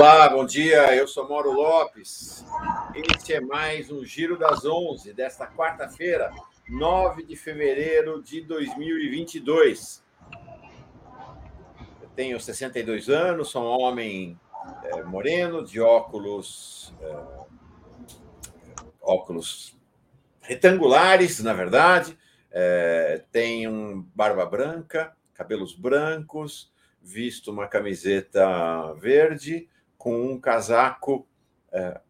Olá, bom dia. Eu sou Mauro Lopes. Este é mais um Giro das Onze desta quarta-feira, 9 de fevereiro de 2022. Eu tenho 62 anos, sou um homem é, moreno, de óculos, é, óculos retangulares, na verdade. É, tenho barba branca, cabelos brancos, visto uma camiseta verde com um casaco é,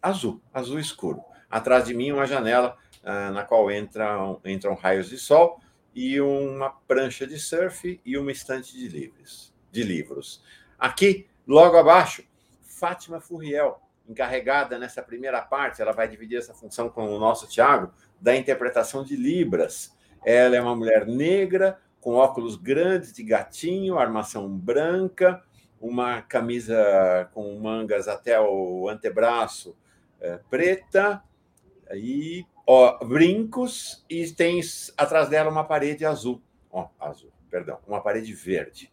azul, azul escuro. Atrás de mim, uma janela é, na qual entram, entram raios de sol e uma prancha de surf e uma estante de livros. De livros. Aqui, logo abaixo, Fátima Furriel, encarregada nessa primeira parte, ela vai dividir essa função com o nosso Tiago, da interpretação de Libras. Ela é uma mulher negra, com óculos grandes de gatinho, armação branca, uma camisa com mangas até o antebraço é, preta e ó, brincos e tem atrás dela uma parede azul, ó, azul, perdão, uma parede verde.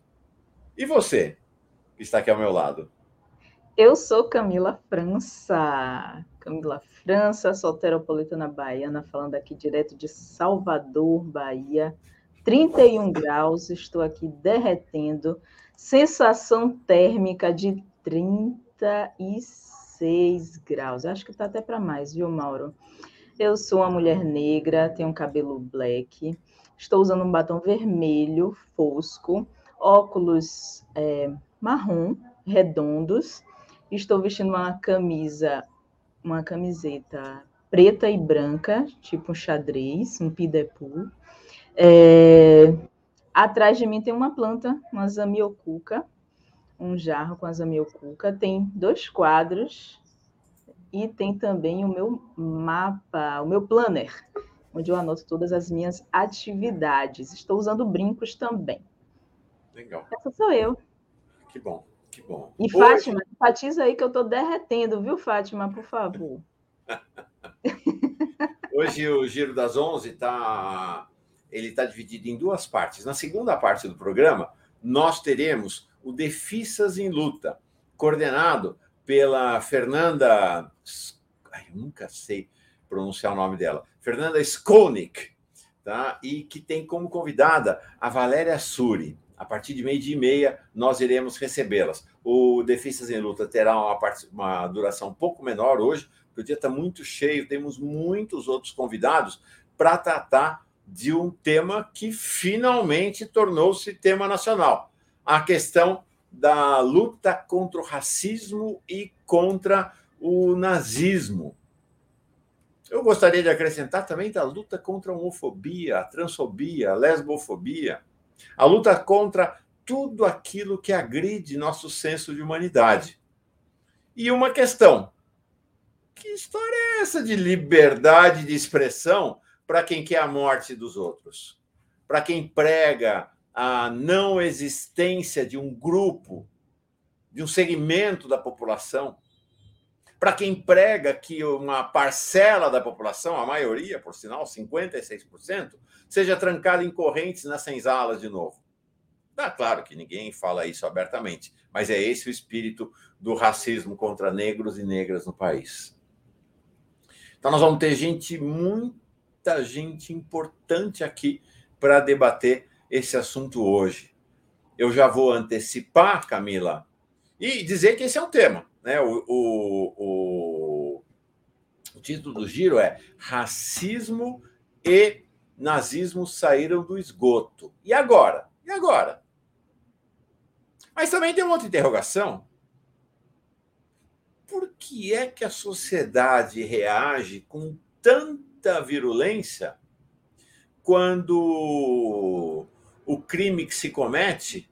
E você que está aqui ao meu lado? Eu sou Camila França. Camila França, solteropolitana baiana, falando aqui direto de Salvador, Bahia. 31 graus, estou aqui derretendo sensação térmica de 36 graus. Acho que está até para mais, viu, Mauro? Eu sou uma mulher negra, tenho um cabelo black, estou usando um batom vermelho fosco, óculos é, marrom redondos, estou vestindo uma camisa, uma camiseta preta e branca, tipo um xadrez, um pidepu. É, Atrás de mim tem uma planta, uma zamioculca, um jarro com a zamioculca. Tem dois quadros e tem também o meu mapa, o meu planner, onde eu anoto todas as minhas atividades. Estou usando brincos também. Legal. Essa sou eu. Que bom, que bom. E Hoje... Fátima, enfatiza aí que eu estou derretendo, viu, Fátima, por favor. Hoje o Giro das Onze está ele está dividido em duas partes. Na segunda parte do programa, nós teremos o Defissas em Luta, coordenado pela Fernanda. Ai, eu nunca sei pronunciar o nome dela. Fernanda Skolnick, tá? e que tem como convidada a Valéria Suri. A partir de meio-dia e meia, nós iremos recebê-las. O Defissas em Luta terá uma, uma duração um pouco menor hoje, porque o dia está muito cheio, temos muitos outros convidados para tratar de um tema que finalmente tornou-se tema nacional: a questão da luta contra o racismo e contra o nazismo. Eu gostaria de acrescentar também da luta contra a homofobia, a transfobia, a lesbofobia, a luta contra tudo aquilo que agride nosso senso de humanidade. E uma questão: que história é essa de liberdade de expressão para quem quer a morte dos outros, para quem prega a não existência de um grupo, de um segmento da população, para quem prega que uma parcela da população, a maioria, por sinal, 56%, seja trancada em correntes nas senzalas de novo. Tá claro que ninguém fala isso abertamente, mas é esse o espírito do racismo contra negros e negras no país. Então nós vamos ter gente muito muita gente importante aqui para debater esse assunto hoje. Eu já vou antecipar, Camila, e dizer que esse é um tema. Né? O, o, o, o título do giro é Racismo e Nazismo saíram do esgoto. E agora? E agora? Mas também tem uma outra interrogação. Por que é que a sociedade reage com tanto muita virulência quando o crime que se comete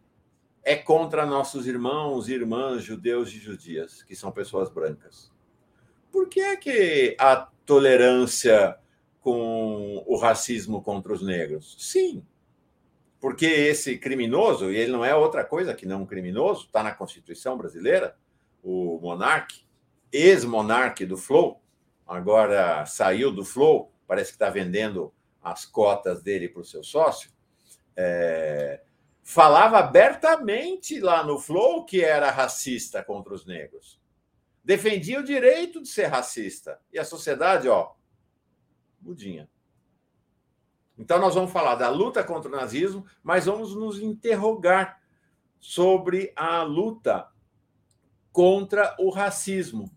é contra nossos irmãos e irmãs judeus e judias, que são pessoas brancas. Por que é que a tolerância com o racismo contra os negros? Sim, porque esse criminoso, e ele não é outra coisa que não um criminoso, está na Constituição brasileira, o monarque, ex-monarque do Flow, agora saiu do Flow, parece que está vendendo as cotas dele para o seu sócio. É, falava abertamente lá no Flow que era racista contra os negros. Defendia o direito de ser racista. E a sociedade, ó, mudinha. Então, nós vamos falar da luta contra o nazismo, mas vamos nos interrogar sobre a luta contra o racismo.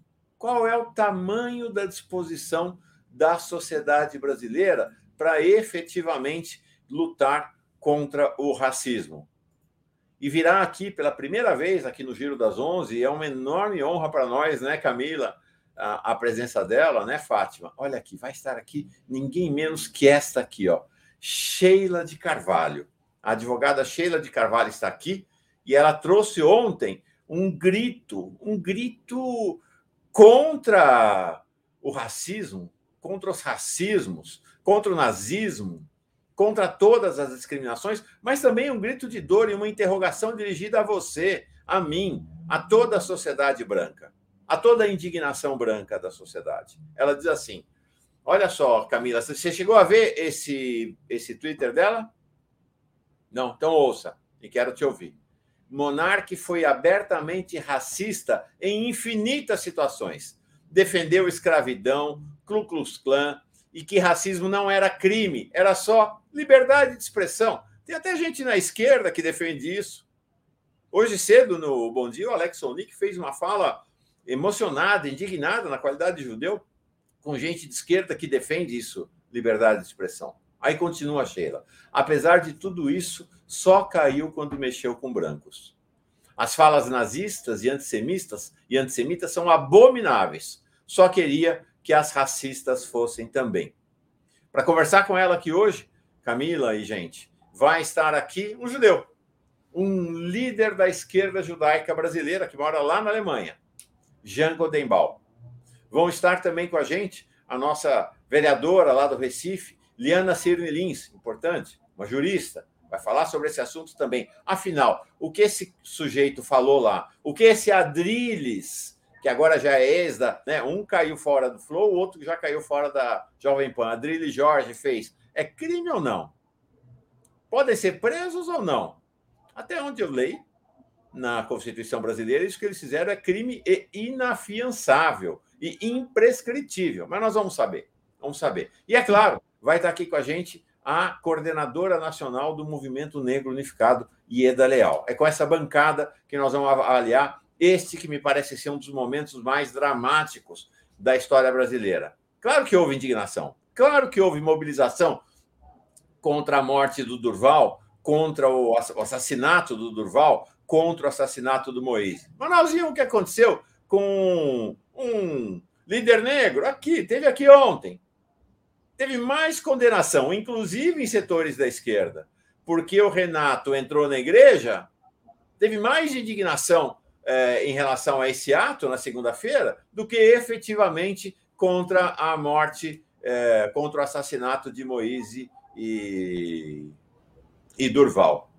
Qual é o tamanho da disposição da sociedade brasileira para efetivamente lutar contra o racismo? E virá aqui pela primeira vez aqui no Giro das Onze, é uma enorme honra para nós, né, Camila, a, a, presença dela, né, Fátima? Olha aqui, vai estar aqui ninguém menos que esta aqui, ó, Sheila de Carvalho. A advogada Sheila de Carvalho está aqui e ela trouxe ontem um grito, um grito contra o racismo, contra os racismos, contra o nazismo, contra todas as discriminações, mas também um grito de dor e uma interrogação dirigida a você, a mim, a toda a sociedade branca, a toda a indignação branca da sociedade. Ela diz assim: Olha só, Camila, você chegou a ver esse, esse Twitter dela? Não, então ouça, e quero te ouvir. Monarque foi abertamente racista em infinitas situações. Defendeu escravidão, Ku Klux Klan, e que racismo não era crime, era só liberdade de expressão. Tem até gente na esquerda que defende isso. Hoje cedo, no Bom Dia, o Alex Sonic fez uma fala emocionada, indignada na qualidade de judeu, com gente de esquerda que defende isso, liberdade de expressão. Aí continua a Sheila. Apesar de tudo isso, só caiu quando mexeu com brancos. As falas nazistas e antissemitas e antissemitas são abomináveis. Só queria que as racistas fossem também. Para conversar com ela aqui hoje, Camila e gente, vai estar aqui um judeu, um líder da esquerda judaica brasileira que mora lá na Alemanha, Jean Godenbaum. Vão estar também com a gente a nossa vereadora lá do Recife, Liana Cirne Lins, importante, uma jurista, vai falar sobre esse assunto também. Afinal, o que esse sujeito falou lá, o que esse Adriles que agora já é ex da. Né, um caiu fora do Flow, o outro já caiu fora da Jovem Pan. Adrilho Jorge fez. É crime ou não? Podem ser presos ou não? Até onde eu leio na Constituição brasileira, isso que eles fizeram é crime e inafiançável e imprescritível. Mas nós vamos saber. Vamos saber. E é claro, vai estar aqui com a gente a coordenadora nacional do Movimento Negro Unificado, Ieda Leal. É com essa bancada que nós vamos avaliar este que me parece ser um dos momentos mais dramáticos da história brasileira. Claro que houve indignação, claro que houve mobilização contra a morte do Durval, contra o assassinato do Durval, contra o assassinato do Moisés. Mas o que aconteceu com um líder negro aqui, teve aqui ontem. Teve mais condenação, inclusive em setores da esquerda, porque o Renato entrou na igreja, teve mais indignação é, em relação a esse ato na segunda-feira do que efetivamente contra a morte, é, contra o assassinato de Moise e, e Durval.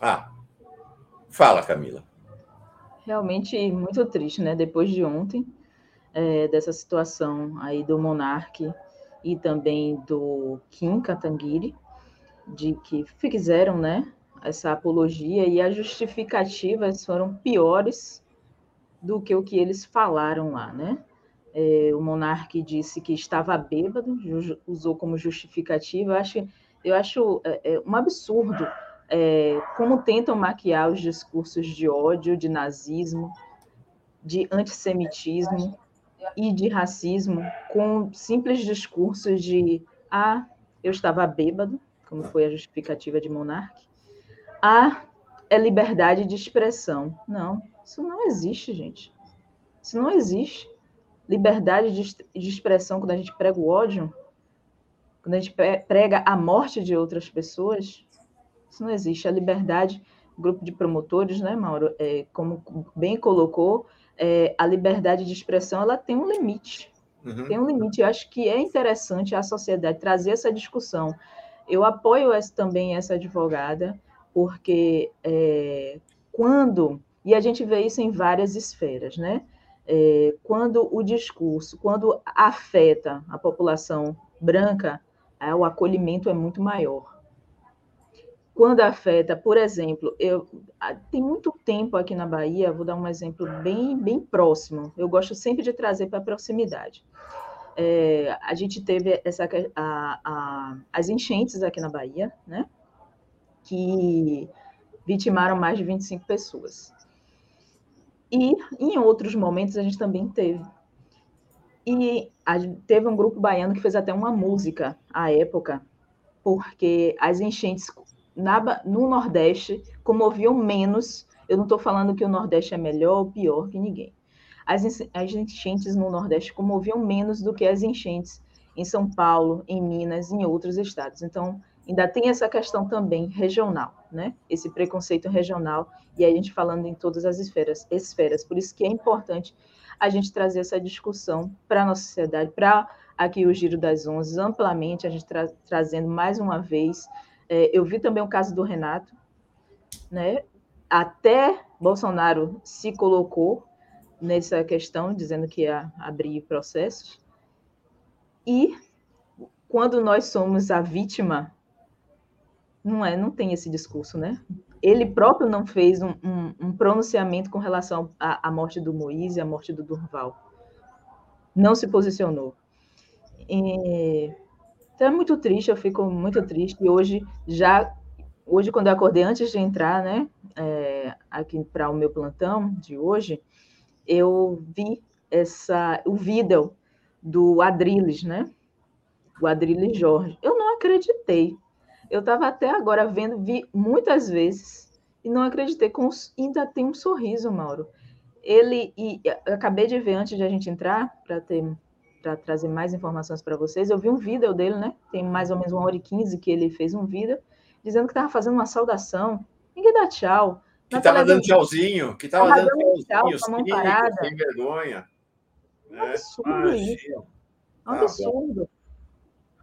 Ah, fala, Camila. Realmente muito triste, né? Depois de ontem, é, dessa situação aí do Monarque e também do Kim Katanguiri, de que fizeram, né? essa apologia e as justificativas foram piores do que o que eles falaram lá, né? É, o monarca disse que estava bêbado, usou como justificativa. Eu acho, eu acho é, é, um absurdo é, como tentam maquiar os discursos de ódio, de nazismo, de antissemitismo e de racismo com simples discursos de ah, eu estava bêbado, como foi a justificativa de monarca, a é liberdade de expressão. Não, isso não existe, gente. Isso não existe. Liberdade de, de expressão quando a gente prega o ódio, quando a gente prega a morte de outras pessoas, isso não existe. A liberdade, grupo de promotores, né, Mauro, é, como bem colocou, é, a liberdade de expressão ela tem um limite. Uhum. Tem um limite. Eu acho que é interessante a sociedade trazer essa discussão. Eu apoio essa, também essa advogada porque é, quando, e a gente vê isso em várias esferas, né? É, quando o discurso, quando afeta a população branca, é, o acolhimento é muito maior. Quando afeta, por exemplo, eu tem muito tempo aqui na Bahia, vou dar um exemplo bem, bem próximo. Eu gosto sempre de trazer para a proximidade. É, a gente teve essa, a, a, as enchentes aqui na Bahia, né? Que vitimaram mais de 25 pessoas. E em outros momentos a gente também teve. E a, teve um grupo baiano que fez até uma música à época, porque as enchentes na, no Nordeste comoviam menos. Eu não estou falando que o Nordeste é melhor ou pior que ninguém. As, as enchentes no Nordeste comoviam menos do que as enchentes em São Paulo, em Minas, em outros estados. Então, ainda tem essa questão também regional, né? Esse preconceito regional, e a gente falando em todas as esferas, esferas. Por isso que é importante a gente trazer essa discussão para a nossa sociedade, para aqui o Giro das Onze, amplamente, a gente tra trazendo mais uma vez eu vi também o caso do Renato, né? Até Bolsonaro se colocou nessa questão, dizendo que ia abrir processos. E quando nós somos a vítima, não é, não tem esse discurso, né? Ele próprio não fez um, um, um pronunciamento com relação à, à morte do Moisés e à morte do Durval. Não se posicionou. E então é muito triste, eu fico muito triste. E hoje, já, hoje, quando eu acordei, antes de entrar, né, é, aqui para o meu plantão de hoje, eu vi essa, o vídeo do Adriles, né? O Adriles Jorge. Eu não acreditei. Eu estava até agora vendo, vi muitas vezes e não acreditei. Com, ainda tem um sorriso, Mauro. Ele e acabei de ver antes de a gente entrar para ter para trazer mais informações para vocês. Eu vi um vídeo dele, né? Tem mais ou menos uma hora e quinze que ele fez um vídeo dizendo que estava fazendo uma saudação. Ninguém dá tchau. Que estava dando tchauzinho, que estava dando tchauzinho, tchau, sim, parada. sem vergonha. É um absurdo é, isso. É um tá absurdo. Bom.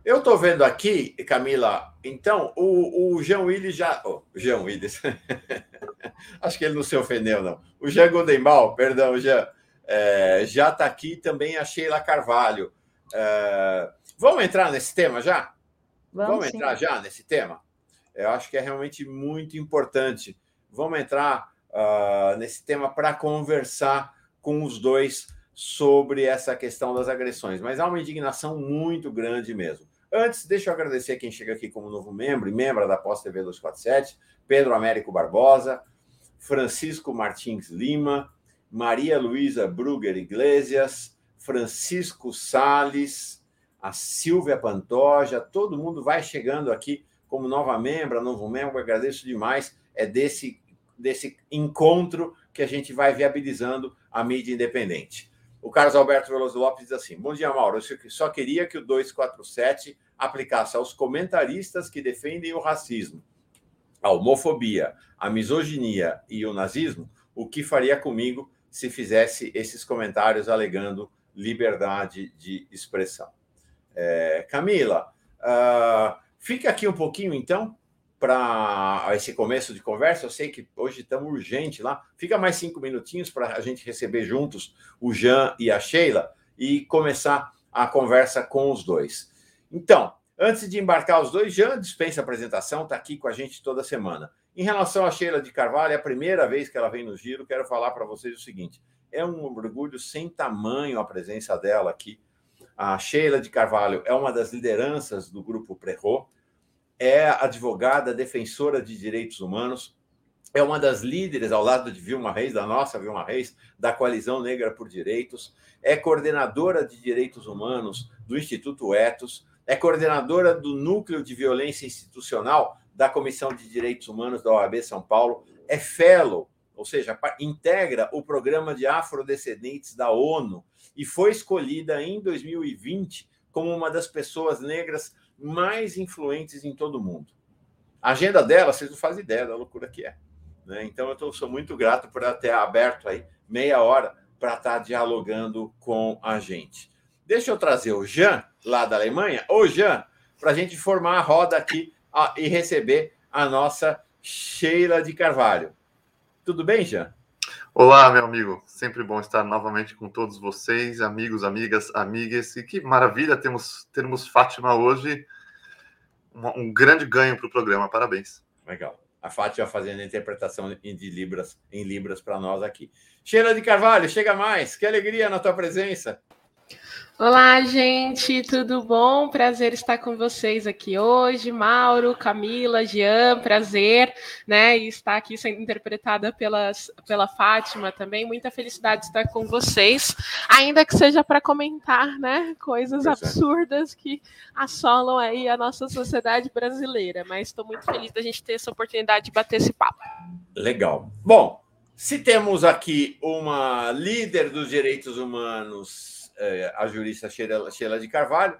Eu estou vendo aqui, Camila, então, o, o Jean Willis já. Oh, Jean Willis. Acho que ele não se ofendeu, não. O Jean Goldenbaum, perdão, Jean. É, já está aqui também a Sheila Carvalho. É, vamos entrar nesse tema já? Vamos, vamos entrar já nesse tema? Eu acho que é realmente muito importante. Vamos entrar uh, nesse tema para conversar com os dois sobre essa questão das agressões. Mas há uma indignação muito grande mesmo. Antes, deixa eu agradecer quem chega aqui como novo membro e membro da Pós TV 247, Pedro Américo Barbosa, Francisco Martins Lima, Maria Luísa Brugger Iglesias, Francisco Sales, a Silvia Pantoja, todo mundo vai chegando aqui como nova membro, novo membro, agradeço demais. É desse, desse encontro que a gente vai viabilizando a mídia independente. O Carlos Alberto Veloso Lopes diz assim: Bom dia, Mauro. Eu só queria que o 247 aplicasse aos comentaristas que defendem o racismo, a homofobia, a misoginia e o nazismo o que faria comigo se fizesse esses comentários alegando liberdade de expressão. É, Camila, uh, fica aqui um pouquinho, então, para esse começo de conversa. Eu sei que hoje estamos urgente lá. Fica mais cinco minutinhos para a gente receber juntos o Jean e a Sheila e começar a conversa com os dois. Então, antes de embarcar os dois, Jean dispensa a apresentação, está aqui com a gente toda semana. Em relação a Sheila de Carvalho, é a primeira vez que ela vem no Giro, quero falar para vocês o seguinte: é um orgulho sem tamanho a presença dela aqui. A Sheila de Carvalho é uma das lideranças do grupo Prerro, é advogada defensora de direitos humanos, é uma das líderes ao lado de Vilma Reis, da nossa Vilma Reis, da Coalizão Negra por Direitos, é coordenadora de direitos humanos do Instituto Etos, é coordenadora do Núcleo de Violência Institucional da Comissão de Direitos Humanos da OAB São Paulo, é fellow, ou seja, integra o programa de afrodescendentes da ONU e foi escolhida em 2020 como uma das pessoas negras mais influentes em todo o mundo. A agenda dela, vocês não fazem ideia da loucura que é. Né? Então, eu tô, sou muito grato por ela ter aberto aí meia hora para estar tá dialogando com a gente. Deixa eu trazer o Jean, lá da Alemanha. Ô, Jean, para a gente formar a roda aqui e receber a nossa Sheila de Carvalho. Tudo bem, Jean? Olá, meu amigo. Sempre bom estar novamente com todos vocês, amigos, amigas, amigas. E que maravilha temos termos Fátima hoje. Um, um grande ganho para o programa. Parabéns. Legal. A Fátima fazendo a interpretação de Libras em Libras para nós aqui. Sheila de Carvalho, chega mais. Que alegria na tua presença. Olá, gente, tudo bom? Prazer estar com vocês aqui hoje. Mauro, Camila, Jean, prazer, né? E estar aqui sendo interpretada pelas, pela Fátima também. Muita felicidade estar com vocês, ainda que seja para comentar, né? Coisas absurdas que assolam aí a nossa sociedade brasileira. Mas estou muito feliz da gente ter essa oportunidade de bater esse papo. Legal. Bom, se temos aqui uma líder dos direitos humanos é, a jurista Sheila, de Carvalho.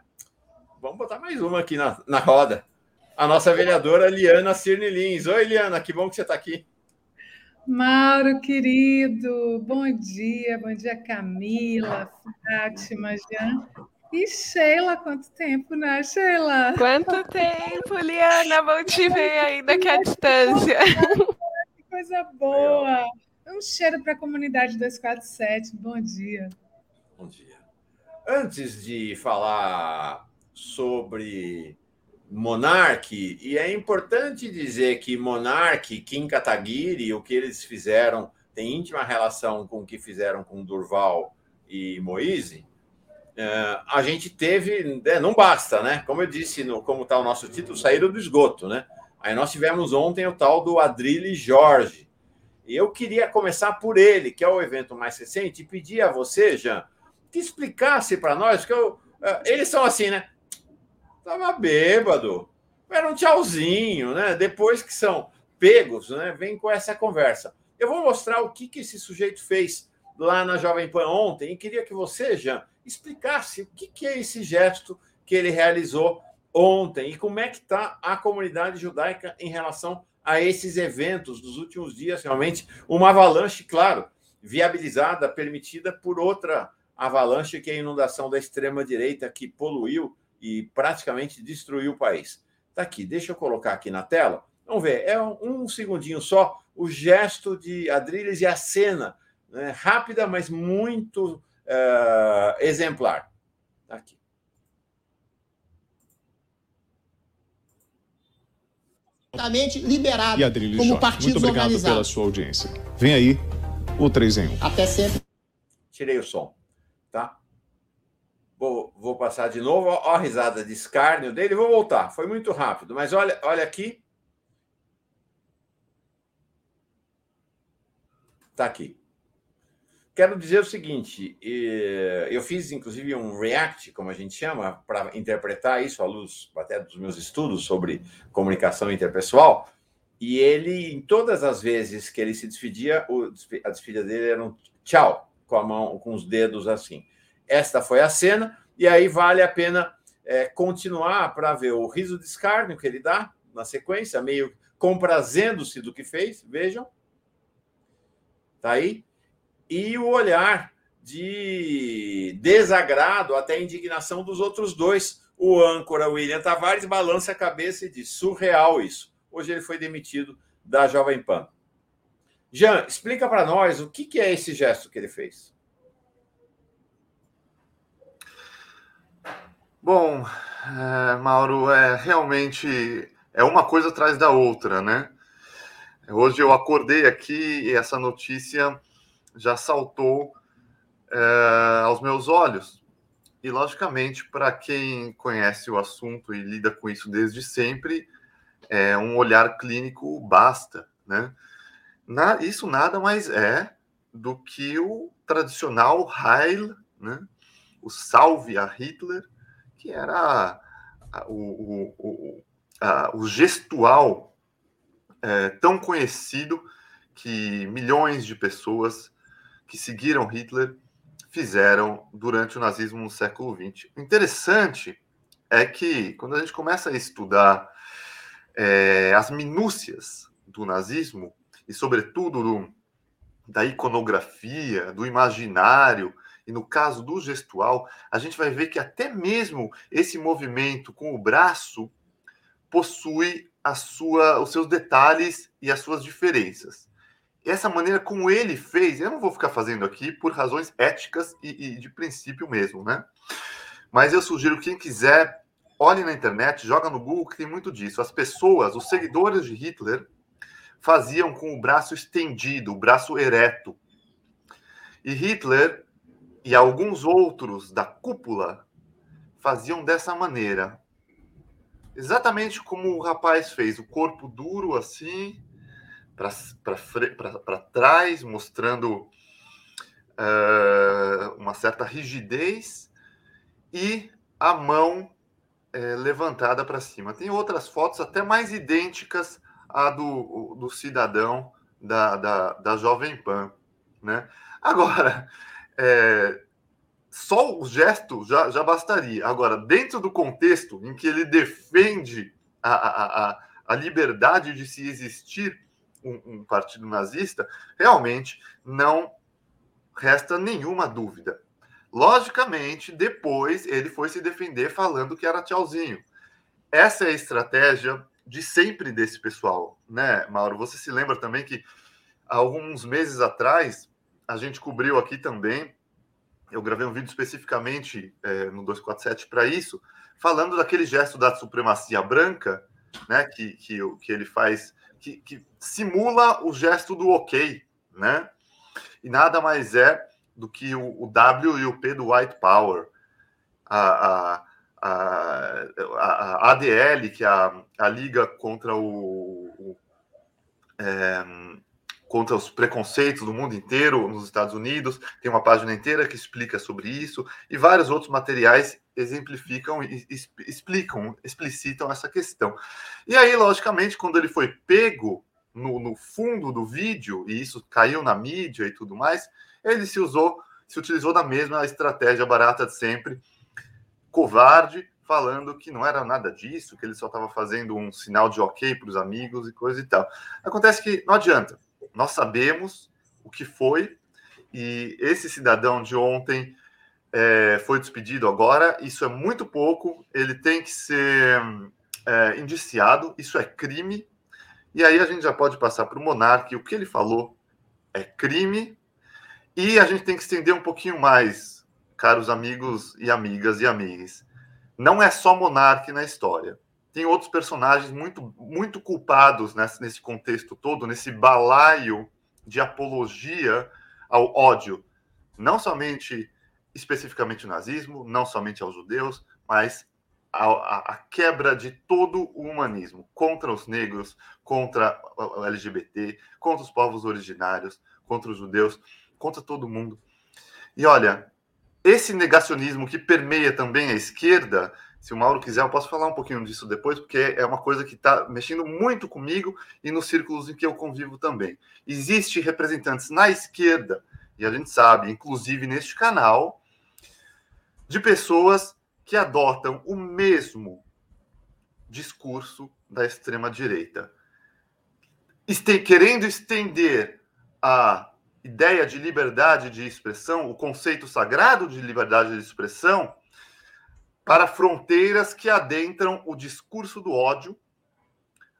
Vamos botar mais uma aqui na, na roda. A nossa vereadora Liana Cirne Lins. Oi, Liana, que bom que você está aqui. Mauro, querido, bom dia, bom dia, Camila, Fátima, Jean. E Sheila, quanto tempo, né, Sheila? Quanto tempo, Liana, bom te ver ainda que à distância. Que coisa boa. Um cheiro para a comunidade 247, bom dia. Bom dia. Antes de falar sobre Monarque, e é importante dizer que Monarque, Kim Kataguiri, o que eles fizeram tem íntima relação com o que fizeram com Durval e Moise. É, a gente teve, né, não basta, né? Como eu disse, no, como está o nosso título, saíram do esgoto, né? Aí nós tivemos ontem o tal do Adrilles Jorge. E eu queria começar por ele, que é o evento mais recente, e pedir a você, Jean, que explicasse para nós, que eu, é, eles são assim, né? Tava bêbado, era um tchauzinho, né? Depois que são pegos, né? Vem com essa conversa. Eu vou mostrar o que, que esse sujeito fez lá na Jovem Pan ontem e queria que você, Jean, explicasse o que, que é esse gesto que ele realizou ontem e como é que está a comunidade judaica em relação a esses eventos dos últimos dias. Realmente, uma avalanche, claro, viabilizada, permitida por outra avalanche, que é a inundação da extrema-direita que poluiu e praticamente destruiu o país. Está aqui, deixa eu colocar aqui na tela. Vamos ver, é um, segundinho só o gesto de Adriles e a cena, né? rápida, mas muito uh, exemplar. Está aqui. liberado e Adriles como Jorge, partidos muito obrigado pela sua audiência. Vem aí o 3 em 1. Até sempre. Tirei o som tá? Vou, vou passar de novo. Ó, a risada de escárnio dele. Vou voltar. Foi muito rápido. Mas olha, olha aqui. Tá aqui. Quero dizer o seguinte: eu fiz inclusive um react, como a gente chama, para interpretar isso à luz até dos meus estudos sobre comunicação interpessoal. E ele, em todas as vezes que ele se despedia, a despedida dele era um tchau com a mão, com os dedos assim. Esta foi a cena, e aí vale a pena é, continuar para ver o riso de escárnio que ele dá na sequência, meio comprazendo-se do que fez, vejam. Tá aí. E o olhar de desagrado, até indignação dos outros dois. O âncora William Tavares balança a cabeça e diz: surreal isso. Hoje ele foi demitido da Jovem Pan. Jean, explica para nós o que, que é esse gesto que ele fez. Bom, é, Mauro, é realmente é uma coisa atrás da outra, né? Hoje eu acordei aqui e essa notícia já saltou é, aos meus olhos. E, logicamente, para quem conhece o assunto e lida com isso desde sempre, é, um olhar clínico basta, né? Na, isso nada mais é do que o tradicional Heil, né? o salve a Hitler, que era o, o, a, o gestual é, tão conhecido que milhões de pessoas que seguiram Hitler fizeram durante o nazismo no século XX. O interessante é que, quando a gente começa a estudar é, as minúcias do nazismo, e, sobretudo, do, da iconografia, do imaginário, e no caso do gestual, a gente vai ver que até mesmo esse movimento com o braço possui a sua, os seus detalhes e as suas diferenças. Essa maneira como ele fez, eu não vou ficar fazendo aqui por razões éticas e, e de princípio mesmo, né? Mas eu sugiro quem quiser olhe na internet, joga no Google que tem muito disso. As pessoas, os seguidores de Hitler, faziam com o braço estendido, o braço ereto. E Hitler e alguns outros da cúpula faziam dessa maneira. Exatamente como o rapaz fez, o corpo duro assim, para trás, mostrando uh, uma certa rigidez, e a mão uh, levantada para cima. Tem outras fotos até mais idênticas à do, do cidadão da, da, da Jovem Pan. Né? Agora, é, só o gesto já, já bastaria. Agora, dentro do contexto em que ele defende a, a, a, a liberdade de se existir um, um partido nazista, realmente não resta nenhuma dúvida. Logicamente, depois ele foi se defender falando que era tchauzinho. Essa é a estratégia de sempre desse pessoal, né, Mauro? Você se lembra também que alguns meses atrás a gente cobriu aqui também. Eu gravei um vídeo especificamente é, no 247 para isso, falando daquele gesto da supremacia branca, né, que, que, que ele faz que, que simula o gesto do ok, né? E nada mais é do que o, o W e o P do White Power. A, a, a, a, ADL, que é a, a Liga contra o, o é, contra os preconceitos do mundo inteiro nos Estados Unidos, tem uma página inteira que explica sobre isso, e vários outros materiais exemplificam e explicam, explicitam essa questão. E aí, logicamente, quando ele foi pego no, no fundo do vídeo, e isso caiu na mídia e tudo mais, ele se usou, se utilizou da mesma estratégia barata de sempre, covarde, falando que não era nada disso, que ele só estava fazendo um sinal de ok para os amigos e coisa e tal. Acontece que não adianta nós sabemos o que foi, e esse cidadão de ontem é, foi despedido agora. Isso é muito pouco, ele tem que ser é, indiciado, isso é crime. E aí a gente já pode passar para o Monarque, o que ele falou é crime, e a gente tem que estender um pouquinho mais, caros amigos e amigas e amigas. Não é só Monarque na história tem outros personagens muito, muito culpados nesse, nesse contexto todo, nesse balaio de apologia ao ódio, não somente especificamente o nazismo, não somente aos judeus, mas a, a, a, quebra de todo o humanismo contra os negros, contra o LGBT, contra os povos originários, contra os judeus, contra todo mundo. E olha, esse negacionismo que permeia também a esquerda se o Mauro quiser, eu posso falar um pouquinho disso depois, porque é uma coisa que está mexendo muito comigo e nos círculos em que eu convivo também. Existem representantes na esquerda, e a gente sabe, inclusive neste canal, de pessoas que adotam o mesmo discurso da extrema-direita. Querendo estender a ideia de liberdade de expressão, o conceito sagrado de liberdade de expressão, para fronteiras que adentram o discurso do ódio,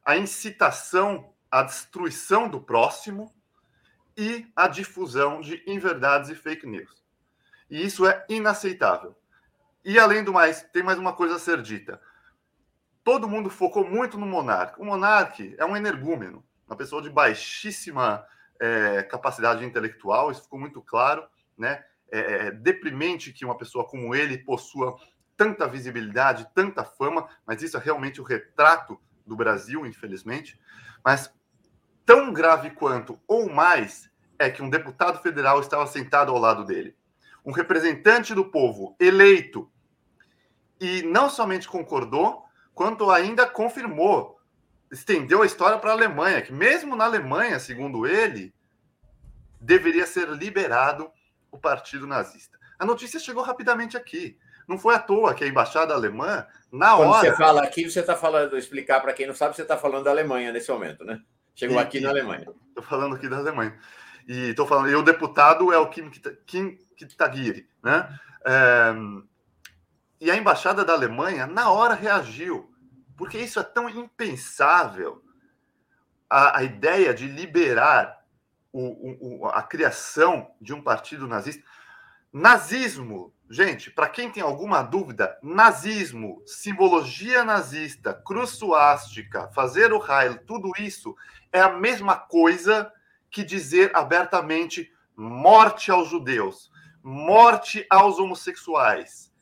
a incitação à destruição do próximo e a difusão de inverdades e fake news. E isso é inaceitável. E além do mais, tem mais uma coisa a ser dita. Todo mundo focou muito no monarca. O monarca é um energúmeno, uma pessoa de baixíssima é, capacidade intelectual, isso ficou muito claro, né? É, é deprimente que uma pessoa como ele possua tanta visibilidade, tanta fama, mas isso é realmente o retrato do Brasil, infelizmente. Mas tão grave quanto, ou mais, é que um deputado federal estava sentado ao lado dele. Um representante do povo eleito. E não somente concordou, quanto ainda confirmou, estendeu a história para a Alemanha, que mesmo na Alemanha, segundo ele, deveria ser liberado o partido nazista. A notícia chegou rapidamente aqui. Não foi à toa que a embaixada alemã, na Quando hora. Quando você fala aqui, você está falando, explicar para quem não sabe, você está falando da Alemanha nesse momento, né? Chegou e, aqui na Alemanha. Estou falando aqui da Alemanha. E estou falando, e o deputado é o Kim, Kim Kitaguiri, né? É, e a embaixada da Alemanha, na hora, reagiu, porque isso é tão impensável. A, a ideia de liberar o, o, a criação de um partido nazista Nazismo, gente, para quem tem alguma dúvida, nazismo, simbologia nazista, cruz suástica, fazer o raio, tudo isso é a mesma coisa que dizer abertamente morte aos judeus, morte aos homossexuais,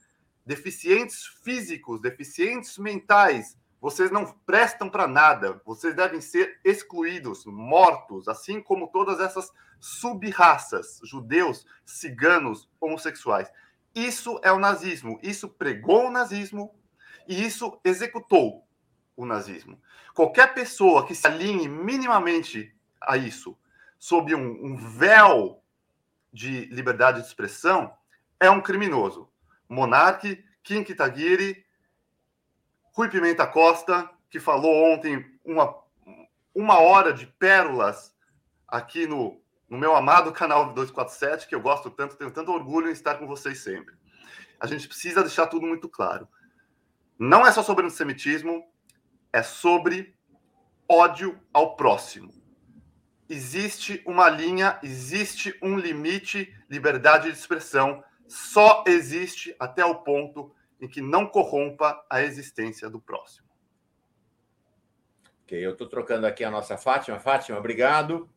deficientes físicos, deficientes mentais, vocês não prestam para nada, vocês devem ser excluídos, mortos, assim como todas essas sub-raças, judeus, ciganos, homossexuais. Isso é o nazismo, isso pregou o nazismo e isso executou o nazismo. Qualquer pessoa que se alinhe minimamente a isso, sob um, um véu de liberdade de expressão, é um criminoso. Monarque, Kim Kitaguiri, Rui Pimenta Costa, que falou ontem uma, uma hora de pérolas aqui no, no meu amado canal 247, que eu gosto tanto, tenho tanto orgulho em estar com vocês sempre. A gente precisa deixar tudo muito claro. Não é só sobre antissemitismo, é sobre ódio ao próximo. Existe uma linha, existe um limite, liberdade de expressão só existe até o ponto em que não corrompa a existência do próximo. Ok, eu estou trocando aqui a nossa Fátima. Fátima, obrigado.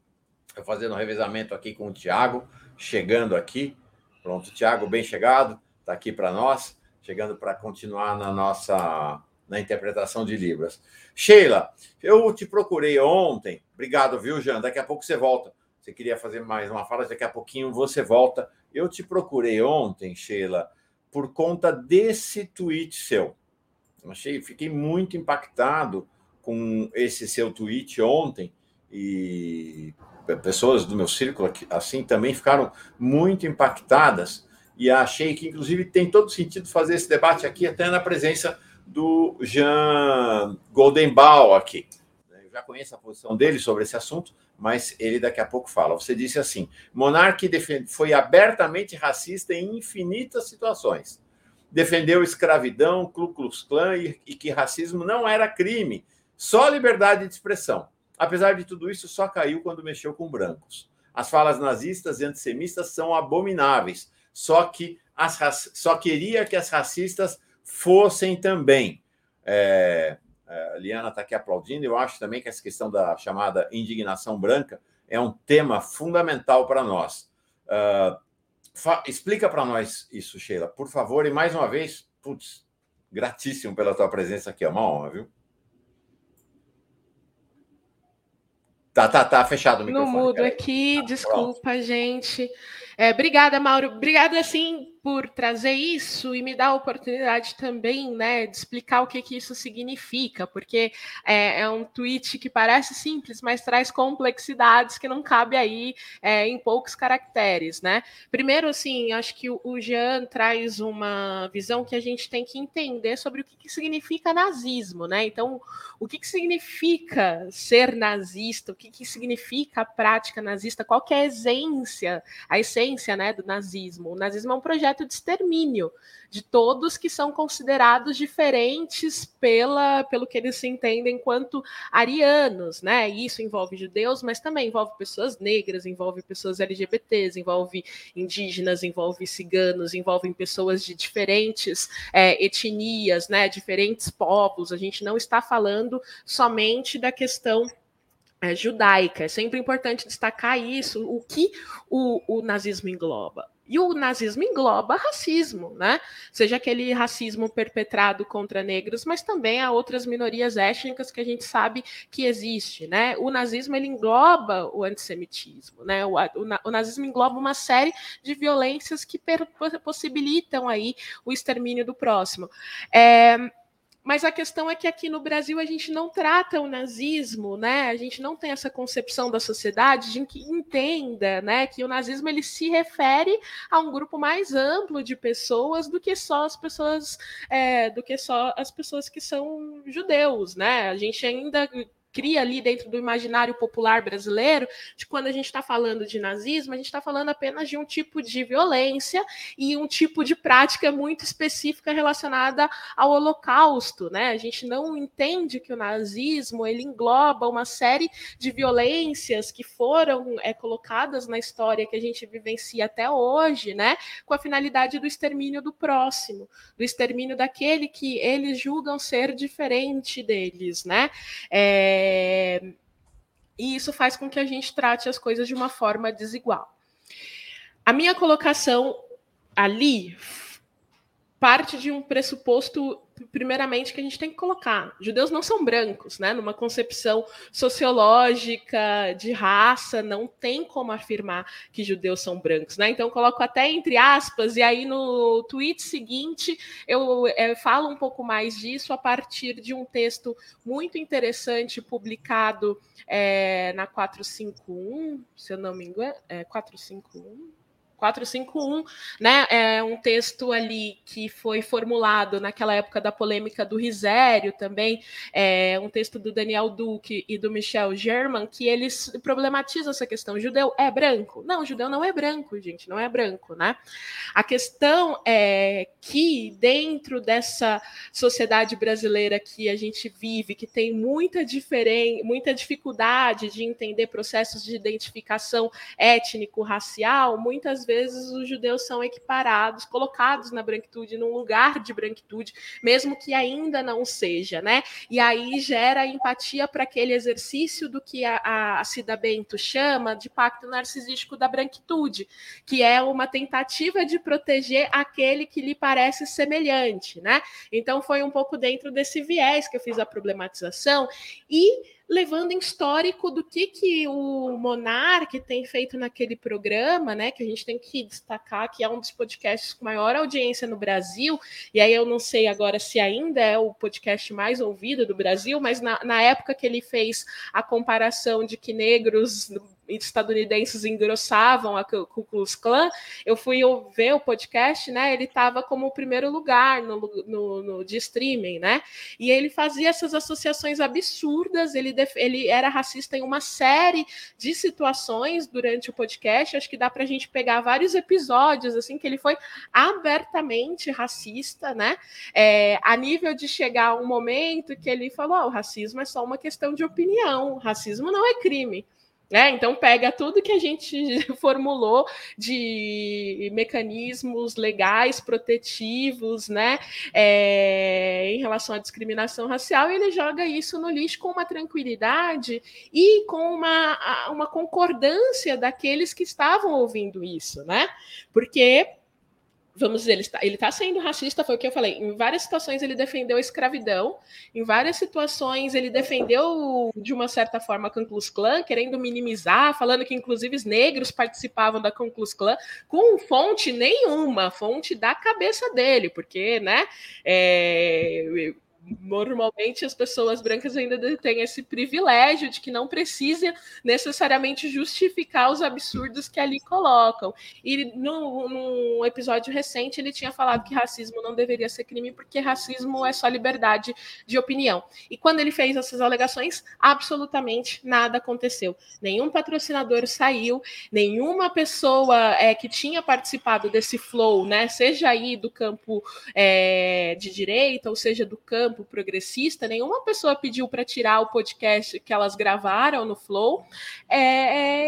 Estou fazendo um revezamento aqui com o Tiago, chegando aqui. Pronto, Tiago, bem chegado, está aqui para nós, chegando para continuar na nossa na interpretação de Libras. Sheila, eu te procurei ontem. Obrigado, viu, Jean? Daqui a pouco você volta. Você queria fazer mais uma fala, daqui a pouquinho você volta. Eu te procurei ontem, Sheila, por conta desse tweet seu. Achei, fiquei muito impactado com esse seu tweet ontem e pessoas do meu círculo assim também ficaram muito impactadas e achei que inclusive tem todo sentido fazer esse debate aqui até na presença do Jean Goldenbaum aqui. Eu já conheço a posição dele sobre esse assunto, mas ele daqui a pouco fala. Você disse assim: Monarque foi abertamente racista em infinitas situações. Defendeu escravidão, Ku Klux Klan e, e que racismo não era crime, só liberdade de expressão. Apesar de tudo isso, só caiu quando mexeu com brancos. As falas nazistas e antissemistas são abomináveis, só que as, só queria que as racistas fossem também. É, a Liana está aqui aplaudindo. Eu acho também que essa questão da chamada indignação branca é um tema fundamental para nós. Uh, explica para nós isso, Sheila, por favor. E mais uma vez, putz, gratíssimo pela tua presença aqui. É uma honra, viu? Tá, tá, tá fechado o microfone. No mudo aqui, tá, desculpa, pronto. gente. É, obrigada, Mauro. Obrigada, assim, por trazer isso e me dar a oportunidade também, né, de explicar o que, que isso significa, porque é, é, um tweet que parece simples, mas traz complexidades que não cabe aí é, em poucos caracteres, né? Primeiro, assim, acho que o Jean traz uma visão que a gente tem que entender sobre o que, que significa nazismo, né? Então, o que, que significa ser nazista, o que, que significa a prática nazista, qual que é a essência, a essência, né, do nazismo. O nazismo é um projeto de extermínio de todos que são considerados diferentes pela, pelo que eles se entendem enquanto arianos, né? Isso envolve judeus, mas também envolve pessoas negras, envolve pessoas LGBTs, envolve indígenas, envolve ciganos, envolve pessoas de diferentes é, etnias, né? Diferentes povos. A gente não está falando somente da questão é, judaica. É sempre importante destacar isso, o que o, o nazismo engloba. E o nazismo engloba racismo, né? Seja aquele racismo perpetrado contra negros, mas também há outras minorias étnicas que a gente sabe que existe, né? O nazismo ele engloba o antissemitismo, né? O, o, o nazismo engloba uma série de violências que per, possibilitam aí o extermínio do próximo. É, mas a questão é que aqui no Brasil a gente não trata o nazismo, né? A gente não tem essa concepção da sociedade de que entenda, né, que o nazismo ele se refere a um grupo mais amplo de pessoas do que só as pessoas, é, do que só as pessoas que são judeus, né? A gente ainda cria ali dentro do imaginário popular brasileiro, de quando a gente está falando de nazismo, a gente está falando apenas de um tipo de violência e um tipo de prática muito específica relacionada ao Holocausto, né? A gente não entende que o nazismo ele engloba uma série de violências que foram é, colocadas na história que a gente vivencia até hoje, né? Com a finalidade do extermínio do próximo, do extermínio daquele que eles julgam ser diferente deles, né? É... E isso faz com que a gente trate as coisas de uma forma desigual. A minha colocação ali parte de um pressuposto primeiramente, que a gente tem que colocar. Judeus não são brancos, né? Numa concepção sociológica de raça, não tem como afirmar que judeus são brancos, né? Então, coloco até entre aspas, e aí no tweet seguinte eu é, falo um pouco mais disso a partir de um texto muito interessante publicado é, na 451, se eu não me engano, é 451 451, né? É um texto ali que foi formulado naquela época da polêmica do Risério também, é um texto do Daniel Duque e do Michel German, que eles problematizam essa questão. Judeu é branco? Não, judeu não é branco, gente, não é branco, né? A questão é que dentro dessa sociedade brasileira que a gente vive, que tem muita diferença, muita dificuldade de entender processos de identificação étnico-racial, muitas vezes os judeus são equiparados, colocados na branquitude, num lugar de branquitude, mesmo que ainda não seja, né? E aí gera empatia para aquele exercício do que a, a Cida Bento chama de pacto narcisístico da branquitude, que é uma tentativa de proteger aquele que lhe parece semelhante, né? Então foi um pouco dentro desse viés que eu fiz a problematização e levando em histórico do que, que o Monark tem feito naquele programa, né? Que a gente tem que destacar que é um dos podcasts com maior audiência no Brasil, e aí eu não sei agora se ainda é o podcast mais ouvido do Brasil, mas na, na época que ele fez a comparação de que negros estadunidenses engrossavam a Ku Klux Klan, eu fui ver o podcast, né? Ele estava como o primeiro lugar no, no, no, de streaming, né? E ele fazia essas associações absurdas, ele, ele era racista em uma série de situações durante o podcast. Acho que dá para a gente pegar vários episódios, assim, que ele foi abertamente racista, né? É, a nível de chegar um momento que ele falou: oh, o racismo é só uma questão de opinião, o racismo não é crime. É, então pega tudo que a gente formulou de mecanismos legais protetivos, né, é, em relação à discriminação racial, e ele joga isso no lixo com uma tranquilidade e com uma, uma concordância daqueles que estavam ouvindo isso, né? Porque vamos dizer, ele está, ele está sendo racista, foi o que eu falei. Em várias situações ele defendeu a escravidão, em várias situações ele defendeu, de uma certa forma, a Klux Klan, querendo minimizar, falando que inclusive os negros participavam da Klux Klan, com fonte nenhuma, fonte da cabeça dele, porque, né, é, normalmente as pessoas brancas ainda têm esse privilégio de que não precisa necessariamente justificar os absurdos que ali colocam. E no, num episódio recente ele tinha falado que racismo não deveria ser crime porque racismo é só liberdade de opinião. E quando ele fez essas alegações, absolutamente nada aconteceu. Nenhum patrocinador saiu, nenhuma pessoa é, que tinha participado desse flow, né, seja aí do campo é, de direita ou seja do campo campo progressista, nenhuma pessoa pediu para tirar o podcast que elas gravaram no Flow, é,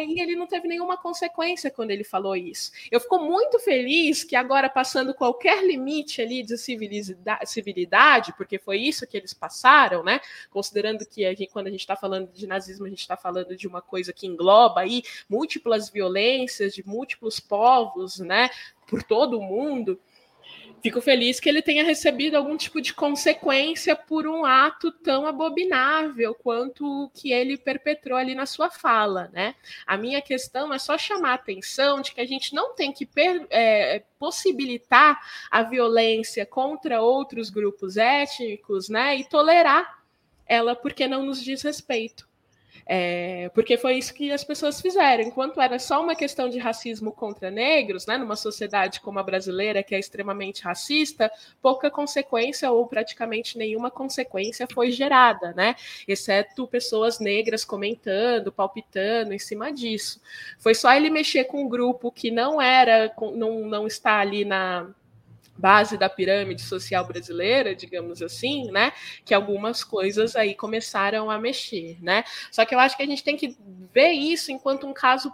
é, e ele não teve nenhuma consequência quando ele falou isso. Eu fico muito feliz que agora, passando qualquer limite ali de civilidade, porque foi isso que eles passaram, né? Considerando que a gente, quando a gente está falando de nazismo, a gente está falando de uma coisa que engloba aí múltiplas violências de múltiplos povos, né? Por todo o mundo fico feliz que ele tenha recebido algum tipo de consequência por um ato tão abominável quanto o que ele perpetrou ali na sua fala, né? A minha questão é só chamar a atenção de que a gente não tem que é, possibilitar a violência contra outros grupos étnicos, né? E tolerar ela porque não nos diz respeito. É, porque foi isso que as pessoas fizeram. Enquanto era só uma questão de racismo contra negros, né, numa sociedade como a brasileira, que é extremamente racista, pouca consequência ou praticamente nenhuma consequência foi gerada, né? Exceto pessoas negras comentando, palpitando em cima disso. Foi só ele mexer com um grupo que não era, não, não está ali na base da pirâmide social brasileira, digamos assim, né? Que algumas coisas aí começaram a mexer, né? Só que eu acho que a gente tem que ver isso enquanto um caso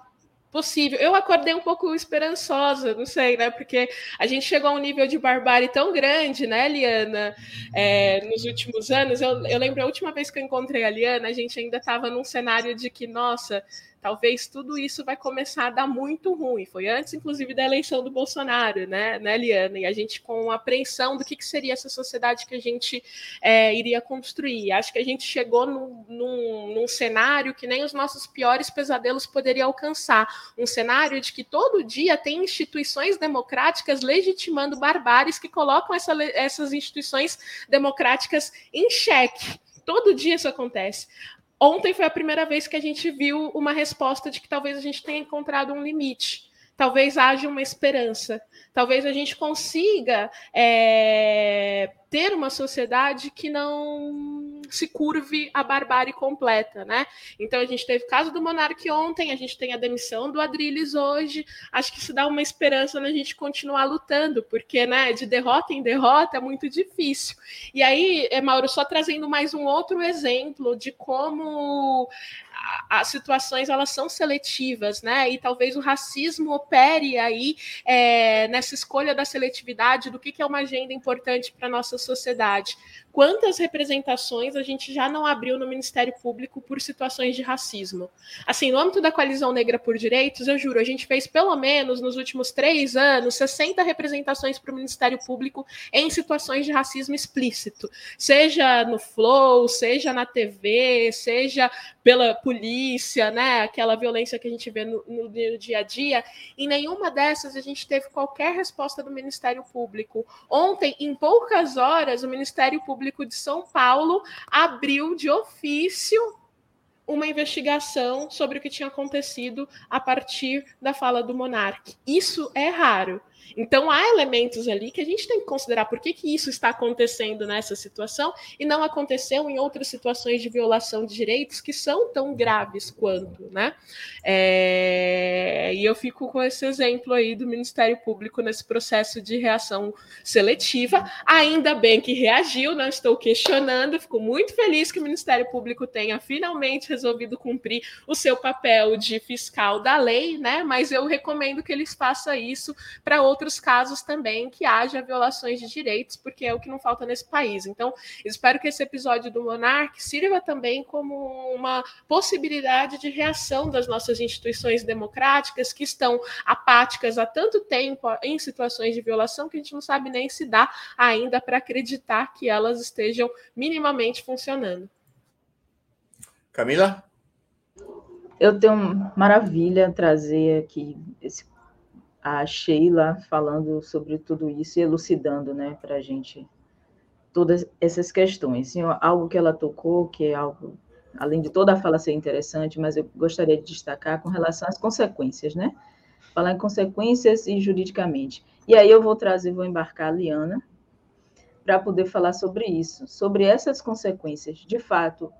possível. Eu acordei um pouco esperançosa, não sei, né? Porque a gente chegou a um nível de barbárie tão grande, né, Liana, é, nos últimos anos. Eu, eu lembro a última vez que eu encontrei a Liana, a gente ainda estava num cenário de que, nossa, talvez tudo isso vai começar a dar muito ruim. Foi antes, inclusive, da eleição do Bolsonaro, né, né Liana? E a gente com apreensão do que, que seria essa sociedade que a gente é, iria construir. Acho que a gente chegou num, num, cenário que nem os nossos piores pesadelos poderiam alcançar. Um cenário de que todo dia tem instituições democráticas legitimando barbáries que colocam essa, essas instituições democráticas em xeque. Todo dia isso acontece. Ontem foi a primeira vez que a gente viu uma resposta de que talvez a gente tenha encontrado um limite. Talvez haja uma esperança. Talvez a gente consiga é, ter uma sociedade que não se curve a barbárie completa, né? Então a gente teve o caso do Monarque ontem, a gente tem a demissão do Adrilles hoje. Acho que isso dá uma esperança na gente continuar lutando, porque, né, de derrota em derrota é muito difícil. E aí, é, Mauro, só trazendo mais um outro exemplo de como as situações elas são seletivas, né? E talvez o racismo opere aí é, nessa escolha da seletividade do que, que é uma agenda importante para nossa sociedade. Quantas representações a gente já não abriu no Ministério Público por situações de racismo? Assim, no âmbito da coalizão negra por direitos, eu juro, a gente fez pelo menos nos últimos três anos 60 representações para o Ministério Público em situações de racismo explícito, seja no Flow, seja na TV, seja pela polícia, né? Aquela violência que a gente vê no, no, no dia a dia. Em nenhuma dessas a gente teve qualquer resposta do Ministério Público. Ontem, em poucas horas, o Ministério Público de São Paulo abriu de ofício uma investigação sobre o que tinha acontecido a partir da fala do monarca. Isso é raro. Então há elementos ali que a gente tem que considerar por que, que isso está acontecendo nessa situação e não aconteceu em outras situações de violação de direitos que são tão graves quanto, né? É... E eu fico com esse exemplo aí do Ministério Público nesse processo de reação seletiva. Ainda bem que reagiu, não estou questionando, fico muito feliz que o Ministério Público tenha finalmente resolvido cumprir o seu papel de fiscal da lei, né? Mas eu recomendo que eles façam isso para outros casos também que haja violações de direitos, porque é o que não falta nesse país. Então, espero que esse episódio do Monark sirva também como uma possibilidade de reação das nossas instituições democráticas que estão apáticas há tanto tempo em situações de violação que a gente não sabe nem se dá ainda para acreditar que elas estejam minimamente funcionando. Camila? Eu tenho maravilha trazer aqui esse a Sheila falando sobre tudo isso e elucidando né, para a gente todas essas questões. E algo que ela tocou, que é algo, além de toda a fala ser interessante, mas eu gostaria de destacar com relação às consequências, né? Falar em consequências e juridicamente. E aí eu vou trazer, vou embarcar a Liana para poder falar sobre isso, sobre essas consequências. De fato,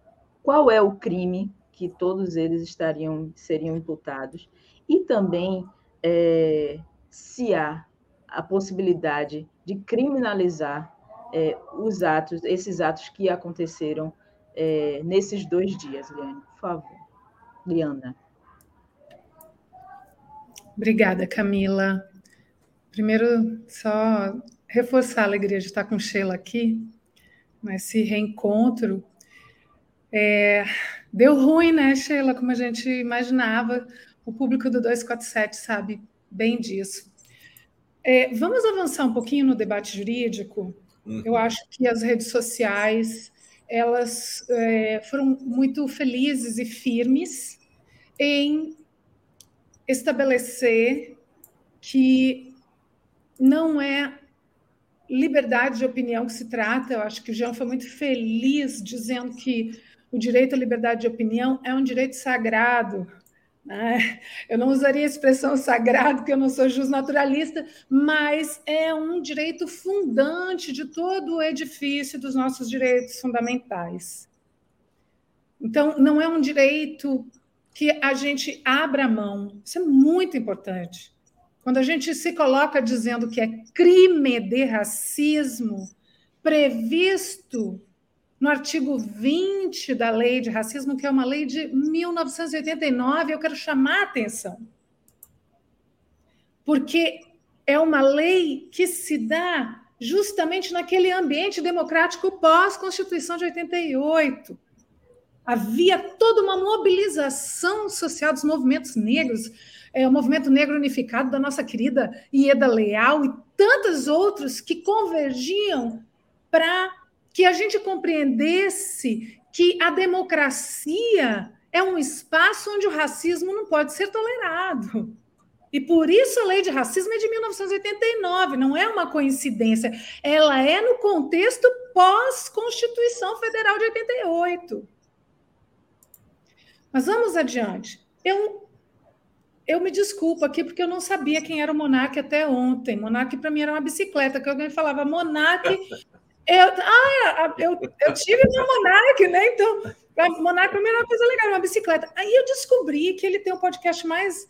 qual é o crime que todos eles estariam seriam imputados e também é, se há a possibilidade de criminalizar é, os atos, esses atos que aconteceram é, nesses dois dias, Liane, por favor. Liana. Obrigada, Camila. Primeiro, só reforçar a alegria de estar com Sheila aqui, nesse reencontro. É, deu ruim, né, Sheila, como a gente imaginava o público do 247 sabe bem disso. É, vamos avançar um pouquinho no debate jurídico. Uhum. Eu acho que as redes sociais elas é, foram muito felizes e firmes em estabelecer que não é liberdade de opinião que se trata. Eu acho que o Jean foi muito feliz dizendo que o direito à liberdade de opinião é um direito sagrado. Né? Eu não usaria a expressão sagrado, porque eu não sou justnaturalista, mas é um direito fundante de todo o edifício dos nossos direitos fundamentais. Então, não é um direito que a gente abra mão. Isso é muito importante. Quando a gente se coloca dizendo que é crime de racismo previsto no artigo 20 da lei de racismo, que é uma lei de 1989, eu quero chamar a atenção. Porque é uma lei que se dá justamente naquele ambiente democrático pós-Constituição de 88. Havia toda uma mobilização social dos movimentos negros, é, o movimento negro unificado da nossa querida Ieda Leal e tantos outros que convergiam para que a gente compreendesse que a democracia é um espaço onde o racismo não pode ser tolerado. E por isso a lei de racismo é de 1989, não é uma coincidência. Ela é no contexto pós-Constituição Federal de 88. Mas vamos adiante. Eu, eu me desculpo aqui porque eu não sabia quem era o Monarque até ontem. Monarque para mim era uma bicicleta, que alguém falava Monarque eu, ah, eu, eu tive uma Monark, né? Então, a Monark era uma coisa legal, uma bicicleta. Aí eu descobri que ele tem o podcast mais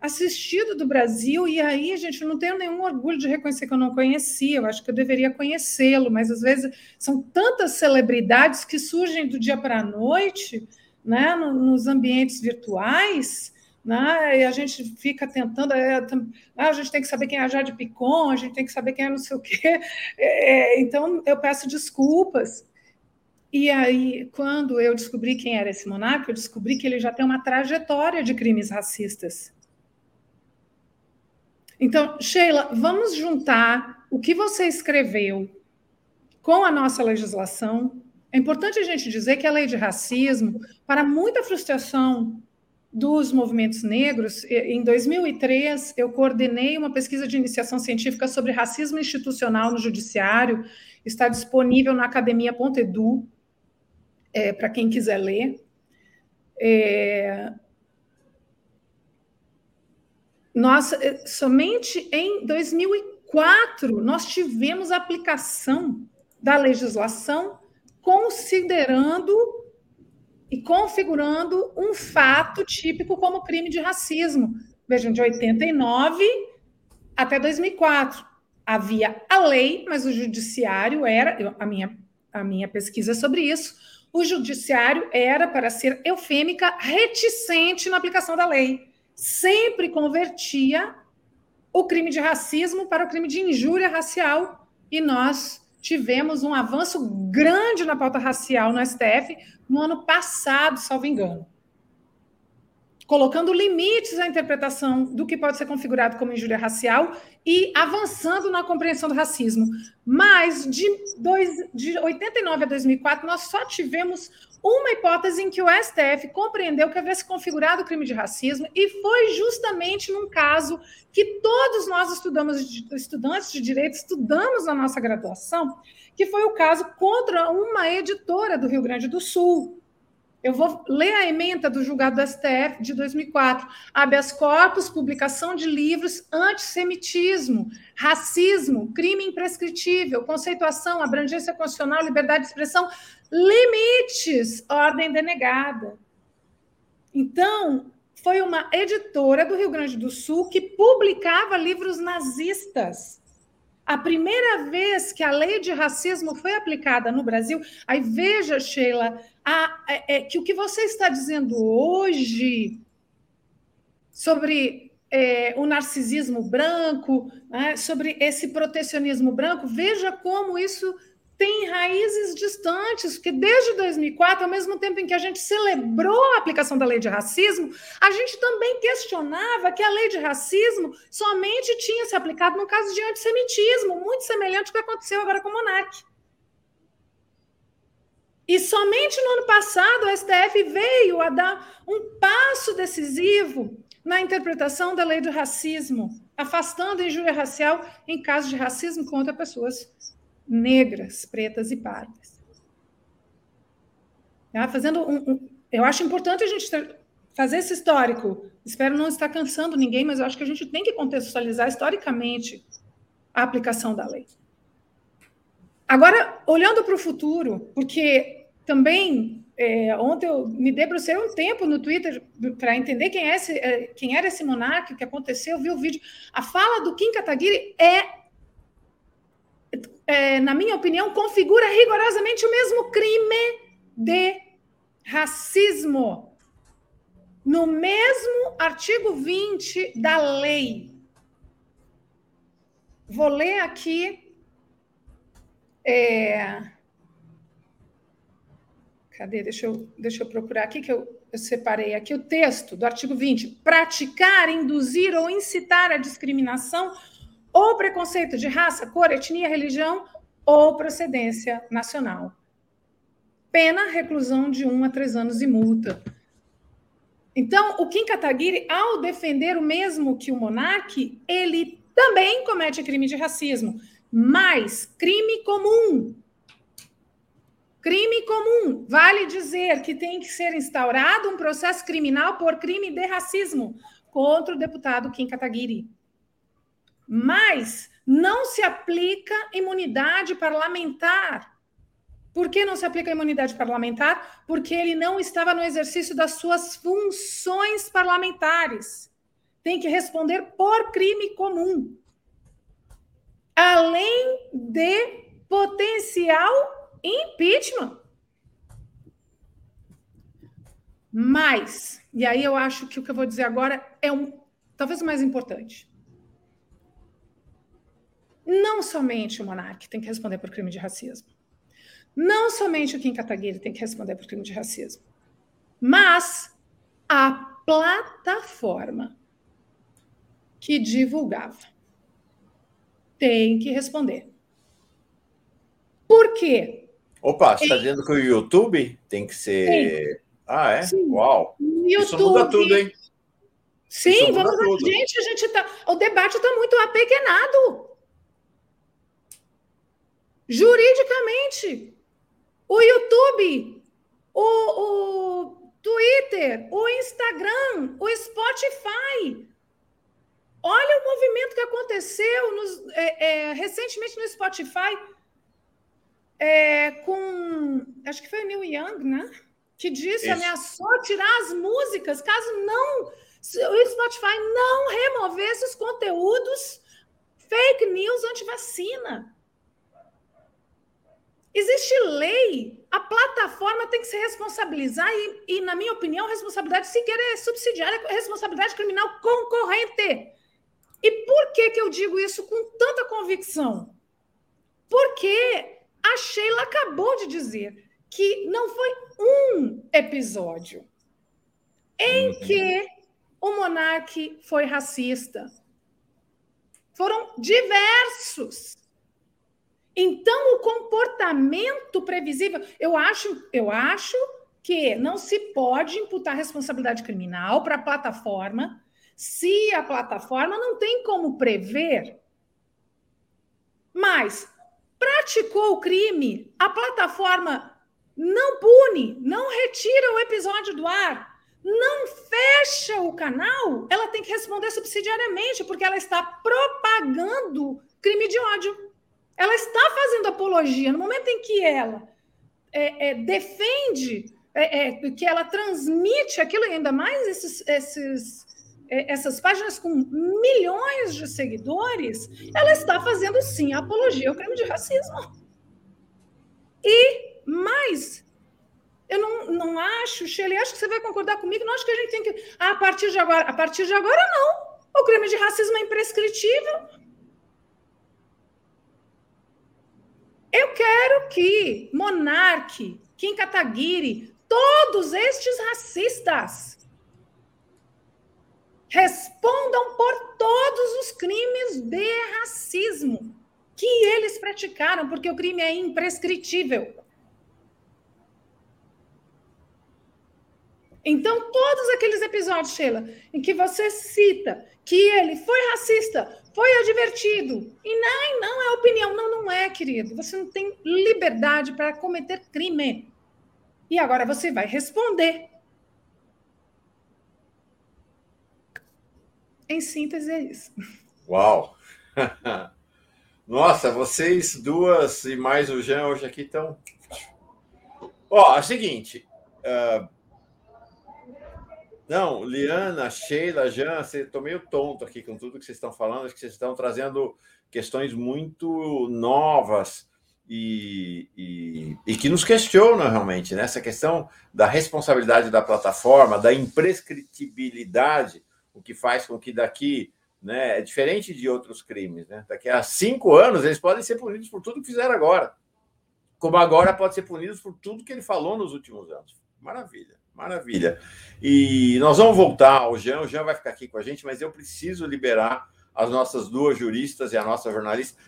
assistido do Brasil, e aí, gente, eu não tenho nenhum orgulho de reconhecer que eu não conhecia, eu acho que eu deveria conhecê-lo, mas às vezes são tantas celebridades que surgem do dia para a noite, né, nos ambientes virtuais, né? E a gente fica tentando, é, ah, a gente tem que saber quem é a Jade Picon, a gente tem que saber quem é não sei o quê. É, então, eu peço desculpas. E aí, quando eu descobri quem era esse monarca, eu descobri que ele já tem uma trajetória de crimes racistas. Então, Sheila, vamos juntar o que você escreveu com a nossa legislação. É importante a gente dizer que a lei de racismo, para muita frustração dos movimentos negros, em 2003, eu coordenei uma pesquisa de iniciação científica sobre racismo institucional no judiciário, está disponível na academia.edu, é, para quem quiser ler. É, nós, é, somente em 2004, nós tivemos aplicação da legislação considerando e configurando um fato típico como crime de racismo. Vejam, de 89 até 2004 havia a lei, mas o judiciário era a minha a minha pesquisa sobre isso. O judiciário era, para ser eufêmica, reticente na aplicação da lei. Sempre convertia o crime de racismo para o crime de injúria racial e nós tivemos um avanço grande na pauta racial no STF no ano passado, salvo engano. Colocando limites à interpretação do que pode ser configurado como injúria racial e avançando na compreensão do racismo. Mas de, dois, de 89 a 2004, nós só tivemos uma hipótese em que o STF compreendeu que havia se configurado o crime de racismo, e foi justamente num caso que todos nós estudamos, estudantes de direito, estudamos na nossa graduação, que foi o caso contra uma editora do Rio Grande do Sul. Eu vou ler a emenda do julgado do STF de 2004. Habeas corpus, publicação de livros, antissemitismo, racismo, crime imprescritível, conceituação, abrangência constitucional, liberdade de expressão, limites, ordem denegada. Então, foi uma editora do Rio Grande do Sul que publicava livros nazistas. A primeira vez que a lei de racismo foi aplicada no Brasil, aí veja, Sheila, a, é, é, que o que você está dizendo hoje sobre é, o narcisismo branco, né, sobre esse protecionismo branco, veja como isso tem raízes distantes, porque desde 2004, ao mesmo tempo em que a gente celebrou a aplicação da lei de racismo, a gente também questionava que a lei de racismo somente tinha se aplicado no caso de antissemitismo, muito semelhante ao que aconteceu agora com o Monarque. E somente no ano passado o STF veio a dar um passo decisivo na interpretação da lei do racismo, afastando a injúria racial em casos de racismo contra pessoas negras, pretas e pardas. Tá? Fazendo um, um, eu acho importante a gente ter, fazer esse histórico. Espero não estar cansando ninguém, mas eu acho que a gente tem que contextualizar historicamente a aplicação da lei. Agora, olhando para o futuro, porque também é, ontem eu me debrucei um tempo no Twitter para entender quem, é esse, é, quem era esse monarca, o que aconteceu, vi o vídeo. A fala do Kim Kataguiri é, é, na minha opinião, configura rigorosamente o mesmo crime de racismo. No mesmo artigo 20 da lei. Vou ler aqui é... Cadê? Deixa eu, deixa eu procurar aqui que eu, eu separei aqui o texto do artigo 20. Praticar, induzir ou incitar a discriminação ou preconceito de raça, cor, etnia, religião ou procedência nacional. Pena, reclusão de um a três anos e multa. Então, o Kim Kataguiri, ao defender o mesmo que o monarque, ele também comete crime de racismo mais crime comum. Crime comum. Vale dizer que tem que ser instaurado um processo criminal por crime de racismo contra o deputado Kim Kataguiri. Mas não se aplica imunidade parlamentar. Por que não se aplica imunidade parlamentar? Porque ele não estava no exercício das suas funções parlamentares. Tem que responder por crime comum além de potencial impeachment. Mas, e aí eu acho que o que eu vou dizer agora é um, talvez o mais importante. Não somente o monarca tem que responder por crime de racismo. Não somente o Kim Kataguiri tem que responder por crime de racismo. Mas a plataforma que divulgava tem que responder. Por quê? Opa, você está dizendo que o YouTube tem que ser. Sim. Ah, é? Sim. Uau! YouTube... Isso muda tudo, hein? Sim, vamos lá. Gente, a gente tá. O debate está muito apequenado. Juridicamente. O YouTube, o, o Twitter, o Instagram, o Spotify, Olha o movimento que aconteceu nos, é, é, recentemente no Spotify é, com. Acho que foi o Neil Young, né? Que disse, Isso. ameaçou tirar as músicas, caso não. O Spotify não removesse os conteúdos fake news anti-vacina. Existe lei, a plataforma tem que se responsabilizar, e, e na minha opinião, responsabilidade sequer é subsidiária, é responsabilidade criminal concorrente. E por que, que eu digo isso com tanta convicção? Porque a Sheila acabou de dizer que não foi um episódio em que o monarque foi racista. Foram diversos. Então, o comportamento previsível, eu acho, eu acho que não se pode imputar responsabilidade criminal para a plataforma se a plataforma não tem como prever, mas praticou o crime, a plataforma não pune, não retira o episódio do ar, não fecha o canal, ela tem que responder subsidiariamente, porque ela está propagando crime de ódio. Ela está fazendo apologia. No momento em que ela é, é, defende, é, é que ela transmite aquilo, ainda mais esses, esses essas páginas com milhões de seguidores, ela está fazendo sim apologia ao crime de racismo. E mais, eu não, não acho, Shelley, acho que você vai concordar comigo, não acho que a gente tem que. Ah, a partir de agora, a partir de agora, não. O crime de racismo é imprescritível. Eu quero que Monarque, Kim Kataguiri, todos estes racistas respondam por todos os crimes de racismo que eles praticaram, porque o crime é imprescritível. Então, todos aqueles episódios, Sheila, em que você cita que ele foi racista, foi advertido, e não, não é opinião. Não, não é, querido. Você não tem liberdade para cometer crime. E agora você vai responder. Em síntese, é isso. Uau! Nossa, vocês duas e mais o Jean hoje aqui estão. Ó, é o seguinte. Uh... Não, Liana, Sheila, Jean, estou meio tonto aqui com tudo que vocês estão falando. Acho que vocês estão trazendo questões muito novas e, e, e, que nos questionam realmente, né? Essa questão da responsabilidade da plataforma, da imprescritibilidade, o que faz com que daqui, né? É diferente de outros crimes, né? Daqui a cinco anos eles podem ser punidos por tudo que fizeram agora, como agora pode ser punidos por tudo que ele falou nos últimos anos. Maravilha, maravilha. E nós vamos voltar ao Jean, o Jean vai ficar aqui com a gente, mas eu preciso liberar as nossas duas juristas e a nossa jornalista.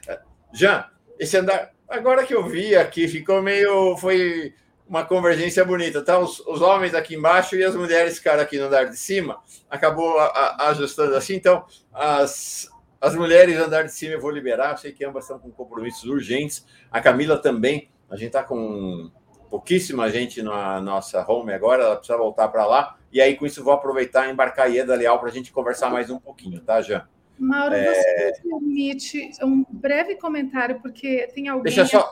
Jean, esse andar, agora que eu vi aqui, ficou meio. Foi uma convergência bonita. Tá? Os, os homens aqui embaixo e as mulheres ficaram aqui no andar de cima. Acabou a, a, ajustando assim. Então, as, as mulheres no andar de cima eu vou liberar. Eu sei que ambas estão com compromissos urgentes. A Camila também. A gente está com pouquíssima gente na nossa home agora. Ela precisa voltar para lá. E aí, com isso, vou aproveitar e embarcar a Ieda Leal para a gente conversar mais um pouquinho, tá, Jean? Mauro, é... você me permite um breve comentário, porque tem alguém. Deixa só,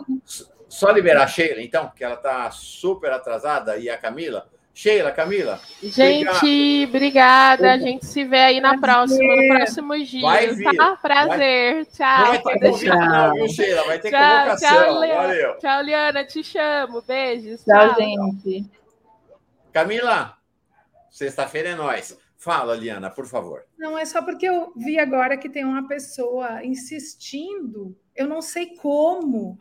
só liberar a Sheila, então, que ela está super atrasada, e a Camila. Sheila, Camila. Gente, obrigada. A gente se vê aí na Prazer. próxima, no próximo dia. Vai vir. Tá? Prazer. Vai... Tchau. Não vai ter convocação, viu, Sheila? Vai ter tchau, convocação. Tchau, Valeu. Tchau, Liana. Te chamo. Beijos. Tchau, tchau. gente. Camila, sexta-feira é nós. Fala, Liana, por favor. Não, é só porque eu vi agora que tem uma pessoa insistindo, eu não sei como,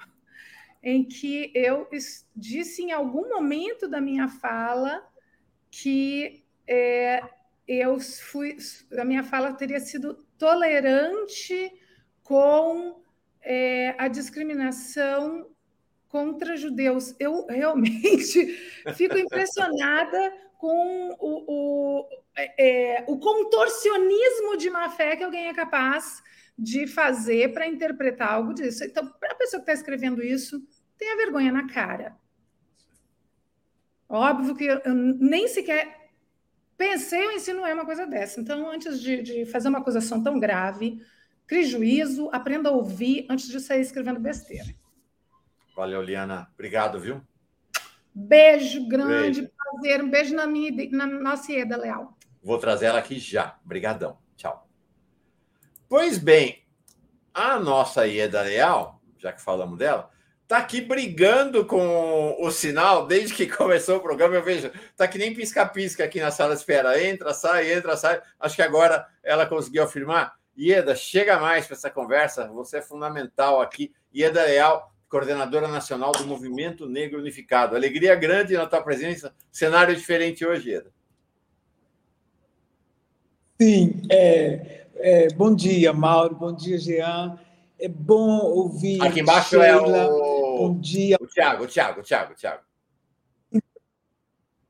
em que eu disse em algum momento da minha fala que é, eu fui, a minha fala teria sido tolerante com é, a discriminação contra judeus. Eu realmente fico impressionada com o, o, é, é, o contorcionismo de má fé que alguém é capaz de fazer para interpretar algo disso. Então, para a pessoa que está escrevendo isso, tenha vergonha na cara. Óbvio que eu nem sequer pensei em insinuar uma coisa dessa. Então, antes de, de fazer uma acusação tão grave, crie juízo, aprenda a ouvir antes de sair escrevendo besteira. Valeu, Liana. Obrigado, viu? Beijo grande, beijo. prazer. Um beijo na, minha, na nossa Ieda Leal. Vou trazer ela aqui já. Obrigadão. Tchau. Pois bem, a nossa Ieda Leal, já que falamos dela, tá aqui brigando com o sinal desde que começou o programa. Eu vejo, tá que nem pisca-pisca aqui na sala de espera. Entra, sai, entra, sai. Acho que agora ela conseguiu afirmar. Ieda, chega mais para essa conversa. Você é fundamental aqui. Ieda Leal, coordenadora nacional do Movimento Negro Unificado. Alegria grande na tua presença. Cenário diferente hoje, Ieda. Sim, é, é, bom dia, Mauro, bom dia, Jean. É bom ouvir. Aqui embaixo Sheila. é o. Bom dia. O Tiago, o Tiago, o Tiago, o Tiago.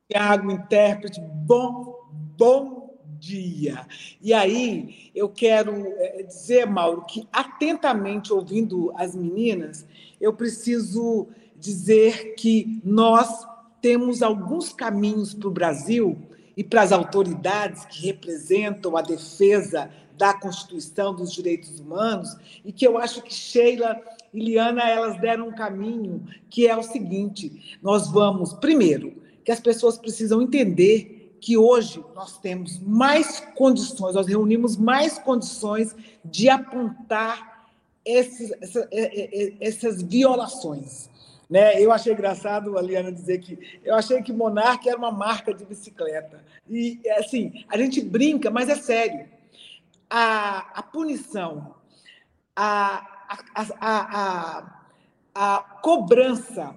Tiago, intérprete, bom, bom dia. E aí, eu quero é, dizer, Mauro, que atentamente ouvindo as meninas, eu preciso dizer que nós temos alguns caminhos para o Brasil e para as autoridades que representam a defesa da Constituição dos Direitos Humanos, e que eu acho que Sheila e Liana elas deram um caminho que é o seguinte: nós vamos, primeiro, que as pessoas precisam entender que hoje nós temos mais condições, nós reunimos mais condições de apontar esses, essa, essas violações. Né? Eu achei engraçado a Liana dizer que eu achei que Monarque era uma marca de bicicleta. E assim, a gente brinca, mas é sério. A, a punição, a, a, a, cobrança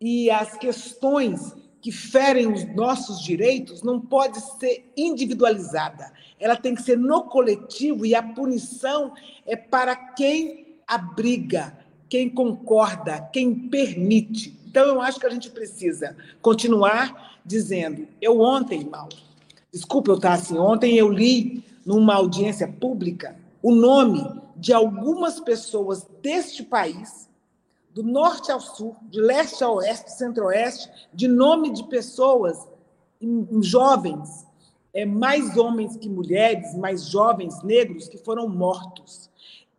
e as questões que ferem os nossos direitos não pode ser individualizada. Ela tem que ser no coletivo e a punição é para quem abriga, quem concorda, quem permite. Então, eu acho que a gente precisa continuar dizendo. Eu ontem, mal, desculpa eu estar assim, ontem eu li numa audiência pública o nome de algumas pessoas deste país, do norte ao sul, de leste a oeste, centro-oeste, de nome de pessoas jovens, é, mais homens que mulheres, mais jovens negros que foram mortos.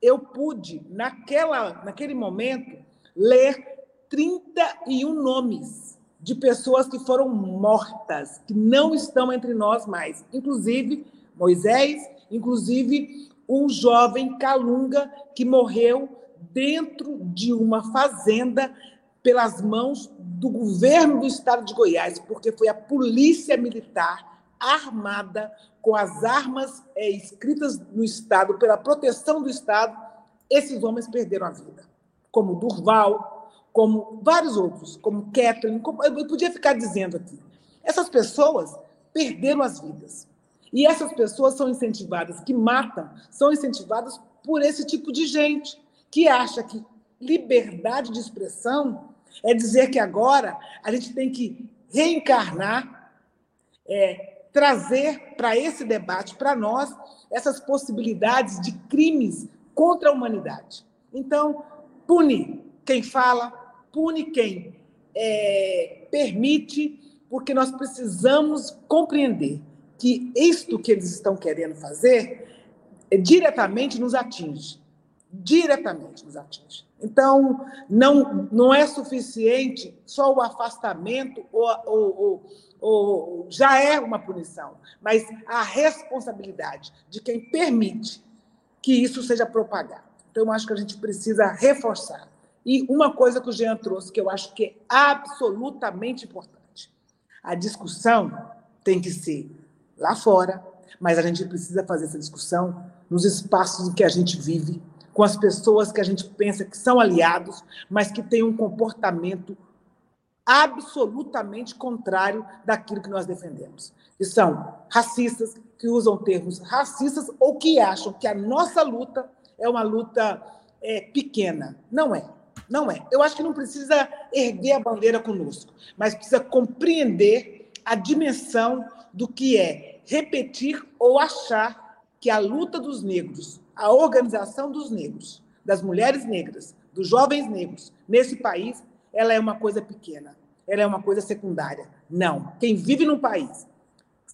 Eu pude, naquela, naquele momento, ler 31 nomes de pessoas que foram mortas, que não estão entre nós mais, inclusive Moisés, inclusive um jovem Calunga que morreu dentro de uma fazenda pelas mãos do governo do estado de Goiás, porque foi a polícia militar armada com as armas é, escritas no estado pela proteção do estado, esses homens perderam a vida, como Durval, como vários outros, como Kathleen, como, eu podia ficar dizendo aqui. Essas pessoas perderam as vidas. E essas pessoas são incentivadas, que matam, são incentivadas por esse tipo de gente que acha que liberdade de expressão é dizer que agora a gente tem que reencarnar, é, trazer para esse debate, para nós, essas possibilidades de crimes contra a humanidade. Então, pune quem fala, pune quem é, permite, porque nós precisamos compreender que isto que eles estão querendo fazer é, diretamente nos atinge. Diretamente nos atinge. Então, não, não é suficiente só o afastamento ou, ou, ou, ou já é uma punição, mas a responsabilidade de quem permite que isso seja propagado. Então, eu acho que a gente precisa reforçar. E uma coisa que o Jean trouxe, que eu acho que é absolutamente importante: a discussão tem que ser lá fora, mas a gente precisa fazer essa discussão nos espaços em que a gente vive, com as pessoas que a gente pensa que são aliados, mas que têm um comportamento absolutamente contrário daquilo que nós defendemos. Que são racistas, que usam termos racistas ou que acham que a nossa luta é uma luta é, pequena. Não é. Não é. Eu acho que não precisa erguer a bandeira conosco, mas precisa compreender a dimensão do que é repetir ou achar que a luta dos negros, a organização dos negros, das mulheres negras, dos jovens negros nesse país, ela é uma coisa pequena, ela é uma coisa secundária. Não. Quem vive num país,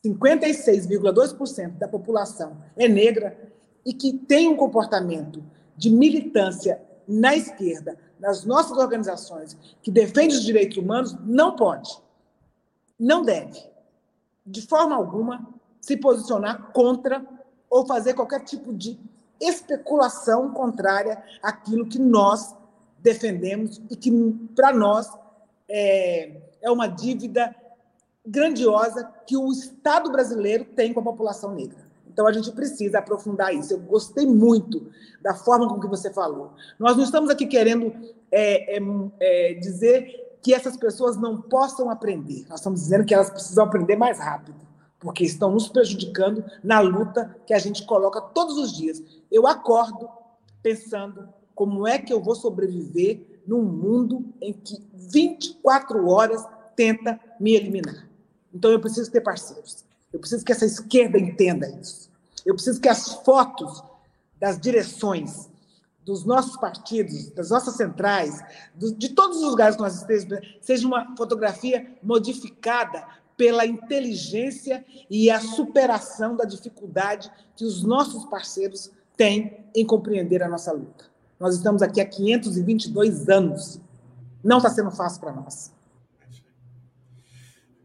56,2% da população é negra e que tem um comportamento de militância na esquerda, nas nossas organizações, que defende os direitos humanos, não pode, não deve de forma alguma, se posicionar contra ou fazer qualquer tipo de especulação contrária àquilo que nós defendemos e que, para nós, é, é uma dívida grandiosa que o Estado brasileiro tem com a população negra. Então, a gente precisa aprofundar isso. Eu gostei muito da forma com que você falou. Nós não estamos aqui querendo é, é, é dizer que essas pessoas não possam aprender. Nós estamos dizendo que elas precisam aprender mais rápido, porque estão nos prejudicando na luta que a gente coloca todos os dias. Eu acordo pensando como é que eu vou sobreviver num mundo em que 24 horas tenta me eliminar. Então eu preciso ter parceiros. Eu preciso que essa esquerda entenda isso. Eu preciso que as fotos das direções dos nossos partidos, das nossas centrais, de todos os lugares que nós estejamos, seja uma fotografia modificada pela inteligência e a superação da dificuldade que os nossos parceiros têm em compreender a nossa luta. Nós estamos aqui há 522 anos. Não está sendo fácil para nós.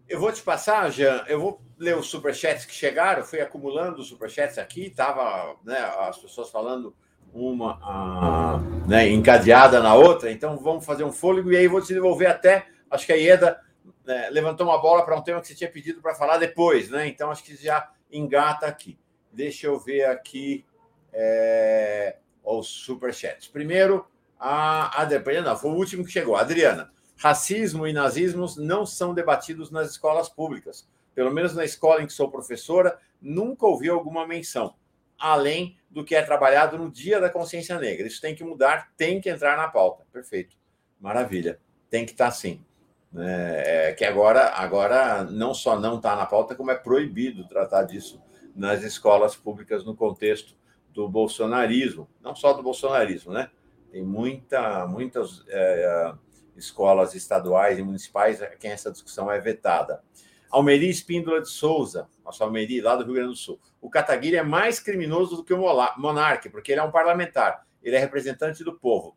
Eu vou te passar, Jean, eu vou ler os superchats que chegaram, fui acumulando os superchats aqui, estava né, as pessoas falando uma né, encadeada na outra, então vamos fazer um fôlego e aí vou te devolver até. Acho que a Ieda né, levantou uma bola para um tema que você tinha pedido para falar depois, né? Então acho que já engata aqui. Deixa eu ver aqui é, os superchats. Primeiro, a Adriana, foi o último que chegou. Adriana, racismo e nazismos não são debatidos nas escolas públicas. Pelo menos na escola em que sou professora, nunca ouvi alguma menção além do que é trabalhado no Dia da Consciência Negra. Isso tem que mudar, tem que entrar na pauta. Perfeito. Maravilha. Tem que estar tá sim. É, é, que agora, agora não só não está na pauta, como é proibido tratar disso nas escolas públicas no contexto do bolsonarismo. Não só do bolsonarismo, né? Tem muita, muitas é, escolas estaduais e municipais a quem essa discussão é vetada. Almeri Espíndola de Souza, nosso Almeri, lá do Rio Grande do Sul. O Kataguiri é mais criminoso do que o monarca, porque ele é um parlamentar, ele é representante do povo.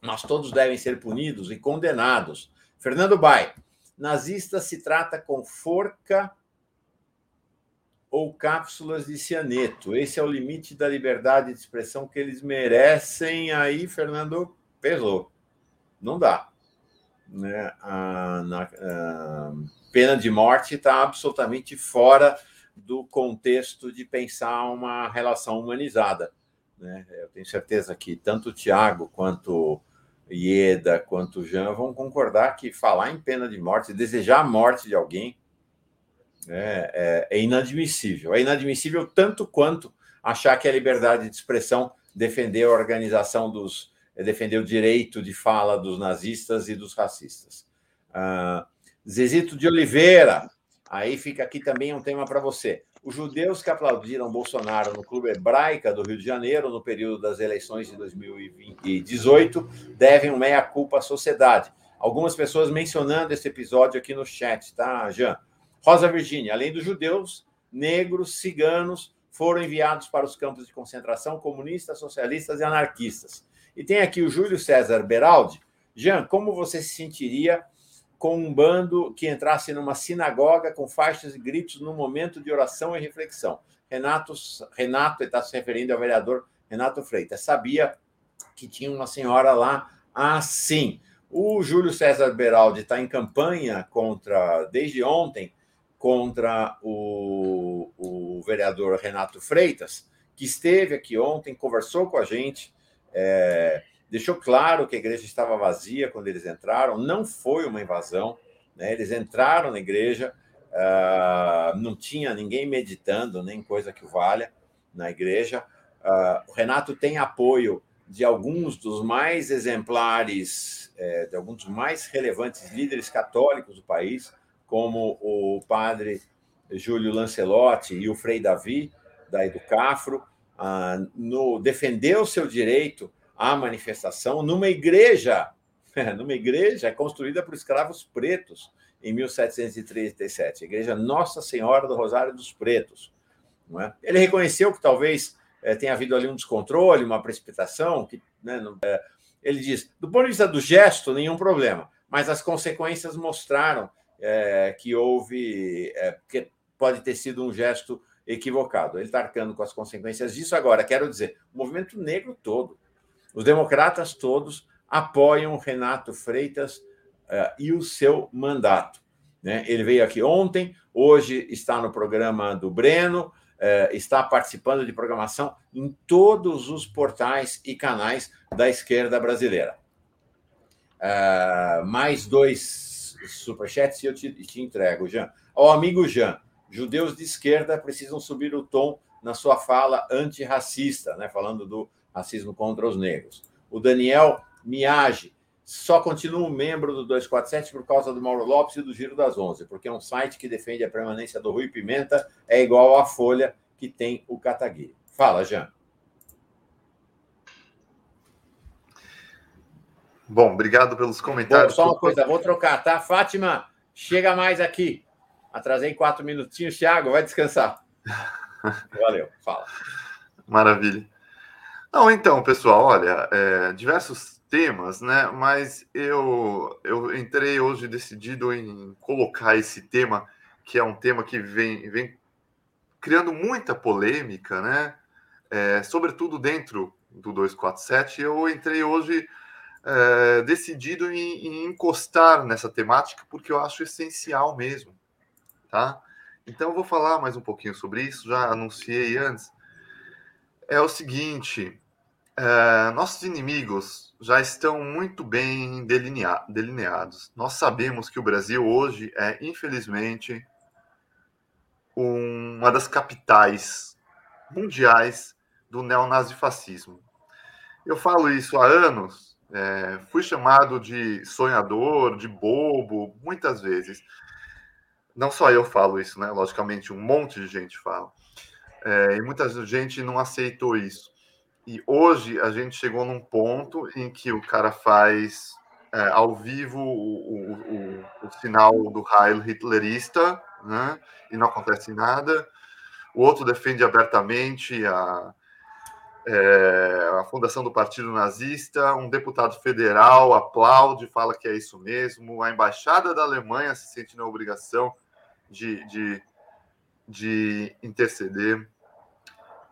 Mas todos devem ser punidos e condenados. Fernando Bai, nazista se trata com forca ou cápsulas de cianeto. Esse é o limite da liberdade de expressão que eles merecem. Aí, Fernando, pesou. Não dá. Né? A, na, a pena de morte está absolutamente fora do contexto de pensar uma relação humanizada. Né? Eu tenho certeza que tanto o Tiago quanto Ieda, quanto Jean vão concordar que falar em pena de morte, desejar a morte de alguém, é, é, é inadmissível. É inadmissível tanto quanto achar que a liberdade de expressão defender a organização dos. É defender o direito de fala dos nazistas e dos racistas. Ah, Zezito de Oliveira, aí fica aqui também um tema para você. Os judeus que aplaudiram Bolsonaro no Clube Hebraica do Rio de Janeiro, no período das eleições de 2018, devem um meia-culpa à sociedade. Algumas pessoas mencionando esse episódio aqui no chat, tá, Jean? Rosa Virgínia, além dos judeus, negros, ciganos foram enviados para os campos de concentração comunistas, socialistas e anarquistas. E tem aqui o Júlio César Beraldi. Jean, como você se sentiria com um bando que entrasse numa sinagoga com faixas e gritos no momento de oração e reflexão? Renato, Renato está se referindo ao vereador Renato Freitas, sabia que tinha uma senhora lá assim. O Júlio César Beraldi está em campanha contra, desde ontem, contra o, o vereador Renato Freitas, que esteve aqui ontem, conversou com a gente, é, deixou claro que a igreja estava vazia quando eles entraram, não foi uma invasão, né? eles entraram na igreja, uh, não tinha ninguém meditando, nem coisa que valha na igreja. Uh, o Renato tem apoio de alguns dos mais exemplares, é, de alguns dos mais relevantes líderes católicos do país, como o padre Júlio Lancelotti e o Frei Davi, da Educafro, ah, no, defendeu seu direito à manifestação numa igreja, numa igreja construída por escravos pretos em 1737, a Igreja Nossa Senhora do Rosário dos Pretos. É? Ele reconheceu que talvez é, tenha havido ali um descontrole, uma precipitação, que, né, não, é, ele diz, do ponto de vista do gesto, nenhum problema, mas as consequências mostraram é, que houve, que pode ter sido um gesto equivocado. Ele está arcando com as consequências disso. Agora, quero dizer, o movimento negro todo, os democratas todos apoiam Renato Freitas é, e o seu mandato. Né? Ele veio aqui ontem, hoje está no programa do Breno, é, está participando de programação em todos os portais e canais da esquerda brasileira. É, mais dois superchats e eu te, te entrego, Jean. Ao amigo Jean, judeus de esquerda precisam subir o tom na sua fala antirracista, né, falando do racismo contra os negros. O Daniel Miage só continua um membro do 247 por causa do Mauro Lopes e do Giro das Onze, porque é um site que defende a permanência do Rui Pimenta é igual à Folha que tem o Kataguiri. Fala, Jean. Bom, obrigado pelos comentários. Bom, só uma coisa, vou trocar, tá? Fátima, chega mais aqui. Atrasei quatro minutinhos. Thiago, vai descansar. Valeu, fala. Maravilha. Não, então, pessoal, olha, é, diversos temas, né? Mas eu, eu entrei hoje decidido em colocar esse tema, que é um tema que vem, vem criando muita polêmica, né? É, sobretudo dentro do 247. Eu entrei hoje é, decidido em, em, encostar nessa temática, porque eu acho essencial mesmo, tá? Então, eu vou falar mais um pouquinho sobre isso, já anunciei antes. É o seguinte: é, nossos inimigos já estão muito bem delinea delineados. Nós sabemos que o Brasil hoje é, infelizmente, uma das capitais mundiais do neonazifascismo. Eu falo isso há anos é, fui chamado de sonhador, de bobo, muitas vezes. Não só eu falo isso, né? Logicamente, um monte de gente fala. É, e muita gente não aceitou isso. E hoje a gente chegou num ponto em que o cara faz é, ao vivo o, o, o, o, sinal do Heil hitlerista, né? e não acontece nada. O outro defende abertamente a, é, a fundação do Partido Nazista. Um deputado federal aplaude, fala que é isso mesmo. A embaixada da Alemanha se sente na obrigação de, de, de interceder.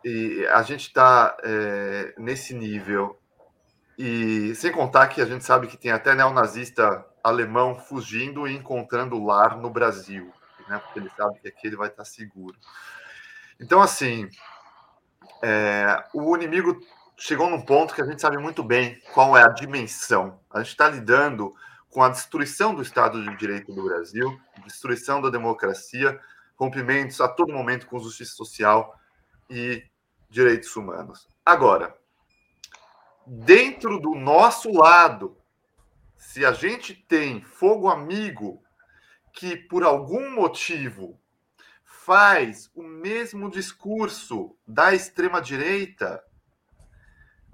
E a gente está é, nesse nível. E sem contar que a gente sabe que tem até neonazista alemão fugindo e encontrando lar no Brasil, né? Porque ele sabe que aqui ele vai estar seguro. Então, assim, é, o inimigo chegou num ponto que a gente sabe muito bem qual é a dimensão. A gente está lidando com a destruição do Estado de Direito do Brasil, destruição da democracia, rompimentos a todo momento com justiça social e direitos humanos. Agora, dentro do nosso lado, se a gente tem fogo amigo que por algum motivo faz o mesmo discurso da extrema direita,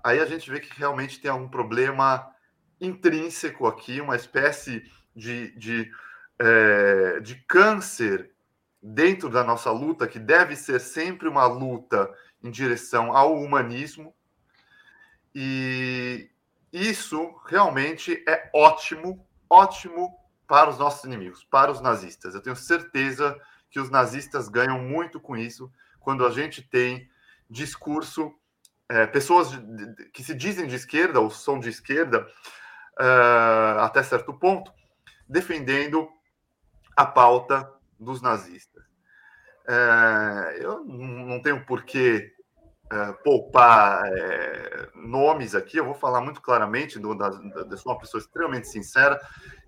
aí a gente vê que realmente tem algum problema intrínseco aqui, uma espécie de, de, é, de câncer dentro da nossa luta, que deve ser sempre uma luta em direção ao humanismo. E isso realmente é ótimo, ótimo para os nossos inimigos, para os nazistas. Eu tenho certeza que os nazistas ganham muito com isso quando a gente tem discurso, é, pessoas que se dizem de esquerda ou são de esquerda uh, até certo ponto, defendendo a pauta dos nazistas. É, eu não tenho por que é, poupar é, nomes aqui, eu vou falar muito claramente, do, da, da, sou uma pessoa extremamente sincera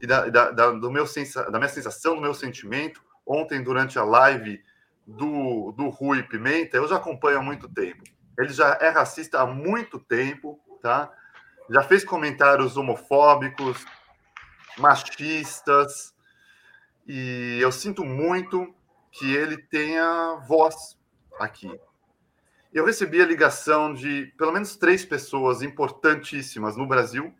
e da, da, da, do meu sensa, da minha sensação, do meu sentimento. Ontem, durante a live do, do Rui Pimenta, eu já acompanho há muito tempo. Ele já é racista há muito tempo, tá? Já fez comentários homofóbicos, machistas, e eu sinto muito que ele tenha voz aqui. Eu recebi a ligação de pelo menos três pessoas importantíssimas no Brasil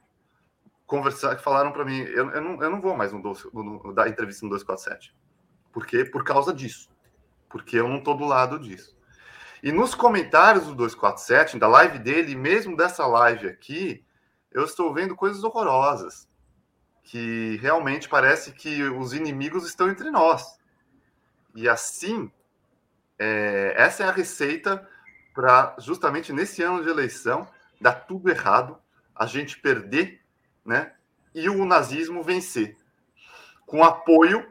conversar, que falaram para mim: eu, eu, não, eu não vou mais no, no, no, dar entrevista no 247. Por quê? Por causa disso. Porque eu não estou do lado disso. E nos comentários do 247, da live dele, mesmo dessa live aqui, eu estou vendo coisas horrorosas. Que realmente parece que os inimigos estão entre nós. E assim, é, essa é a receita para, justamente nesse ano de eleição, dar tudo errado, a gente perder, né? E o nazismo vencer, com apoio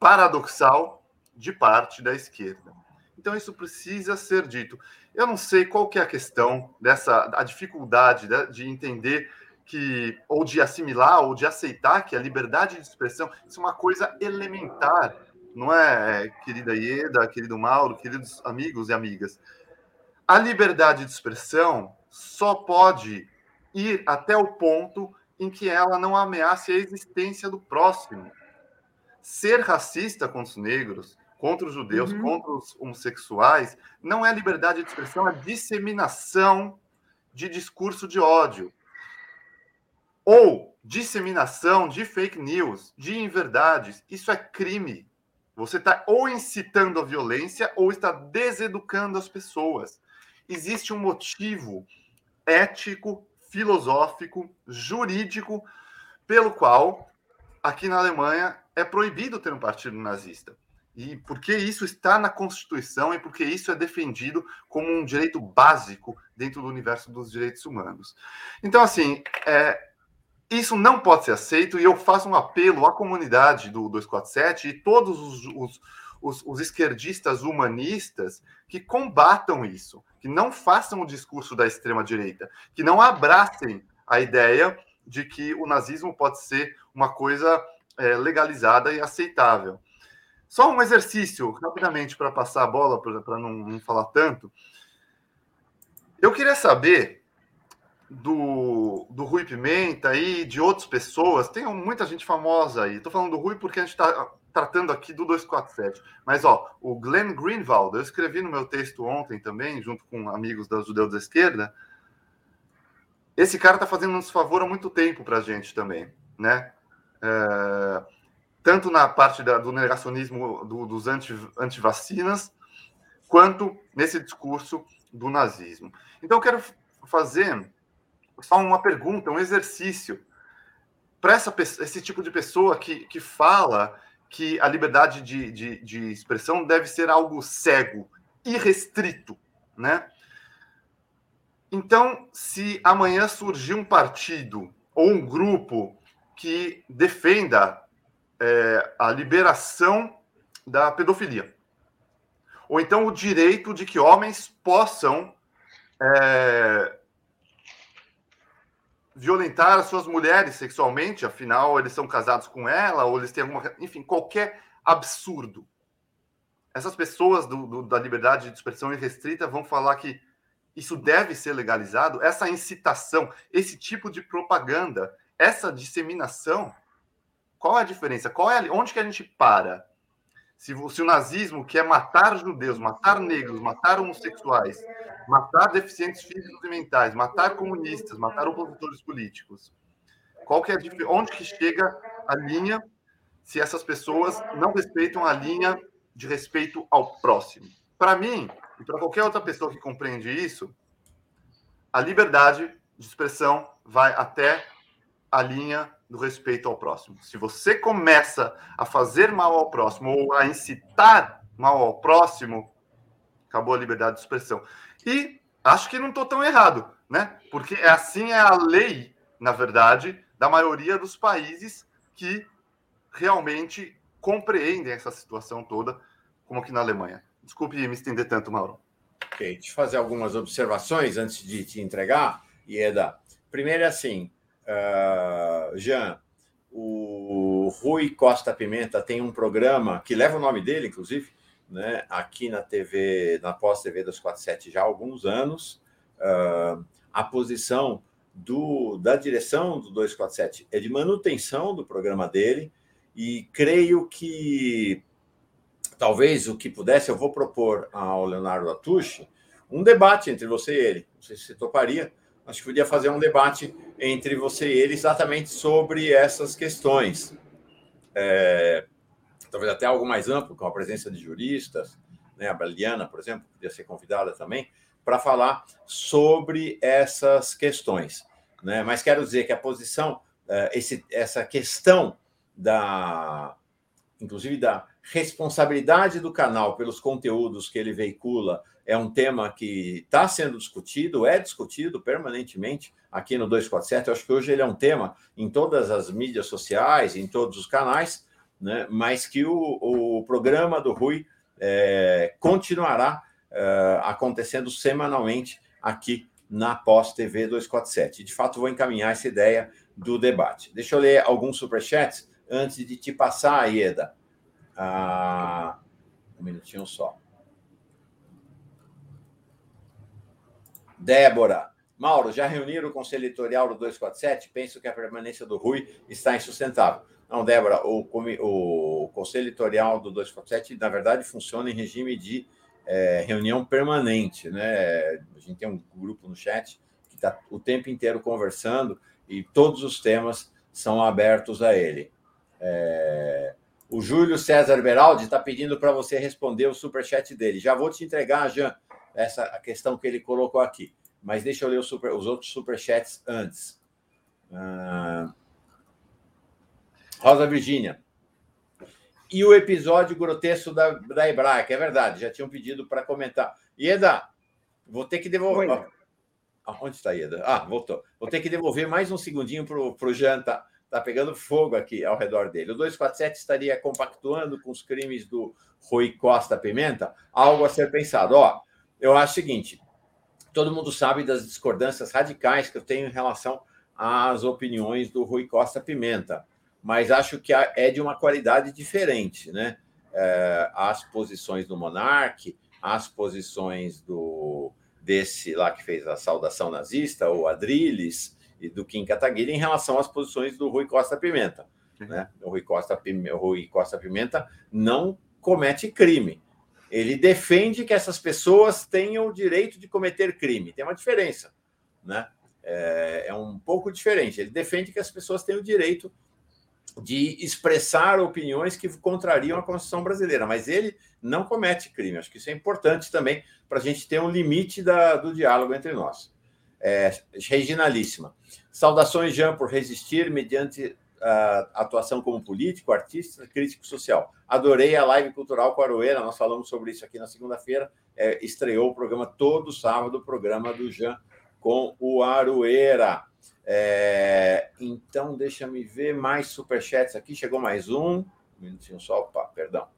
paradoxal de parte da esquerda. Então isso precisa ser dito. Eu não sei qual que é a questão dessa a dificuldade de, de entender que ou de assimilar ou de aceitar que a liberdade de expressão isso é uma coisa elementar não é, querida Ieda, querido Mauro, queridos amigos e amigas? A liberdade de expressão só pode ir até o ponto em que ela não ameace a existência do próximo. Ser racista contra os negros, contra os judeus, uhum. contra os homossexuais, não é liberdade de expressão, é disseminação de discurso de ódio. Ou disseminação de fake news, de inverdades. Isso é crime. Você está ou incitando a violência ou está deseducando as pessoas. Existe um motivo ético, filosófico, jurídico, pelo qual aqui na Alemanha é proibido ter um partido nazista. E porque isso está na Constituição e porque isso é defendido como um direito básico dentro do universo dos direitos humanos. Então, assim, é, isso não pode ser aceito e eu faço um apelo à comunidade do 247 e todos os, os, os, os esquerdistas humanistas que combatam isso, que não façam o discurso da extrema-direita, que não abracem a ideia de que o nazismo pode ser uma coisa é, legalizada e aceitável. Só um exercício, rapidamente, para passar a bola, para não, não falar tanto. Eu queria saber do, do Rui Pimenta e de outras pessoas, tem muita gente famosa aí. Estou falando do Rui porque a gente está tratando aqui do 247. Mas, ó, o Glenn Greenwald, eu escrevi no meu texto ontem também, junto com amigos da Judeus da Esquerda, esse cara está fazendo um desfavor há muito tempo para a gente também, né? É, tanto na parte da, do negacionismo do, dos anti, anti-vacinas, quanto nesse discurso do nazismo. Então, eu quero fazer só uma pergunta, um exercício para esse tipo de pessoa que, que fala que a liberdade de, de, de expressão deve ser algo cego, irrestrito, né? Então, se amanhã surgir um partido ou um grupo que defenda é, a liberação da pedofilia, ou então o direito de que homens possam é, violentar as suas mulheres sexualmente, afinal eles são casados com ela, ou eles têm alguma. Enfim, qualquer absurdo. Essas pessoas do, do, da liberdade de expressão irrestrita vão falar que isso deve ser legalizado, essa incitação, esse tipo de propaganda, essa disseminação, qual é a diferença? Qual é a, onde que a gente para? Se, se o nazismo quer matar judeus, matar negros, matar homossexuais, matar deficientes físicos e mentais, matar comunistas, matar opositores políticos, qual que é a, onde que chega a linha se essas pessoas não respeitam a linha de respeito ao próximo? Para mim, e para qualquer outra pessoa que compreende isso, a liberdade de expressão vai até a linha do respeito ao próximo. Se você começa a fazer mal ao próximo ou a incitar mal ao próximo, acabou a liberdade de expressão. E acho que não estou tão errado, né? Porque é assim é a lei, na verdade, da maioria dos países que realmente compreendem essa situação toda, como aqui na Alemanha. Desculpe me estender tanto, Mauro. Ok, deixa eu fazer algumas observações antes de te entregar, Ieda. Primeiro é assim, uh, Jean, o Rui Costa Pimenta tem um programa que leva o nome dele, inclusive, né, aqui na TV, na pós-TV 247 já há alguns anos. Uh, a posição do, da direção do 247 é de manutenção do programa dele, e creio que talvez o que pudesse, eu vou propor ao Leonardo Atushi um debate entre você e ele. Não sei se você toparia. Acho que podia fazer um debate entre você e ele exatamente sobre essas questões. É, talvez até algo mais amplo, com a presença de juristas, né? a Baliana, por exemplo, podia ser convidada também, para falar sobre essas questões. Né? Mas quero dizer que a posição, é, esse, essa questão da, inclusive da responsabilidade do canal pelos conteúdos que ele veicula é um tema que está sendo discutido, é discutido permanentemente aqui no 247. Eu acho que hoje ele é um tema em todas as mídias sociais, em todos os canais, né? mas que o, o programa do Rui é, continuará é, acontecendo semanalmente aqui na Pós TV 247. De fato, vou encaminhar essa ideia do debate. Deixa eu ler alguns superchats antes de te passar, Ieda. Ah, um minutinho só. Débora. Mauro, já reuniram o Conselho Editorial do 247? Penso que a permanência do Rui está insustentável. Não, Débora, o, o Conselho Editorial do 247, na verdade, funciona em regime de é, reunião permanente. Né? A gente tem um grupo no chat que está o tempo inteiro conversando e todos os temas são abertos a ele. É... O Júlio César Beraldi está pedindo para você responder o superchat dele. Já vou te entregar, Jean, essa a questão que ele colocou aqui. Mas deixa eu ler super, os outros superchats antes. Ah... Rosa Virgínia. E o episódio grotesco da, da Hebraica, é verdade, já tinham pedido para comentar. Ieda, vou ter que devolver. Ah, onde está Ieda? Ah, voltou. Vou ter que devolver mais um segundinho para o Jean, tá? Está pegando fogo aqui ao redor dele. O 247 estaria compactuando com os crimes do Rui Costa Pimenta? Algo a ser pensado. Ó, eu acho o seguinte: todo mundo sabe das discordâncias radicais que eu tenho em relação às opiniões do Rui Costa Pimenta, mas acho que é de uma qualidade diferente, né? É, as posições do Monarque, as posições do desse lá que fez a saudação nazista, o Adrilles, e do Kim Kataguiri em relação às posições do Rui Costa Pimenta. Né? O Rui Costa, o Rui Costa Pimenta não comete crime. Ele defende que essas pessoas tenham o direito de cometer crime. Tem uma diferença. Né? É, é um pouco diferente. Ele defende que as pessoas têm o direito de expressar opiniões que contrariam a Constituição brasileira, mas ele não comete crime. Acho que isso é importante também para a gente ter um limite da, do diálogo entre nós. É, Reginalíssima. Saudações, Jean, por resistir mediante a atuação como político, artista, crítico social. Adorei a live cultural com a Aroeira, nós falamos sobre isso aqui na segunda-feira. É, estreou o programa todo sábado, o programa do Jean com o Aroeira. É, então, deixa-me ver mais superchats aqui. Chegou mais um. Um minutinho só. Opa, perdão.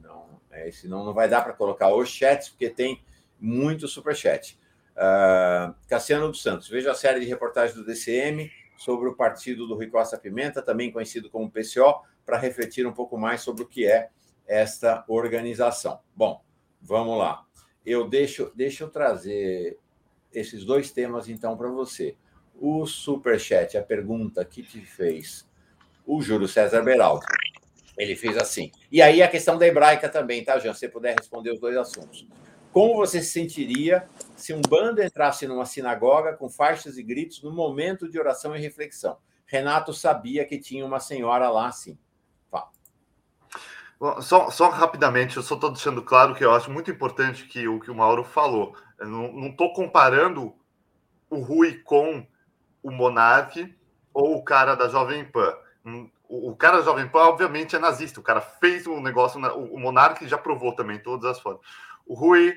Não, é, senão não vai dar para colocar os chats, porque tem muito superchat. Uh, Cassiano dos Santos, veja a série de reportagens do DCM sobre o partido do Rui Costa Pimenta, também conhecido como PCO, para refletir um pouco mais sobre o que é esta organização. Bom, vamos lá. Eu deixo, deixa eu trazer esses dois temas então para você. O superchat, a pergunta que te fez o Júlio César Beraldo. Ele fez assim. E aí a questão da hebraica também, tá, Jean? Se você puder responder os dois assuntos. Como você se sentiria se um bando entrasse numa sinagoga com faixas e gritos no momento de oração e reflexão? Renato sabia que tinha uma senhora lá, sim. Fala. Bom, só, só rapidamente, eu só estou deixando claro que eu acho muito importante que o que o Mauro falou. Eu não estou comparando o Rui com o Monarque ou o cara da Jovem Pan. Hum, o, cara da Jovem Pan, obviamente, é nazista. O cara fez o negócio. O, Monarque já provou também todas as fotos. O Rui,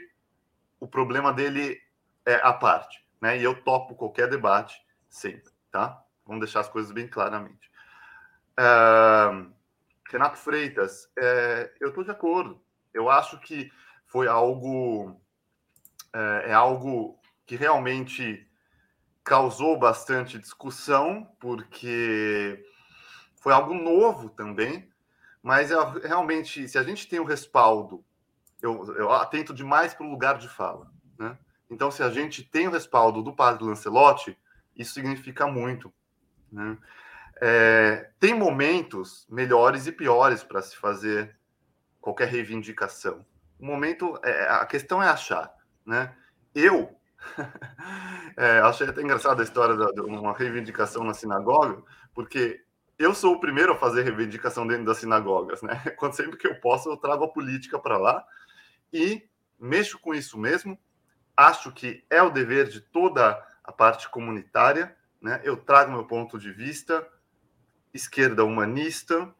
o problema dele é a parte, né? E eu topo qualquer debate sempre, tá? Vamos deixar as coisas bem claramente. Renato Freitas, é, eu estou de acordo. Eu acho que foi algo é, é algo que realmente causou bastante discussão, porque foi algo novo também, mas é, realmente, se a gente tem o respaldo eu, eu atento demais para o lugar de fala. Né? Então, se a gente tem o respaldo do padre Lancelotti, isso significa muito. Né? É, tem momentos melhores e piores para se fazer qualquer reivindicação. O momento, é, a questão é achar. Né? Eu é, achei até engraçada a história de uma reivindicação na sinagoga, porque eu sou o primeiro a fazer reivindicação dentro das sinagogas, né? Quando sempre que eu posso, eu trago a política para lá e mexo com isso mesmo. Acho que é o dever de toda a parte comunitária, né? Eu trago meu ponto de vista, esquerda humanista,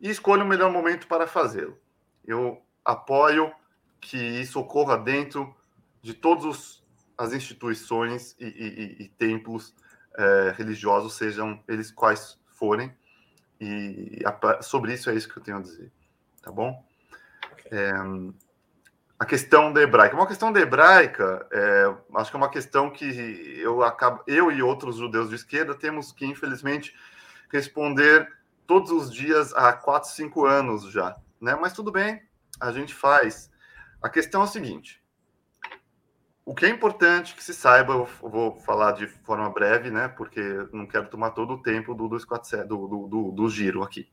e escolho o melhor momento para fazê-lo. Eu apoio que isso ocorra dentro de todas as instituições e, e, e templos é, religiosos, sejam eles quais forem. E a, sobre isso é isso que eu tenho a dizer, tá bom? É, a questão da hebraica. Uma questão da hebraica, é, acho que é uma questão que eu, acabo, eu e outros judeus de esquerda temos que, infelizmente, responder todos os dias há quatro, cinco anos já. Né? Mas tudo bem, a gente faz. A questão é a seguinte: o que é importante que se saiba, eu vou falar de forma breve, né? Porque não quero tomar todo o tempo do, 247, do, do, do, do giro aqui.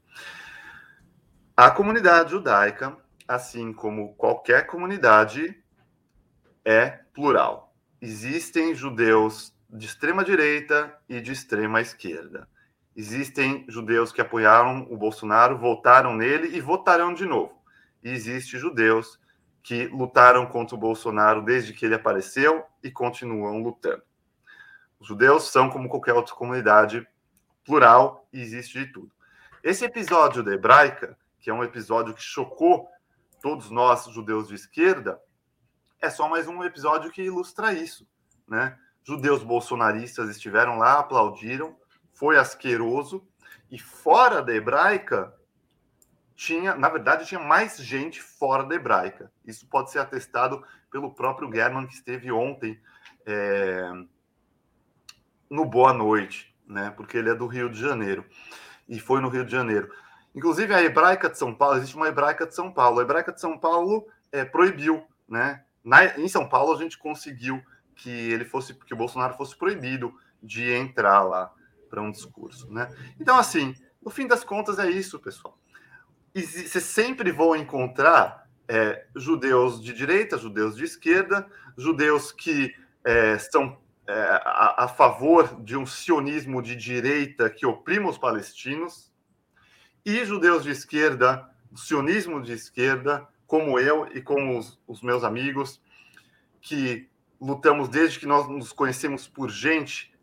A comunidade judaica assim como qualquer comunidade, é plural. Existem judeus de extrema direita e de extrema esquerda. Existem judeus que apoiaram o Bolsonaro, votaram nele e votarão de novo. E existem judeus que lutaram contra o Bolsonaro desde que ele apareceu e continuam lutando. Os judeus são como qualquer outra comunidade plural e existe de tudo. Esse episódio da hebraica, que é um episódio que chocou todos nós judeus de esquerda, é só mais um episódio que ilustra isso, né? Judeus bolsonaristas estiveram lá, aplaudiram, foi asqueroso e fora da hebraica tinha, na verdade, tinha mais gente fora da hebraica. Isso pode ser atestado pelo próprio German que esteve ontem é, no Boa Noite, né? Porque ele é do Rio de Janeiro e foi no Rio de Janeiro. Inclusive, a hebraica de São Paulo, existe uma hebraica de São Paulo. A hebraica de São Paulo é, proibiu, né? Na, em São Paulo, a gente conseguiu que ele fosse, que o Bolsonaro fosse proibido de entrar lá para um discurso, né? Então, assim, no fim das contas, é isso, pessoal. Você sempre vão encontrar é, judeus de direita, judeus de esquerda, judeus que é, são é, a, a, favor de um sionismo de direita que oprima os palestinos, e judeus de esquerda, sionismo de esquerda, como eu e como os, os meus amigos, que lutamos desde que nós nos conhecemos por gente,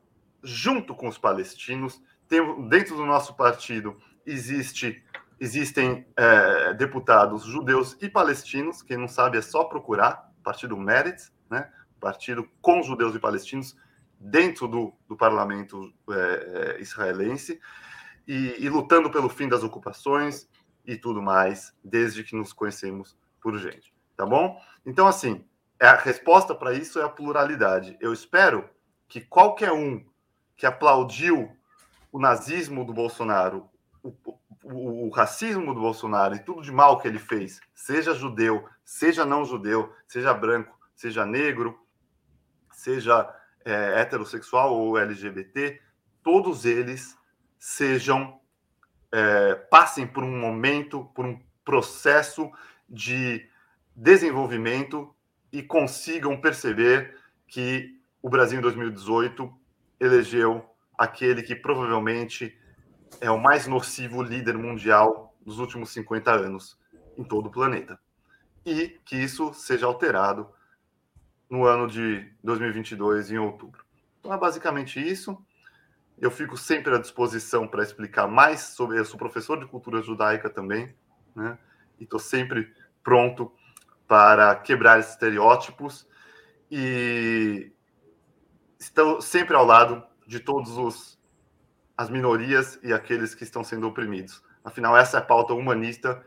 junto com os palestinos. Tem, dentro do nosso partido existe, existem é, deputados judeus e palestinos. Quem não sabe é só procurar Partido Meretz, né? partido com judeus e palestinos dentro do, do parlamento é, é, israelense e, e lutando pelo fim das ocupações e tudo mais, desde que nos conhecemos por gente. Tá bom? Então, assim, é a resposta para isso é a pluralidade. Eu espero que qualquer um que aplaudiu o nazismo do Bolsonaro, o, o, o, racismo do Bolsonaro e tudo de mal que ele fez, seja judeu, seja não judeu, seja branco, seja negro, seja é, heterossexual ou LGBT, todos eles sejam é, passem por um momento, por um processo de desenvolvimento e consigam perceber que o Brasil em 2018 elegeu aquele que provavelmente é o mais nocivo líder mundial dos últimos 50 anos em todo o planeta. E que isso seja alterado no ano de 2022, em outubro. Então é basicamente isso. Eu fico sempre à disposição para explicar mais sobre. Eu sou professor de cultura judaica também, né? E estou sempre pronto para quebrar estereótipos e estou sempre ao lado de todos os as minorias e aqueles que estão sendo oprimidos. Afinal, essa é a pauta humanista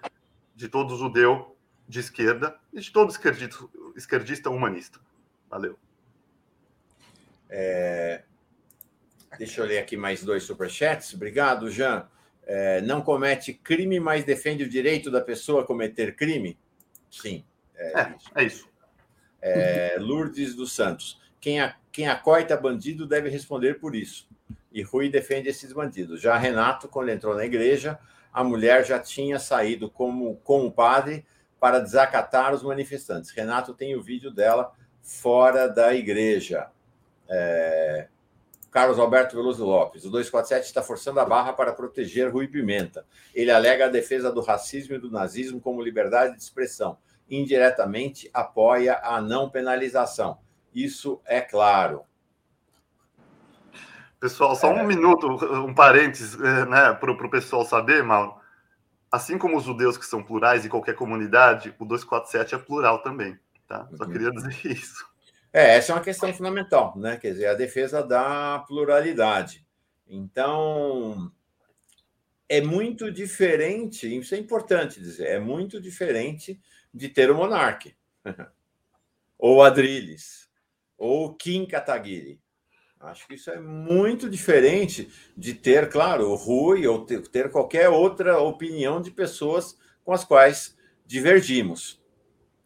de todo judeu de esquerda e de todo esquerdista, esquerdista humanista. Valeu. É... Deixa eu ler aqui mais dois superchats. Obrigado, Jean. É, não comete crime, mas defende o direito da pessoa a cometer crime? Sim. É, é isso. É isso. É, Lourdes dos Santos. Quem, a, quem acoita bandido deve responder por isso. E Rui defende esses bandidos. Já Renato, quando entrou na igreja, a mulher já tinha saído como, com o padre para desacatar os manifestantes. Renato tem o vídeo dela fora da igreja. É... Carlos Alberto Veloso Lopes. O 247 está forçando a barra para proteger Rui Pimenta. Ele alega a defesa do racismo e do nazismo como liberdade de expressão indiretamente apoia a não penalização. Isso é claro. Pessoal, só um é... minuto, um parênteses, eh, né, para o pessoal saber, Mauro. Assim como os judeus que são plurais em qualquer comunidade, o 247 é plural também, tá? Só uhum. queria dizer isso. É, essa é uma questão fundamental, né? Quer dizer, a defesa da pluralidade. Então, é muito diferente, isso é importante dizer, é muito diferente de ter o Monarque, ou Adrilles, ou Kim Kataguiri. Acho que isso é muito diferente de ter, claro, o Rui ou ter qualquer outra opinião de pessoas com as quais divergimos.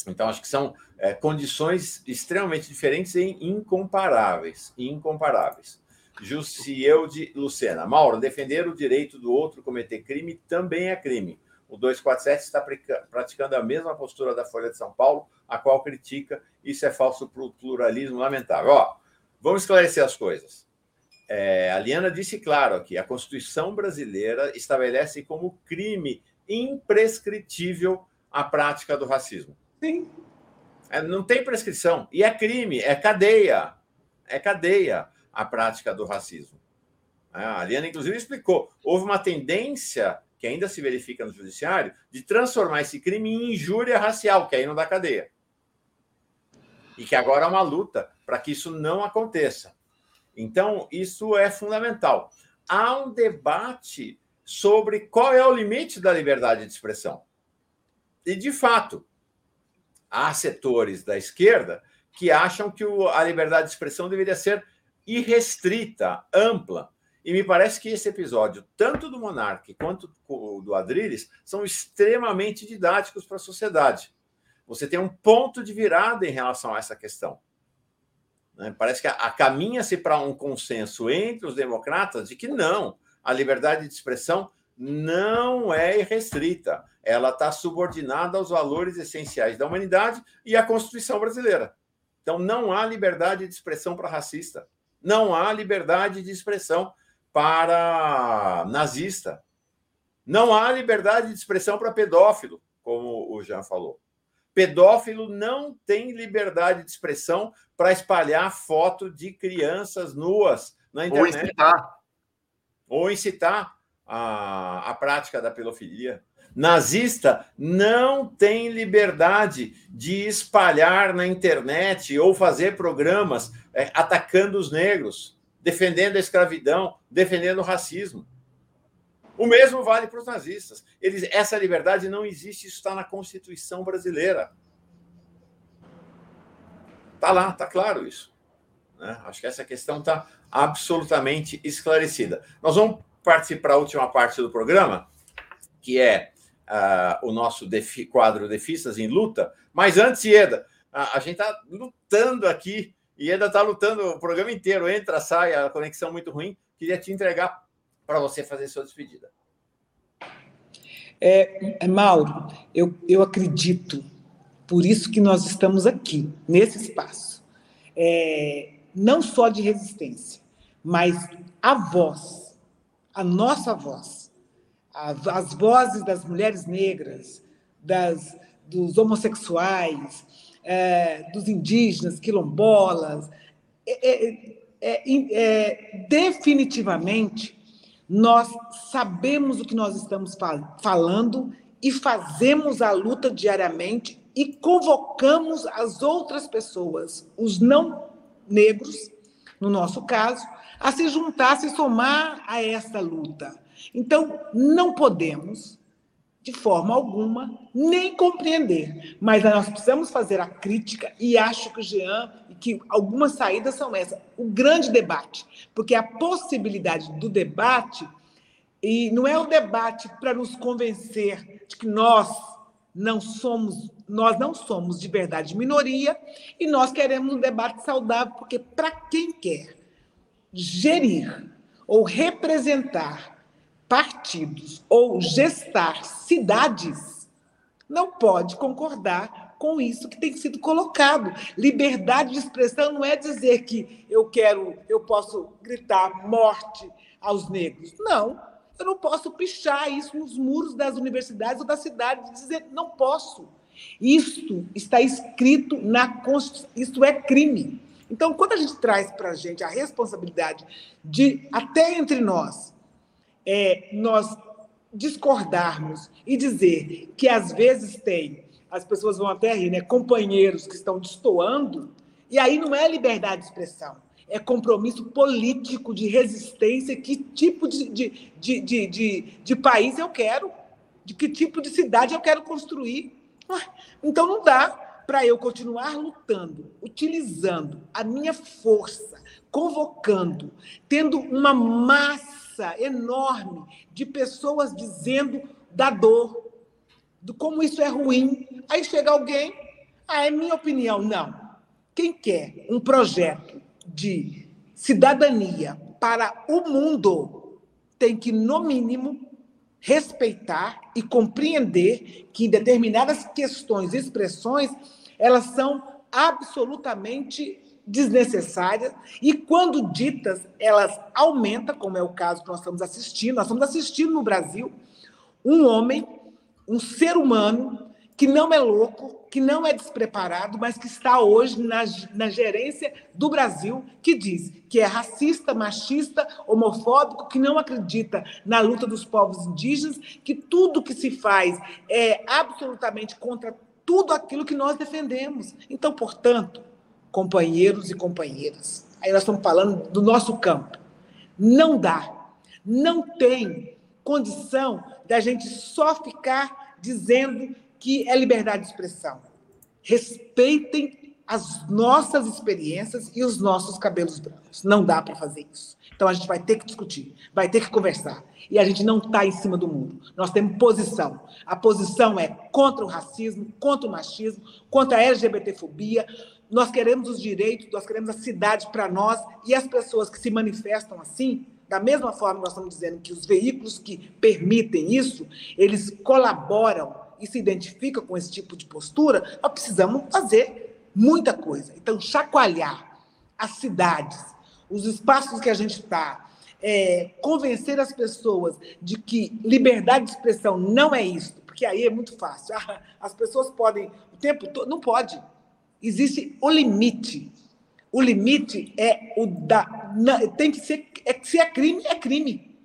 Então, acho que são é, condições extremamente diferentes e incomparáveis. Incomparáveis. Jussiel de Lucena. Mauro, defender o direito do outro cometer crime também é crime. O 247 está praticando a mesma postura da Folha de São Paulo, a qual critica isso é falso pluralismo lamentável. Ó, vamos esclarecer as coisas. É, a Liana disse claro aqui: a Constituição brasileira estabelece como crime imprescritível a prática do racismo. Sim. É, não tem prescrição. E é crime, é cadeia. É cadeia a prática do racismo. É, a Liana, inclusive, explicou: houve uma tendência que ainda se verifica no judiciário, de transformar esse crime em injúria racial, que aí não dá cadeia. E que agora há uma luta para que isso não aconteça. Então, isso é fundamental. Há um debate sobre qual é o limite da liberdade de expressão. E, de fato, há setores da esquerda que acham que a liberdade de expressão deveria ser irrestrita, ampla, e me parece que esse episódio, tanto do Monarque quanto do Adriles, são extremamente didáticos para a sociedade. Você tem um ponto de virada em relação a essa questão. Né? Parece que caminha-se para um consenso entre os democratas de que não, a liberdade de expressão não é irrestrita. Ela está subordinada aos valores essenciais da humanidade e à Constituição brasileira. Então, não há liberdade de expressão para racista. Não há liberdade de expressão para nazista. Não há liberdade de expressão para pedófilo, como o Jean falou. Pedófilo não tem liberdade de expressão para espalhar foto de crianças nuas na internet. Ou incitar. Ou incitar a, a prática da pedofilia. Nazista não tem liberdade de espalhar na internet ou fazer programas é, atacando os negros, defendendo a escravidão, defendendo o racismo. O mesmo vale para os nazistas. Eles, essa liberdade não existe, isso está na Constituição brasileira. Está lá, está claro isso. Né? Acho que essa questão está absolutamente esclarecida. Nós vamos partir para a última parte do programa, que é uh, o nosso defi quadro Defistas em Luta. Mas antes, Ieda, a, a gente está lutando aqui, Ieda está lutando o programa inteiro, entra, sai, a conexão muito ruim. Queria te entregar para você fazer sua despedida. É, é, Mauro, eu, eu acredito, por isso que nós estamos aqui, nesse espaço, é, não só de resistência, mas a voz, a nossa voz, as, as vozes das mulheres negras, das, dos homossexuais, é, dos indígenas, quilombolas, é, é, é definitivamente nós sabemos o que nós estamos falando e fazemos a luta diariamente e convocamos as outras pessoas, os não negros, no nosso caso, a se juntar, a se somar a essa luta. Então, não podemos, de forma alguma, nem compreender, mas nós precisamos fazer a crítica e acho que o Jean que algumas saídas são essas. O grande debate, porque a possibilidade do debate e não é o debate para nos convencer de que nós não somos, nós não somos de verdade minoria e nós queremos um debate saudável, porque para quem quer gerir ou representar partidos ou gestar cidades, não pode concordar com isso que tem sido colocado. Liberdade de expressão não é dizer que eu quero, eu posso gritar morte aos negros. Não. Eu não posso pichar isso nos muros das universidades ou da cidade e dizer não posso. Isso está escrito na Constituição, isso é crime. Então, quando a gente traz para a gente a responsabilidade de, até entre nós, é, nós discordarmos e dizer que às vezes tem, as pessoas vão até rir, né, companheiros que estão destoando, e aí não é liberdade de expressão, é compromisso político de resistência, que tipo de, de, de, de, de, de país eu quero, de que tipo de cidade eu quero construir. Então não dá para eu continuar lutando, utilizando a minha força, convocando, tendo uma massa enorme de pessoas dizendo da dor, do como isso é ruim. Aí chega alguém, ah, é minha opinião. Não. Quem quer um projeto de cidadania para o mundo tem que, no mínimo, respeitar e compreender que determinadas questões expressões elas são absolutamente desnecessárias e, quando ditas, elas aumentam, como é o caso que nós estamos assistindo. Nós estamos assistindo no Brasil um homem, um ser humano, que não é louco, que não é despreparado, mas que está hoje na, na gerência do Brasil, que diz que é racista, machista, homofóbico, que não acredita na luta dos povos indígenas, que tudo que se faz é absolutamente contra tudo aquilo que nós defendemos. Então, portanto, companheiros e companheiras. Aí nós estamos falando do nosso campo. Não dá, não tem condição da gente só ficar dizendo que é liberdade de expressão. Respeitem as nossas experiências e os nossos cabelos brancos. Não dá para fazer isso. Então a gente vai ter que discutir, vai ter que conversar. E a gente não está em cima do muro. Nós temos posição. A posição é contra o racismo, contra o machismo, contra a LGBTfobia, nós queremos os direitos, nós queremos a cidade para nós, e as pessoas que se manifestam assim, da mesma forma que nós estamos dizendo que os veículos que permitem isso, eles colaboram e se identificam com esse tipo de postura, nós precisamos fazer muita coisa. Então, chacoalhar as cidades, os espaços que a gente está, é, convencer as pessoas de que liberdade de expressão não é isso, porque aí é muito fácil. As pessoas podem o tempo todo. Não pode. Existe o limite. O limite é o da. Tem que ser. É, se é crime, é crime.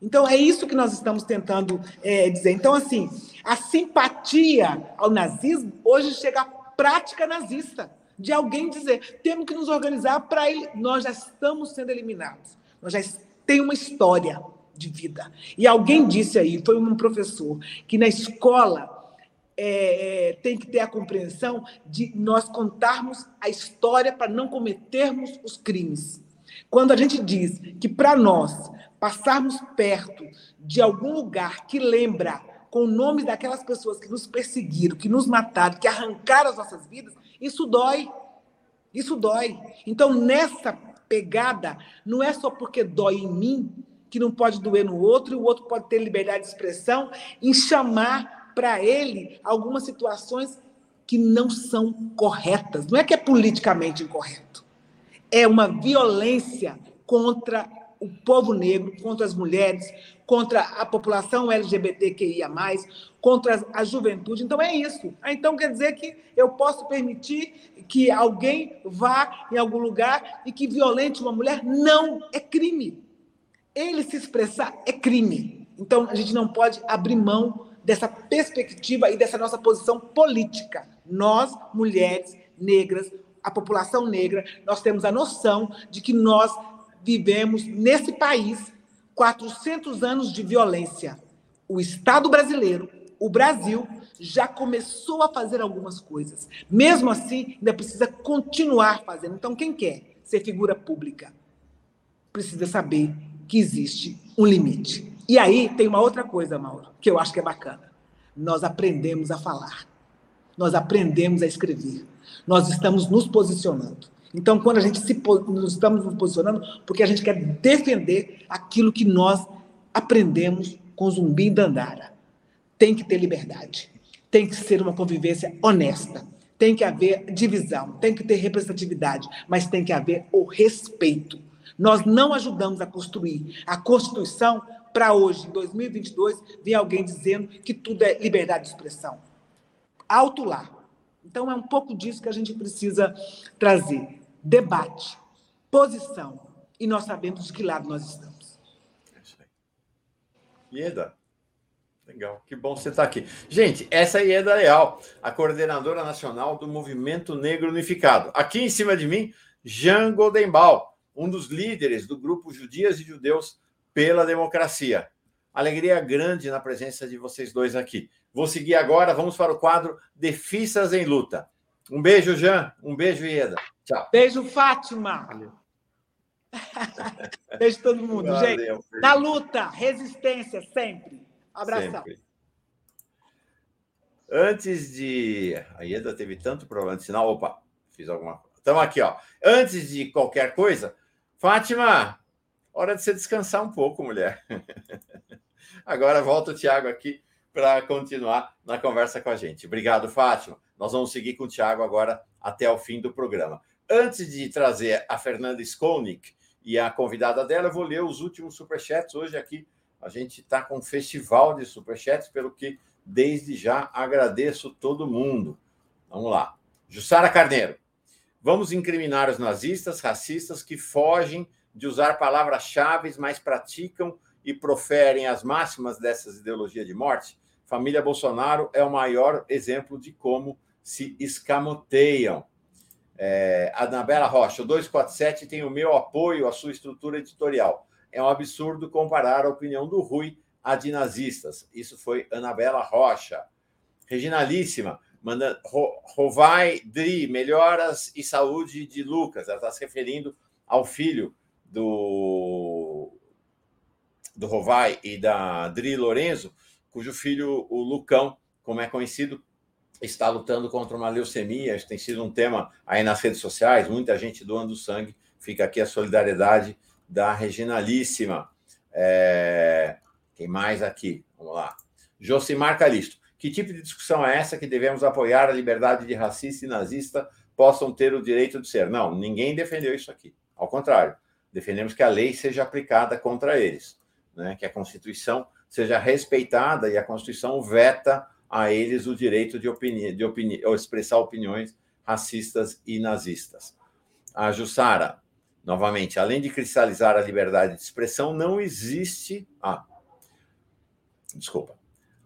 Então, é isso que nós estamos tentando é, dizer. Então, assim, a simpatia ao nazismo hoje chega à prática nazista, de alguém dizer: temos que nos organizar para ele. Nós já estamos sendo eliminados. Nós já temos uma história de vida. E alguém disse aí, foi um professor, que na escola é, é, tem que ter a compreensão de nós contarmos a história para não cometermos os crimes. Quando a gente diz que para nós passarmos perto de algum lugar que lembra com o nome daquelas pessoas que nos perseguiram, que nos mataram, que arrancaram as nossas vidas, isso dói. Isso dói. Então, nessa pegada, não é só porque dói em mim, que não pode doer no outro, e o outro pode ter liberdade de expressão, em chamar para ele algumas situações que não são corretas. Não é que é politicamente incorreto. É uma violência contra o povo negro, contra as mulheres, contra a população LGBTQIA, contra a juventude. Então é isso. Ah, então quer dizer que eu posso permitir que alguém vá em algum lugar e que violente uma mulher? Não, é crime. Ele se expressar é crime. Então a gente não pode abrir mão dessa perspectiva e dessa nossa posição política. Nós, mulheres negras, a população negra, nós temos a noção de que nós vivemos nesse país 400 anos de violência. O Estado brasileiro, o Brasil, já começou a fazer algumas coisas. Mesmo assim, ainda precisa continuar fazendo. Então, quem quer ser figura pública precisa saber que existe um limite. E aí tem uma outra coisa, Mauro, que eu acho que é bacana. Nós aprendemos a falar. Nós aprendemos a escrever. Nós estamos nos posicionando. Então, quando a gente se nós estamos nos posicionando, porque a gente quer defender aquilo que nós aprendemos com Zumbi e Dandara. Tem que ter liberdade. Tem que ser uma convivência honesta. Tem que haver divisão, tem que ter representatividade, mas tem que haver o respeito. Nós não ajudamos a construir a Constituição para hoje, em 2022, vir alguém dizendo que tudo é liberdade de expressão. Alto lá. Então, é um pouco disso que a gente precisa trazer debate, posição, e nós sabemos de que lado nós estamos. É. Ieda, legal, que bom você estar aqui. Gente, essa é Ieda Leal, a coordenadora nacional do Movimento Negro Unificado. Aqui em cima de mim, Jean Goldenbaum, um dos líderes do grupo Judias e Judeus pela Democracia. Alegria grande na presença de vocês dois aqui. Vou seguir agora, vamos para o quadro Defisas em Luta. Um beijo, Jean. Um beijo, Ieda. Tchau. Beijo, Fátima. Valeu. Beijo todo mundo, Valeu, gente. Beijo. Na luta, resistência sempre. Abração. Sempre. Antes de. A Ieda teve tanto problema de sinal. Opa, fiz alguma coisa. Então, aqui, ó. Antes de qualquer coisa, Fátima, hora de você descansar um pouco, mulher. Agora volta o Tiago aqui para continuar na conversa com a gente. Obrigado, Fátima. Nós vamos seguir com o Tiago agora até o fim do programa. Antes de trazer a Fernanda Skolnick e a convidada dela, eu vou ler os últimos superchats. Hoje aqui a gente está com um festival de superchats, pelo que desde já agradeço todo mundo. Vamos lá. Jussara Carneiro. Vamos incriminar os nazistas, racistas que fogem de usar palavras-chave, mas praticam e proferem as máximas dessas ideologias de morte? Família Bolsonaro é o maior exemplo de como se escamoteiam. É, Anabela Rocha, o 247 tem o meu apoio à sua estrutura editorial. É um absurdo comparar a opinião do Rui à de nazistas. Isso foi Anabela Rocha. Reginalíssima, manda Rovai Dri, melhoras e saúde de Lucas. Ela está se referindo ao filho do, do Rovai e da Dri Lorenzo, cujo filho, o Lucão, como é conhecido, está lutando contra uma leucemia. Isso tem sido um tema aí nas redes sociais, muita gente doando sangue. Fica aqui a solidariedade da Reginalíssima. É... Quem mais aqui? Vamos lá. Josimar Calisto. Que tipo de discussão é essa que devemos apoiar a liberdade de racista e nazista possam ter o direito de ser? Não, ninguém defendeu isso aqui. Ao contrário, defendemos que a lei seja aplicada contra eles, né? que a Constituição seja respeitada e a Constituição veta a eles o direito de, opini de opini expressar opiniões racistas e nazistas. A Jussara, novamente, além de cristalizar a liberdade de expressão, não existe. Ah, desculpa.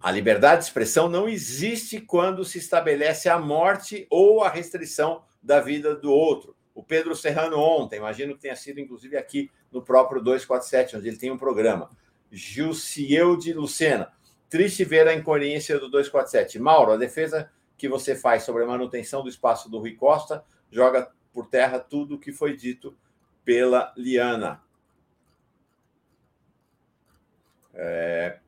A liberdade de expressão não existe quando se estabelece a morte ou a restrição da vida do outro. O Pedro Serrano ontem, imagino que tenha sido inclusive aqui no próprio 247, onde ele tem um programa. Gilciel de Lucena. Triste ver a incoerência do 247. Mauro, a defesa que você faz sobre a manutenção do espaço do Rui Costa joga por terra tudo o que foi dito pela Liana. É...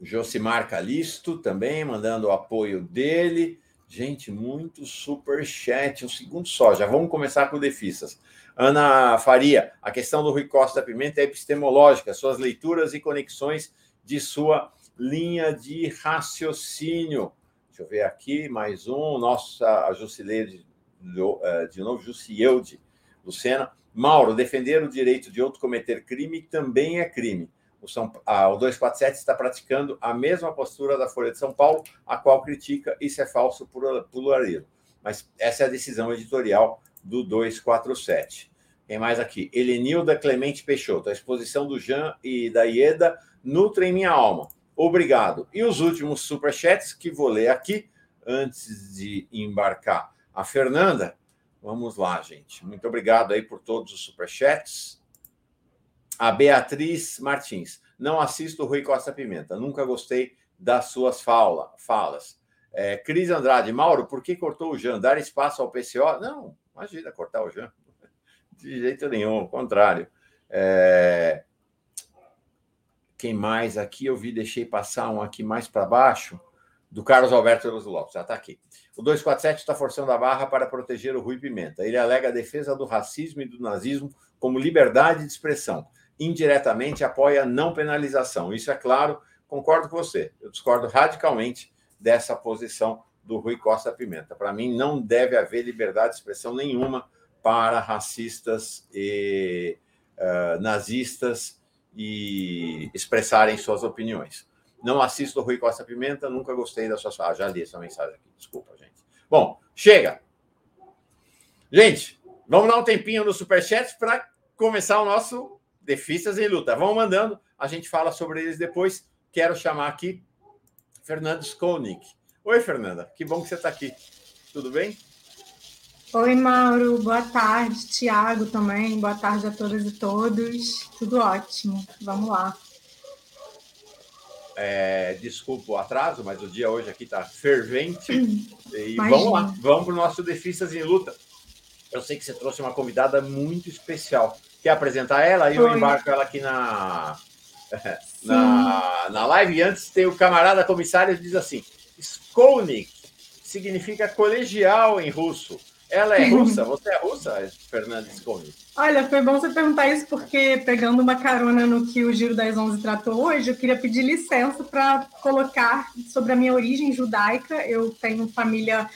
Josimar Calisto também mandando o apoio dele. Gente, muito super chat. Um segundo só, já vamos começar com o Defisas. Ana Faria, a questão do Rui Costa Pimenta é epistemológica, suas leituras e conexões de sua linha de raciocínio. Deixa eu ver aqui, mais um. Nossa, a Jusileide, eh, de novo, Jusielde Lucena. Mauro, defender o direito de outro cometer crime também é crime o, São, ah, o 247 está praticando a mesma postura da Folha de São Paulo, a qual critica isso é falso pluralismo. Mas essa é a decisão editorial do 247. Quem mais aqui? Helenilda Clemente Peixoto. A exposição do Jean e da Ieda nutrem minha alma. Obrigado. E os últimos superchats que vou ler aqui antes de embarcar. A Fernanda, vamos lá, gente. Muito obrigado aí por todos os superchats. A Beatriz Martins. Não assisto o Rui Costa Pimenta. Nunca gostei das suas fala, falas. É, Cris Andrade. Mauro, por que cortou o Jean? Dar espaço ao PCO? Não, imagina cortar o Jean. De jeito nenhum, ao contrário. É... Quem mais aqui? Eu vi, deixei passar um aqui mais para baixo, do Carlos Alberto Veloso Lopes. Já está aqui. O 247 está forçando a barra para proteger o Rui Pimenta. Ele alega a defesa do racismo e do nazismo como liberdade de expressão indiretamente apoia a não penalização. Isso é claro, concordo com você. Eu discordo radicalmente dessa posição do Rui Costa Pimenta. Para mim, não deve haver liberdade de expressão nenhuma para racistas e uh, nazistas e expressarem suas opiniões. Não assisto o Rui Costa Pimenta, nunca gostei da sua. Ah, já li essa mensagem aqui, desculpa, gente. Bom, chega. Gente, vamos dar um tempinho no Superchat para começar o nosso defistas em luta. Vão mandando, a gente fala sobre eles depois. Quero chamar aqui Fernando Skonik. Oi, Fernanda, que bom que você está aqui. Tudo bem? Oi, Mauro, boa tarde. Tiago também, boa tarde a todas e todos. Tudo ótimo, vamos lá. É, desculpa o atraso, mas o dia hoje aqui está fervente. E Imagina. vamos lá, vamos para o nosso Defistas em Luta. Eu sei que você trouxe uma convidada muito especial. Quer apresentar ela? Aí eu embarco ela aqui na, na, na live. E antes tem o camarada comissário que diz assim: Skolnik significa colegial em russo. Ela é russa? Você é russa, Fernanda Skolnik? Olha, foi bom você perguntar isso, porque pegando uma carona no que o Giro das Onze tratou hoje, eu queria pedir licença para colocar sobre a minha origem judaica. Eu tenho família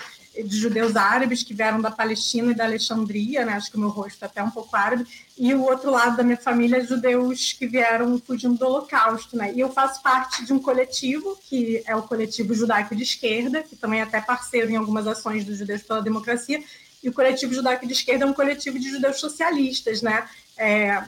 de judeus árabes que vieram da Palestina e da Alexandria, né? Acho que o meu rosto é até um pouco árabe. E o outro lado da minha família é judeus que vieram fugindo do Holocausto, né? E eu faço parte de um coletivo que é o coletivo judaico de esquerda, que também é até parceiro em algumas ações dos judeus pela democracia. E o coletivo judaico de esquerda é um coletivo de judeus socialistas, né? É,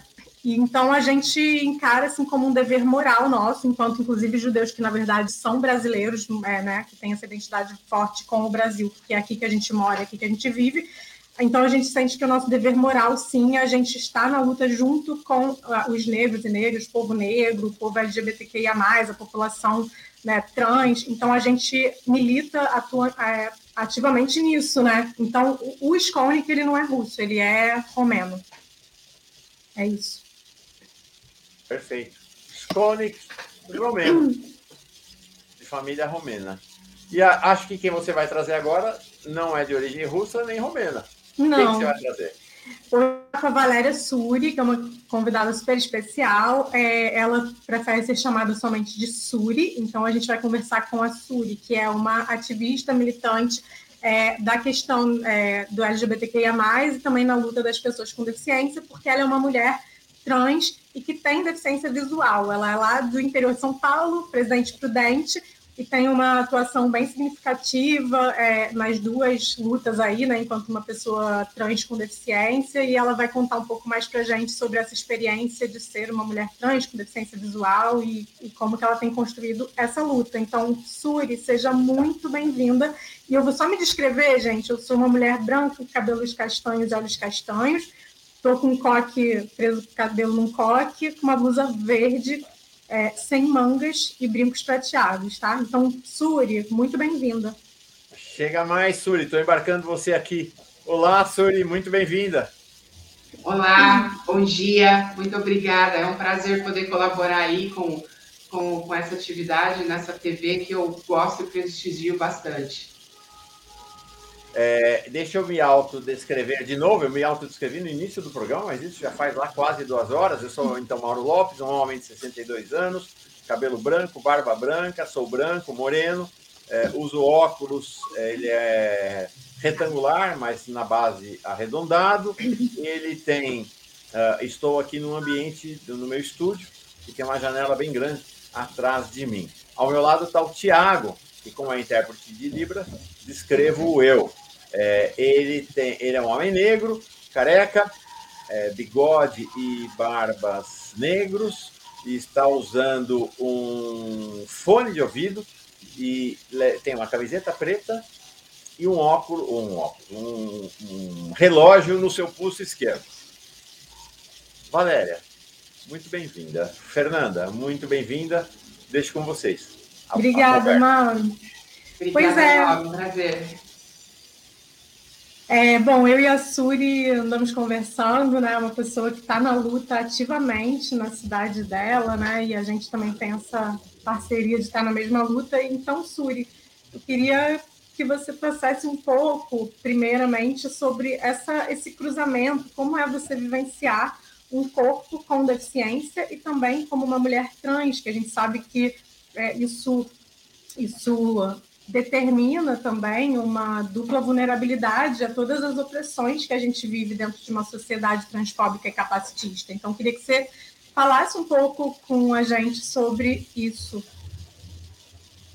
e então a gente encara assim como um dever moral nosso, enquanto inclusive judeus que na verdade são brasileiros, é, né, que têm essa identidade forte com o Brasil, porque é aqui que a gente mora, é aqui que a gente vive. Então a gente sente que o nosso dever moral, sim, a gente está na luta junto com uh, os negros e negros, o povo negro, o povo LGBTQIA+, a população né, trans. Então a gente milita atua, é, ativamente nisso, né? Então o, Skolnik, ele não é russo, ele é romeno. É isso. Perfeito. Skonik romeno, de família romena. E a, acho que quem você vai trazer agora não é de origem russa nem romena. Não. Quem que você vai trazer? A Valéria Suri, que é uma convidada super especial, é, ela prefere ser chamada somente de Suri, então a gente vai conversar com a Suri, que é uma ativista militante é, da questão é, do LGBTQIA+, e também na luta das pessoas com deficiência, porque ela é uma mulher trans e que tem deficiência visual. Ela é lá do interior de São Paulo, Presidente Prudente, e tem uma atuação bem significativa é, nas duas lutas aí, né, enquanto uma pessoa trans com deficiência, e ela vai contar um pouco mais para gente sobre essa experiência de ser uma mulher trans com deficiência visual e, e como que ela tem construído essa luta. Então, Suri, seja muito bem-vinda. E eu vou só me descrever, gente, eu sou uma mulher branca, cabelos castanhos olhos castanhos, estou com um coque, preso o cabelo num coque, com uma blusa verde, é, sem mangas e brincos prateados, tá? Então, Suri, muito bem-vinda. Chega mais, Suri, estou embarcando você aqui. Olá, Suri, muito bem-vinda. Olá, bom dia, muito obrigada. É um prazer poder colaborar aí com, com, com essa atividade nessa TV que eu gosto e prestigio bastante. É, deixa eu me autodescrever de novo. Eu me autodescrevi no início do programa, mas isso já faz lá quase duas horas. Eu sou então Mauro Lopes, um homem de 62 anos, cabelo branco, barba branca, sou branco, moreno, é, uso óculos, é, ele é retangular, mas na base arredondado. Ele tem. Uh, estou aqui num ambiente, no meu estúdio, que tem uma janela bem grande atrás de mim. Ao meu lado está o Tiago, que, como é intérprete de Libra, descrevo eu. É, ele, tem, ele é um homem negro, careca, é, bigode e barbas negros, e está usando um fone de ouvido e tem uma camiseta preta e um óculos, um, óculos, um, um relógio no seu pulso esquerdo. Valéria, muito bem-vinda. Fernanda, muito bem-vinda. Deixo com vocês. Obrigada, Mauro. Obrigada, pois é. Mauro. Prazer. É, bom, eu e a Suri andamos conversando, né? Uma pessoa que está na luta ativamente na cidade dela, né? E a gente também tem essa parceria de estar na mesma luta. Então, Suri, eu queria que você trouxesse um pouco, primeiramente, sobre essa, esse cruzamento, como é você vivenciar um corpo com deficiência e também como uma mulher trans, que a gente sabe que é, isso, isso determina também uma dupla vulnerabilidade a todas as opressões que a gente vive dentro de uma sociedade transfóbica e capacitista. Então, queria que você falasse um pouco com a gente sobre isso.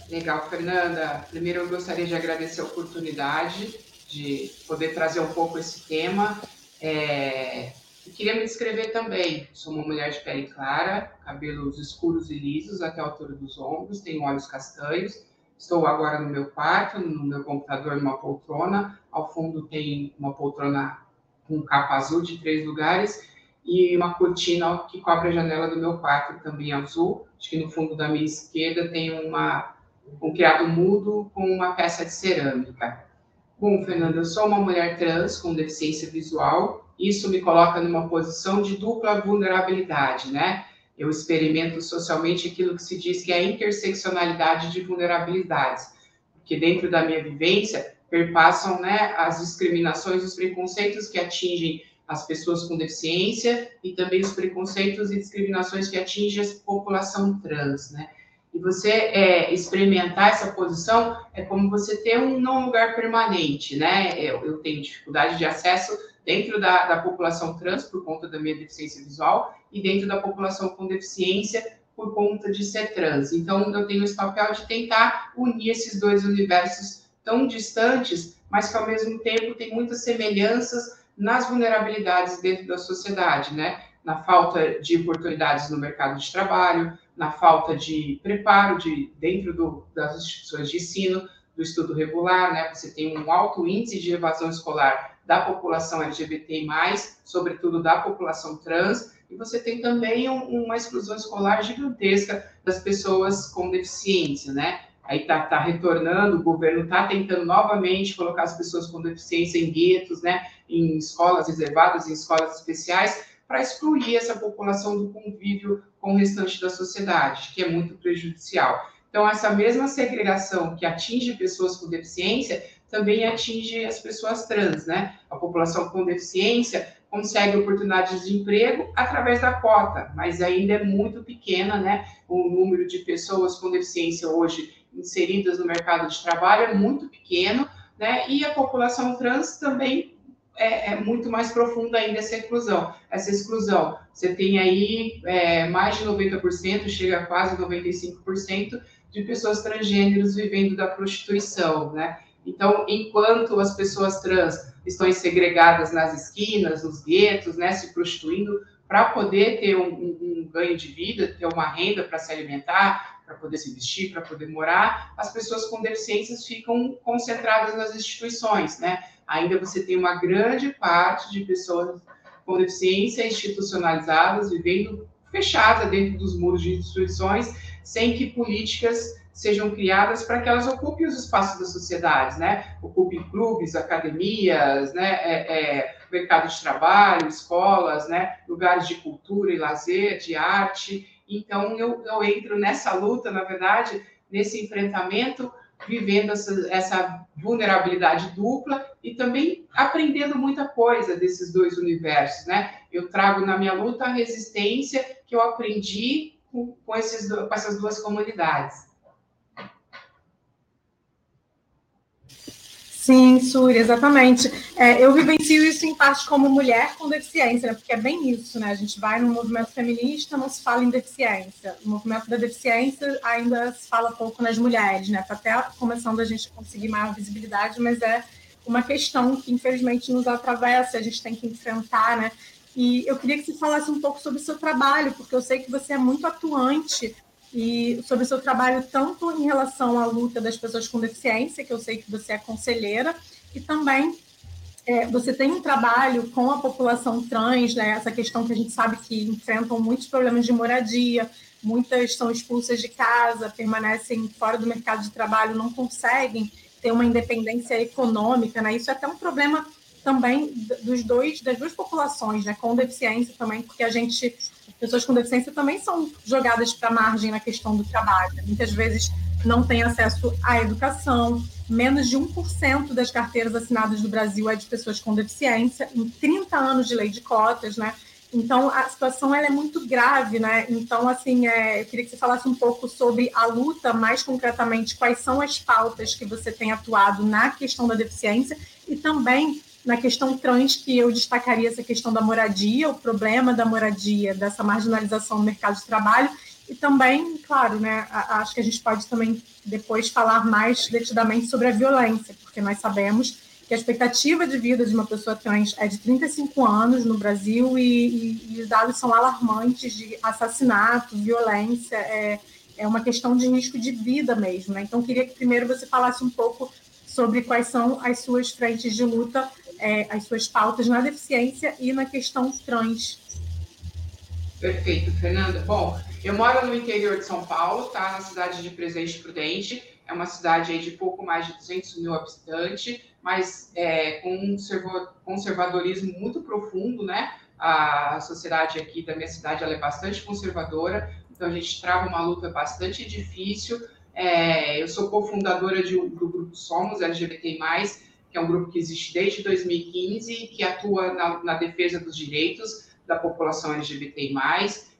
Legal, Fernanda. Primeiro, eu gostaria de agradecer a oportunidade de poder trazer um pouco esse tema. É... Queria me descrever também. Sou uma mulher de pele clara, cabelos escuros e lisos até a altura dos ombros, tenho olhos castanhos Estou agora no meu quarto, no meu computador, numa poltrona. Ao fundo tem uma poltrona com capa azul de três lugares e uma cortina que cobre a janela do meu quarto, também azul. Acho que no fundo da minha esquerda tem uma, um criado mudo com uma peça de cerâmica. Bom, Fernanda, eu sou uma mulher trans com deficiência visual. Isso me coloca numa posição de dupla vulnerabilidade, né? Eu experimento socialmente aquilo que se diz que é a interseccionalidade de vulnerabilidades, porque dentro da minha vivência perpassam né, as discriminações, os preconceitos que atingem as pessoas com deficiência e também os preconceitos e discriminações que atingem a população trans, né? E você é, experimentar essa posição é como você ter um não lugar permanente, né? Eu, eu tenho dificuldade de acesso dentro da, da população trans por conta da minha deficiência visual e dentro da população com deficiência por conta de ser trans. Então, eu tenho esse papel de tentar unir esses dois universos tão distantes, mas que ao mesmo tempo tem muitas semelhanças nas vulnerabilidades dentro da sociedade, né? Na falta de oportunidades no mercado de trabalho, na falta de preparo de dentro do, das instituições de ensino, do estudo regular, né? Você tem um alto índice de evasão escolar da população LGBT+, sobretudo da população trans, e você tem também um, uma exclusão escolar gigantesca das pessoas com deficiência, né? Aí está tá retornando, o governo está tentando novamente colocar as pessoas com deficiência em guetos, né? Em escolas reservadas, em escolas especiais, para excluir essa população do convívio com o restante da sociedade, que é muito prejudicial. Então, essa mesma segregação que atinge pessoas com deficiência também atinge as pessoas trans, né? A população com deficiência consegue oportunidades de emprego através da cota, mas ainda é muito pequena, né? O número de pessoas com deficiência hoje inseridas no mercado de trabalho é muito pequeno, né? E a população trans também é, é, muito mais profunda ainda essa inclusão. Essa exclusão, você tem aí é, mais de 90%, chega a quase 95% de pessoas transgêneros vivendo da prostituição, né? Então, enquanto as pessoas trans estão segregadas nas esquinas, nos guetos, né, se prostituindo, para poder ter um, um, um, ganho de vida, ter uma renda para se alimentar, para poder se vestir, para poder morar, as pessoas com deficiências ficam concentradas nas instituições, né? Ainda você tem uma grande parte de pessoas com deficiência institucionalizadas, vivendo fechada dentro dos muros de instituições, sem que políticas sejam criadas para que elas ocupem os espaços da sociedade, né? Ocupem clubes, academias, né? É, é, mercado de trabalho, escolas, né? Lugares de cultura e lazer, de arte. Então, eu, eu entro nessa luta, na verdade, nesse enfrentamento, vivendo essa, essa vulnerabilidade dupla e também aprendendo muita coisa desses dois universos, né? Eu trago na minha luta a resistência que eu aprendi com, com, esses, com essas duas comunidades. Sim, Suri, exatamente. É, eu vivencio isso em parte como mulher com deficiência, né? porque é bem isso, né? A gente vai no movimento feminista, não se fala em deficiência. No movimento da deficiência ainda se fala pouco nas mulheres, né? Tá até começando a gente conseguir maior visibilidade, mas é uma questão que infelizmente nos atravessa, a gente tem que enfrentar, né? E eu queria que você falasse um pouco sobre o seu trabalho, porque eu sei que você é muito atuante e sobre o seu trabalho tanto em relação à luta das pessoas com deficiência, que eu sei que você é conselheira, e também é, você tem um trabalho com a população trans, né, essa questão que a gente sabe que enfrentam muitos problemas de moradia, muitas são expulsas de casa, permanecem fora do mercado de trabalho, não conseguem ter uma independência econômica, né? Isso é até um problema também dos dois das duas populações, né, com deficiência também, porque a gente pessoas com deficiência também são jogadas para a margem na questão do trabalho. Muitas vezes não têm acesso à educação. Menos de 1% das carteiras assinadas do Brasil é de pessoas com deficiência, em 30 anos de lei de cotas, né? Então, a situação ela é muito grave, né? Então, assim, é, eu queria que você falasse um pouco sobre a luta, mais concretamente, quais são as pautas que você tem atuado na questão da deficiência e também na questão trans, que eu destacaria essa questão da moradia, o problema da moradia, dessa marginalização no mercado de trabalho, e também, claro, né, acho que a gente pode também depois falar mais detidamente sobre a violência, porque nós sabemos que a expectativa de vida de uma pessoa trans é de 35 anos no Brasil e, e, e os dados são alarmantes de assassinato, violência, é, é uma questão de risco de vida mesmo. Né? Então, queria que primeiro você falasse um pouco sobre quais são as suas frentes de luta é, as suas pautas na deficiência e na questão trans. Perfeito, Fernanda. Bom, eu moro no interior de São Paulo, tá? Na cidade de Presidente Prudente. É uma cidade aí de pouco mais de 200 mil habitantes, mas é, com um conservadorismo muito profundo, né? A sociedade aqui da minha cidade é bastante conservadora, então a gente trava uma luta bastante difícil. É, eu sou cofundadora de, do grupo Somos LGBT+, que é um grupo que existe desde 2015 e que atua na, na defesa dos direitos da população LGBT+.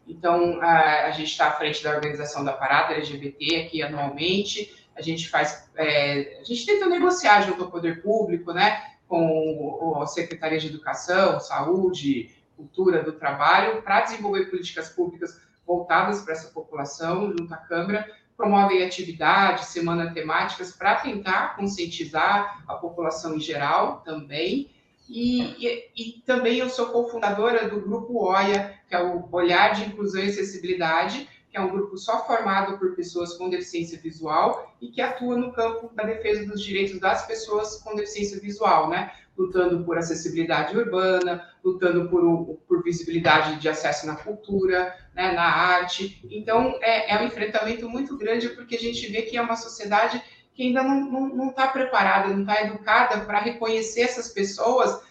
Então, a, a gente está à frente da organização da Parada LGBT aqui anualmente. A gente faz, é, a gente tenta negociar junto ao poder público, né, com a Secretaria de Educação, Saúde, Cultura do Trabalho, para desenvolver políticas públicas voltadas para essa população junto à Câmara, promovem atividades, semana temáticas para tentar conscientizar a população em geral também. E, e, e, também eu sou cofundadora do grupo OIA, que é o Olhar de Inclusão e Acessibilidade, que é um grupo só formado por pessoas com deficiência visual e que atua no campo da defesa dos direitos das pessoas com deficiência visual, né? Lutando por acessibilidade urbana, lutando por, por visibilidade de acesso na cultura, né, na arte. Então, é, é, um enfrentamento muito grande, porque a gente vê que é uma sociedade que ainda não está preparada, não está educada para reconhecer essas pessoas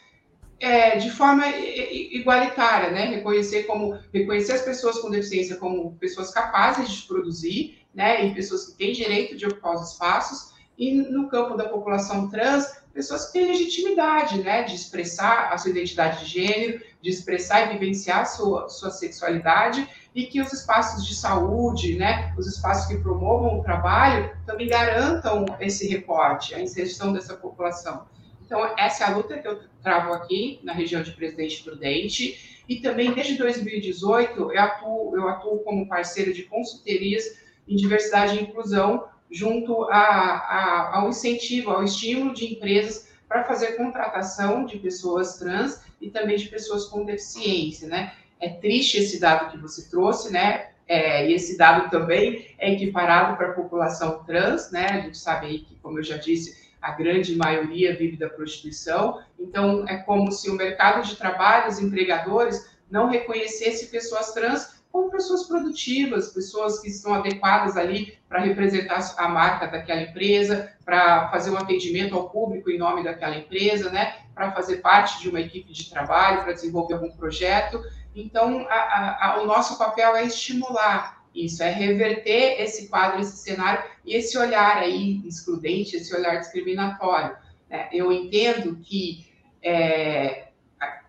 é, de forma igualitária, né? Reconhecer como reconhecer as pessoas com deficiência como pessoas capazes de produzir, né? E pessoas que têm direito de ocupar os espaços. E no campo da população trans, pessoas que têm legitimidade, né, de expressar a sua identidade de gênero, de expressar e vivenciar a sua, sua sexualidade e que os espaços de saúde, né, os espaços que promovam o trabalho, também garantam esse recorte, a inserção dessa população. Então, essa é a luta que eu travo aqui na região de Presidente Prudente. E também, desde 2018, eu atuo, eu atuo como parceiro de consultorias em diversidade e inclusão, junto a, a, ao incentivo, ao estímulo de empresas para fazer contratação de pessoas trans e também de pessoas com deficiência, né? É triste esse dado que você trouxe, né? É, e esse dado também é equiparado para a população trans, né? A gente sabe aí que, como eu já disse, a grande maioria vive da prostituição. Então, é como se o mercado de trabalho, os empregadores, não reconhecesse pessoas trans como pessoas produtivas, pessoas que estão adequadas ali para representar a marca daquela empresa, para fazer um atendimento ao público em nome daquela empresa, né? Para fazer parte de uma equipe de trabalho, para desenvolver algum projeto. Então, a, a, o nosso papel é estimular isso, é reverter esse quadro, esse cenário e esse olhar aí excludente, esse olhar discriminatório. Né? Eu entendo que, é,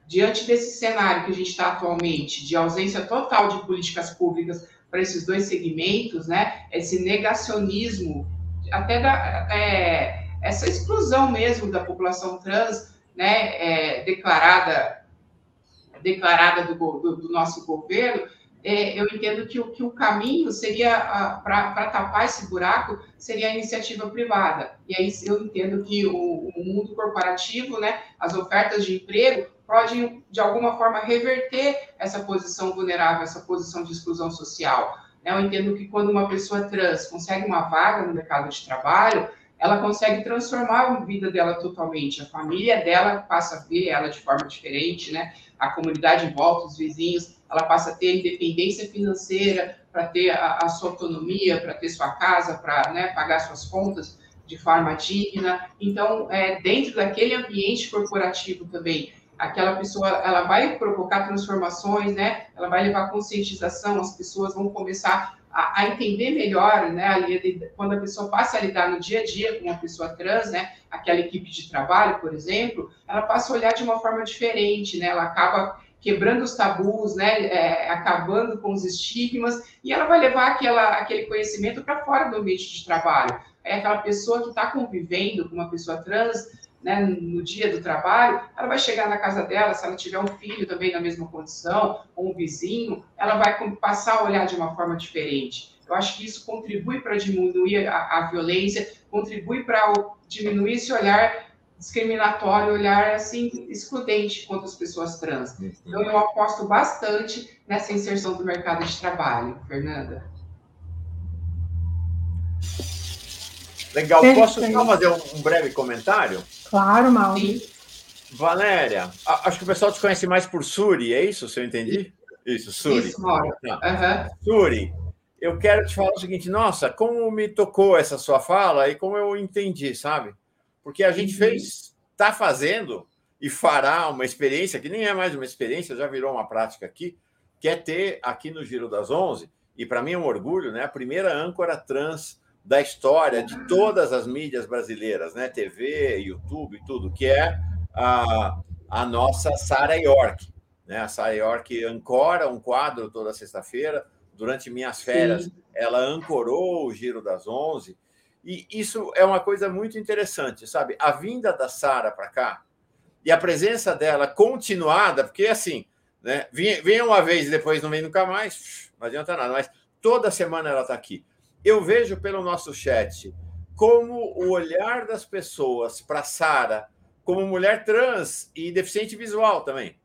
diante desse cenário que a gente está atualmente, de ausência total de políticas públicas para esses dois segmentos, né, esse negacionismo, até da, é, essa exclusão mesmo da população trans, né, é, declarada declarada do, do, do nosso governo, é, eu entendo que o, que o caminho seria, para tapar esse buraco, seria a iniciativa privada. E aí eu entendo que o, o, mundo corporativo, né, as ofertas de emprego, podem, de alguma forma, reverter essa posição vulnerável, essa posição de exclusão social. Eu entendo que quando uma pessoa trans consegue uma vaga no mercado de trabalho, ela consegue transformar a vida dela totalmente. A família dela passa a ver ela de forma diferente, né? A comunidade em volta, os vizinhos, ela passa a ter independência financeira, para ter a, a, sua autonomia, para ter sua casa, para né, pagar suas contas de forma digna. Então, é, dentro daquele ambiente corporativo também, aquela pessoa ela vai provocar transformações, né? Ela vai levar conscientização, as pessoas vão começar a, a entender melhor, né? Ali, quando a pessoa passa a lidar no dia a dia com uma pessoa trans, né? Aquela equipe de trabalho, por exemplo, ela passa a olhar de uma forma diferente, né? Ela acaba quebrando os tabus, né, é, acabando com os estigmas, e ela vai levar aquela, aquele conhecimento para fora do ambiente de trabalho. É aquela pessoa que está convivendo com uma pessoa trans, né, no dia do trabalho, ela vai chegar na casa dela, se ela tiver um filho também na mesma condição, ou um vizinho, ela vai passar a olhar de uma forma diferente. Eu acho que isso contribui para diminuir a, a violência, contribui para diminuir esse olhar discriminatório, olhar assim excludente contra as pessoas trans. Uhum. Então eu aposto bastante nessa inserção do mercado de trabalho, Fernanda. Legal. Posso só fazer um, breve comentário? Claro, Mauro. Valéria, acho que o pessoal te conhece mais por Suri, é isso? Se eu entendi? Isso, Suri. Isso, Mauro. Uhum. Suri, eu quero te falar o seguinte: nossa, como me tocou essa sua fala e como eu entendi, sabe? Porque a gente uhum. fez, está fazendo e fará uma experiência, que nem é mais uma experiência, já virou uma prática aqui, que é ter aqui no Giro das Onze, e para mim é um orgulho, né? A primeira âncora trans da história de todas as mídias brasileiras, né? TV, YouTube tudo, que é a, a nossa Sara York. Né? A Sara York ancora um quadro toda sexta-feira. Durante minhas férias, Sim. ela ancorou o Giro das Onze. E isso é uma coisa muito interessante, sabe? A vinda da Sara para cá e a presença dela continuada, porque assim, né? Vem uma vez e depois não vem nunca mais, não adianta nada, mas toda semana ela está aqui. Eu vejo pelo nosso chat como o olhar das pessoas para Sara, como mulher trans e deficiente visual também,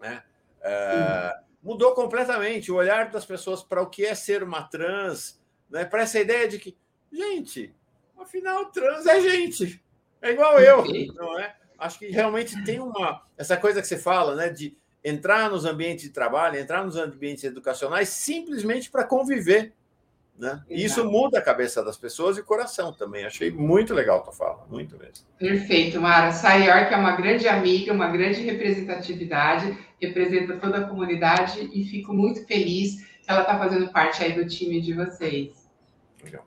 né? É, mudou completamente o olhar das pessoas para o que é ser uma trans, né? para essa ideia de que Gente, afinal, trans é gente. É igual eu, não é? Acho que realmente tem uma. Essa coisa que você fala, né? De entrar nos ambientes de trabalho, entrar nos ambientes educacionais simplesmente para conviver. Né? E isso muda a cabeça das pessoas e o coração também. Achei muito legal a tua fala, muito mesmo. Perfeito, Mara. Sayor, que é uma grande amiga, uma grande representatividade, representa toda a comunidade e fico muito feliz que ela está fazendo parte aí do time de vocês. Legal.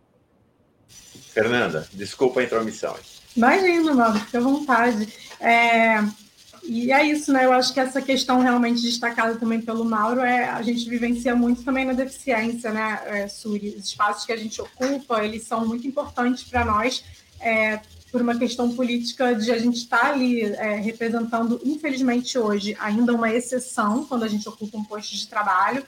Fernanda, desculpa a intromissão. Imagina, Mauro, fica à vontade. É, e é isso, né? Eu acho que essa questão realmente destacada também pelo Mauro é a gente vivencia muito também na deficiência, né, é, Suri? Os espaços que a gente ocupa, eles são muito importantes para nós, é, por uma questão política de a gente estar tá ali é, representando, infelizmente hoje, ainda uma exceção quando a gente ocupa um posto de trabalho,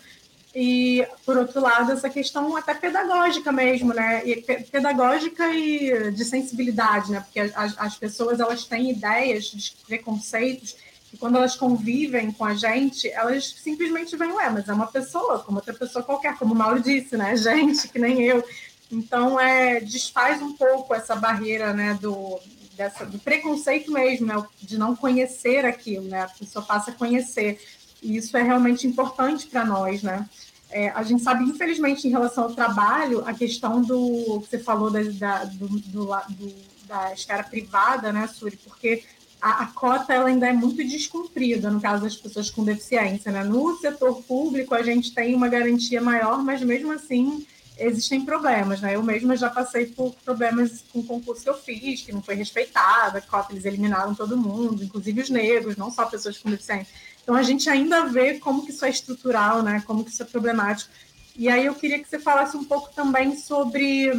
e, por outro lado, essa questão até pedagógica mesmo, né? E, pedagógica e de sensibilidade, né? Porque as, as pessoas elas têm ideias, de preconceitos, e quando elas convivem com a gente, elas simplesmente veem, ué, mas é uma pessoa, como outra pessoa qualquer, como o Mauro disse, né? Gente, que nem eu. Então, é, desfaz um pouco essa barreira, né, do, dessa, do preconceito mesmo, né? De não conhecer aquilo, né? A pessoa passa a conhecer. E isso é realmente importante para nós, né? É, a gente sabe, infelizmente, em relação ao trabalho, a questão do que você falou da, da, do, do, do, da esfera privada, né, Suri? Porque a, a, cota ela ainda é muito descumprida no caso das pessoas com deficiência. Né? No setor público, a gente tem uma garantia maior, mas mesmo assim existem problemas. Né? Eu mesma já passei por problemas com o concurso que eu fiz, que não foi respeitada, a cota eles eliminaram todo mundo, inclusive os negros, não só pessoas com deficiência. Então a gente ainda vê como que isso é estrutural, né? Como que isso é problemático. E aí eu queria que você falasse um pouco também sobre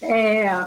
é,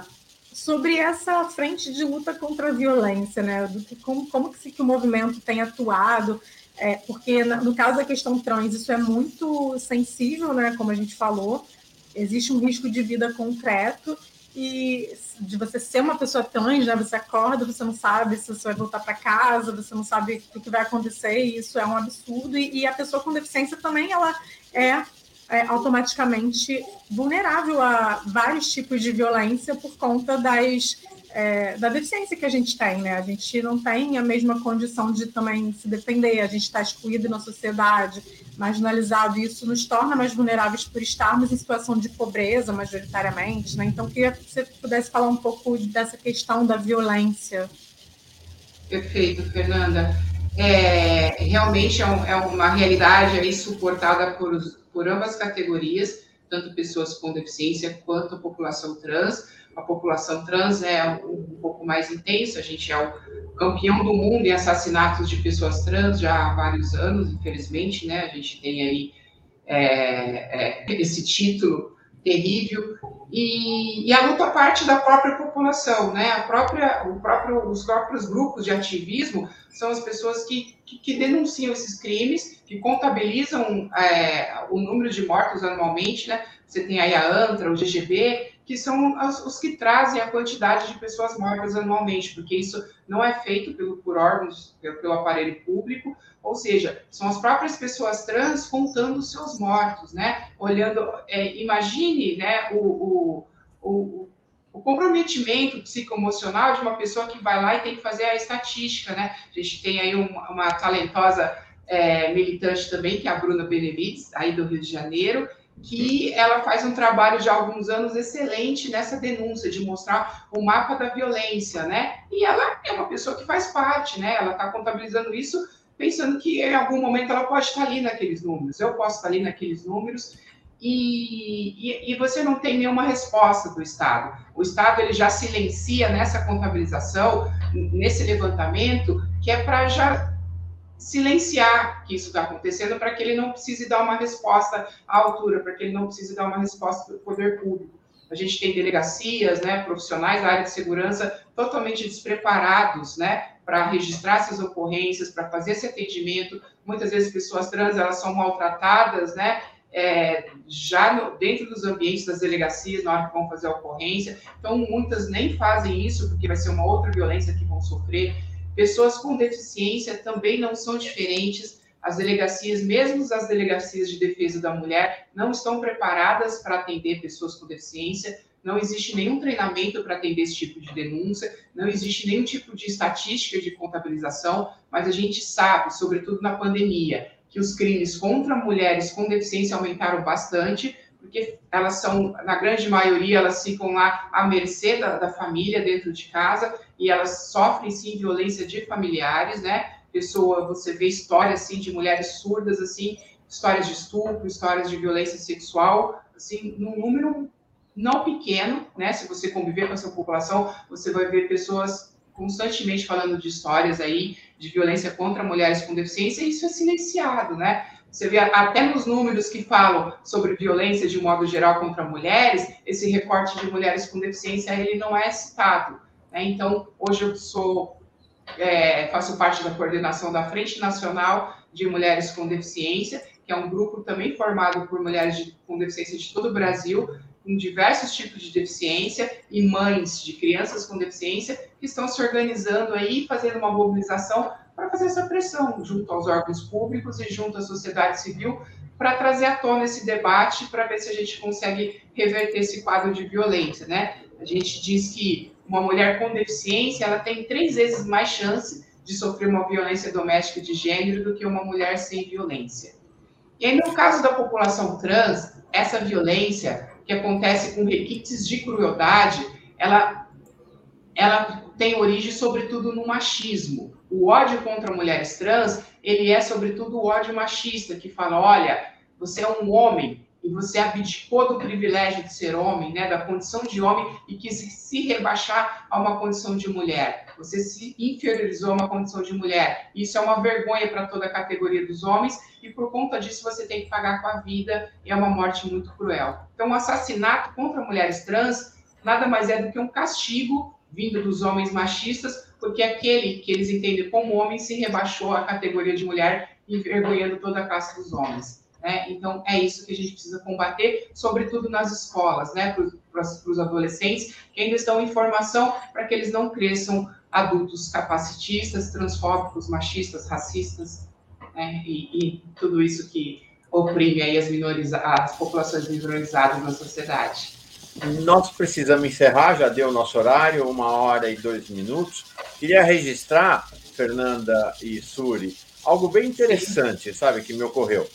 sobre essa frente de luta contra a violência, né? Do que, como, como que, que o movimento tem atuado, é, porque no caso da questão trans, isso é muito sensível, né? Como a gente falou, existe um risco de vida concreto e de você ser uma pessoa trans, né? Você acorda, você não sabe se você vai voltar para casa, você não sabe o que vai acontecer, e isso é um absurdo. E, e a pessoa com deficiência também, ela é, é, automaticamente vulnerável a vários tipos de violência por conta das é, da deficiência que a gente tem, né? A gente não tem a mesma condição de também se defender, a gente está excluído na sociedade, marginalizado, e isso nos torna mais vulneráveis por estarmos em situação de pobreza, majoritariamente, né? Então, queria que você pudesse falar um pouco dessa questão da violência. Perfeito, Fernanda. É, realmente é, um, é, uma realidade aí suportada por, por ambas categorias, tanto pessoas com deficiência quanto a população trans a população trans é um, pouco mais intensa, a gente é o campeão do mundo em assassinatos de pessoas trans já há vários anos, infelizmente, né? A gente tem aí é, é, esse título terrível e, e, a luta parte da própria população, né? A própria, o próprio, os próprios grupos de ativismo são as pessoas que, que, que denunciam esses crimes, que contabilizam é, o número de mortos anualmente, né? Você tem aí a ANTRA, o GGB, que são os que trazem a quantidade de pessoas mortas anualmente, porque isso não é feito pelo, por órgãos, pelo, pelo aparelho público, ou seja, são as próprias pessoas trans contando os seus mortos, né? Olhando, é, imagine, né, o, o, o, o comprometimento psicoemocional de uma pessoa que vai lá e tem que fazer a estatística, né? A gente tem aí uma, uma talentosa é, militante também, que é a Bruna Benevides, aí do Rio de Janeiro, que ela faz um trabalho de alguns anos excelente nessa denúncia, de mostrar o mapa da violência, né? E ela é uma pessoa que faz parte, né? Ela está contabilizando isso pensando que em algum momento ela pode estar ali naqueles números, eu posso estar ali naqueles números, e, e, e, você não tem nenhuma resposta do Estado. O Estado ele já silencia nessa contabilização, nesse levantamento, que é para já silenciar que isso está acontecendo para que ele não precise dar uma resposta à altura, para que ele não precise dar uma resposta do poder público. A gente tem delegacias, né, profissionais da área de segurança totalmente despreparados, né, para registrar essas ocorrências, para fazer esse atendimento. Muitas vezes pessoas trans elas são maltratadas, né, é, já no, dentro dos ambientes das delegacias na hora que vão fazer a ocorrência. Então muitas nem fazem isso porque vai ser uma outra violência que vão sofrer. Pessoas com deficiência também não são diferentes. As delegacias, mesmo as delegacias de defesa da mulher, não estão preparadas para atender pessoas com deficiência. Não existe nenhum treinamento para atender esse tipo de denúncia, não existe nenhum tipo de estatística de contabilização, mas a gente sabe, sobretudo na pandemia, que os crimes contra mulheres com deficiência aumentaram bastante, porque elas são, na grande maioria, elas ficam lá à mercê da, da família dentro de casa e elas sofrem sim violência de familiares, né? Pessoa, você vê histórias assim de mulheres surdas assim, histórias de estupro, histórias de violência sexual, assim, num número não pequeno, né? Se você conviver com essa população, você vai ver pessoas constantemente falando de histórias aí de violência contra mulheres com deficiência, e isso é silenciado, né? Você vê até nos números que falam sobre violência de modo geral contra mulheres, esse recorte de mulheres com deficiência ele não é citado. Né? Então, hoje eu sou é, faço parte da coordenação da Frente Nacional de Mulheres com Deficiência, que é um grupo também formado por mulheres de, com deficiência de todo o Brasil, com diversos tipos de deficiência e mães de crianças com deficiência que estão se organizando aí, fazendo uma mobilização para fazer essa pressão junto aos órgãos públicos e junto à sociedade civil para trazer à tona esse debate para ver se a gente consegue reverter esse quadro de violência, né? A gente diz que uma mulher com deficiência ela tem três vezes mais chance de sofrer uma violência doméstica de gênero do que uma mulher sem violência. E aí, no caso da população trans, essa violência que acontece com requintes de crueldade, ela, ela tem origem, sobretudo, no machismo. O ódio contra mulheres trans, ele é, sobretudo, o ódio machista, que fala, olha, você é um homem, e você abdicou do privilégio de ser homem, né, da condição de homem e quis se rebaixar a uma condição de mulher. Você se inferiorizou a uma condição de mulher. Isso é uma vergonha para toda a categoria dos homens e por conta disso você tem que pagar com a vida é uma morte muito cruel. Então, o assassinato contra mulheres trans nada mais é do que um castigo vindo dos homens machistas, porque aquele que eles entendem como homem se rebaixou à categoria de mulher, envergonhando toda a classe dos homens. Né? Então, é isso que a gente precisa combater, sobretudo nas escolas, né? para os adolescentes que ainda estão em formação, para que eles não cresçam adultos capacitistas, transfóbicos, machistas, racistas, né? e, e, tudo isso que oprime aí as, as populações minorizadas na sociedade. Nós precisamos encerrar, já deu o nosso horário, uma hora e dois minutos. Queria registrar, Fernanda e Suri, algo bem interessante, sabe, que me ocorreu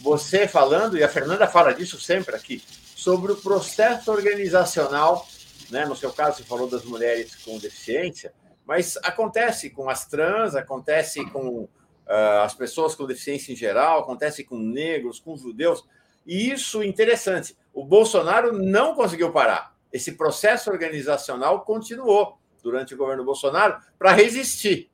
você falando, e a Fernanda fala disso sempre aqui, sobre o processo organizacional, né? no seu caso, você falou das mulheres com deficiência, mas acontece com as trans, acontece com uh, as pessoas com deficiência em geral, acontece com negros, com judeus, e isso é interessante. O Bolsonaro não conseguiu parar. Esse processo organizacional continuou durante o governo Bolsonaro para resistir.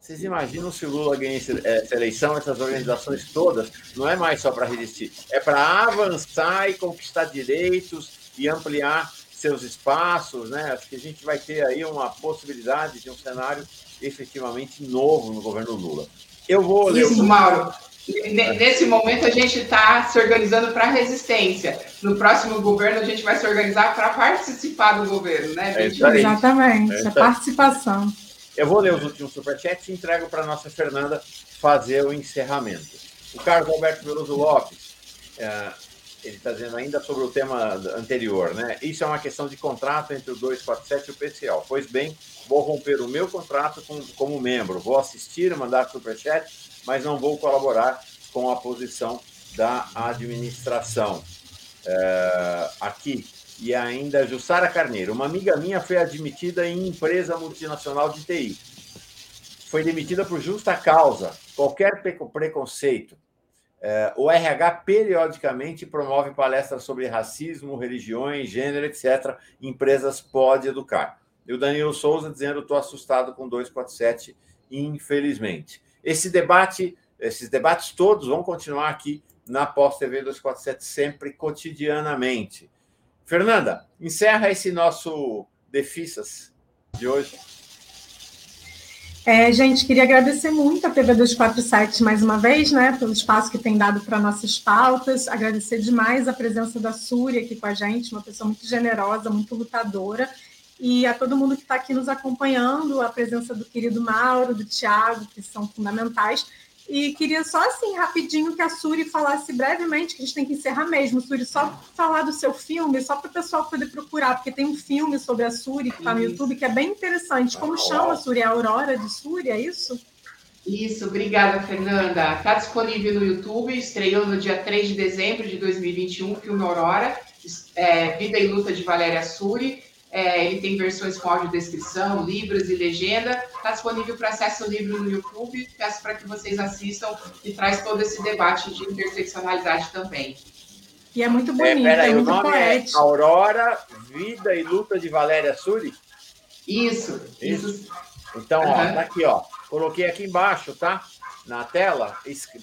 Vocês imaginam se o Lula ganha essa eleição, essas organizações todas, não é mais só para resistir, é para avançar e conquistar direitos e ampliar seus espaços, né? Acho que a gente vai ter aí uma possibilidade de um cenário efetivamente novo no governo Lula. Eu vou ler. Isso, Mauro. Nesse momento a gente está se organizando para a resistência. No próximo governo a gente vai se organizar para participar do governo, né? É Exatamente, é a participação. Eu vou ler os últimos superchats e entrego para a nossa Fernanda fazer o encerramento. O Carlos Alberto Veloso Lopes, é, ele está dizendo ainda sobre o tema anterior, né? Isso é uma questão de contrato entre o 247 e o PCL. Pois bem, vou romper o meu contrato com, como membro. Vou assistir, mandar superchat, mas não vou colaborar com a posição da administração. É, aqui, e ainda Jussara Carneiro. Uma amiga minha foi admitida em empresa multinacional de TI. Foi demitida por justa causa, qualquer preconceito. É, o RH periodicamente promove palestras sobre racismo, religiões, gênero, etc. Empresas pode educar. E o Danilo Souza dizendo: estou assustado com 247, infelizmente. Esse debate, esses debates todos vão continuar aqui na Pós TV 247 sempre cotidianamente. Fernanda, encerra esse nosso Defissas de hoje. É, gente, queria agradecer muito a TV 247 mais uma vez, né, pelo espaço que tem dado para nossas pautas. Agradecer demais a presença da Súria aqui com a gente, uma pessoa muito generosa, muito lutadora. E a todo mundo que está aqui nos acompanhando, a presença do querido Mauro, do Tiago, que são fundamentais. E queria só assim, rapidinho, que a Suri falasse brevemente, que a gente tem que encerrar mesmo, Suri, só falar do seu filme, só para o pessoal poder procurar, porque tem um filme sobre a Suri que está no YouTube que é bem interessante. Como chama, Suri? É a Aurora de Suri, é isso? Isso, obrigada, Fernanda. Está disponível no YouTube, estreou no dia 3 de dezembro de 2021, filme Aurora, é, Vida e Luta de Valéria Suri. É, ele tem versões com audiodescrição, libras e legenda. Está disponível para acesso livre no YouTube. Peço para que vocês assistam e traz todo esse debate de interseccionalidade também. E é muito bonito, é, peraí, é muito o nome poético. É Aurora, Vida e Luta de Valéria Suri? Isso, isso. Então, ó, tá aqui, ó. Coloquei aqui embaixo, tá? Na tela,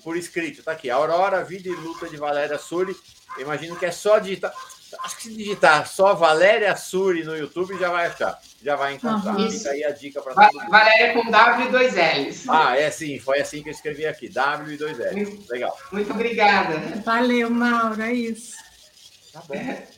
por escrito, tá aqui. Aurora, Vida e Luta de Valéria Suri. imagino que é só digitar. Acho que se digitar só Valéria Suri no YouTube já vai achar. Já vai encontrar. Uhum. Fica aí a dica para todo mundo. Valéria com W e dois L's. Ah, é sim. Foi assim que eu escrevi aqui. W e dois L's. Legal. Muito obrigada. Valeu, Mauro. É isso. Tá bom.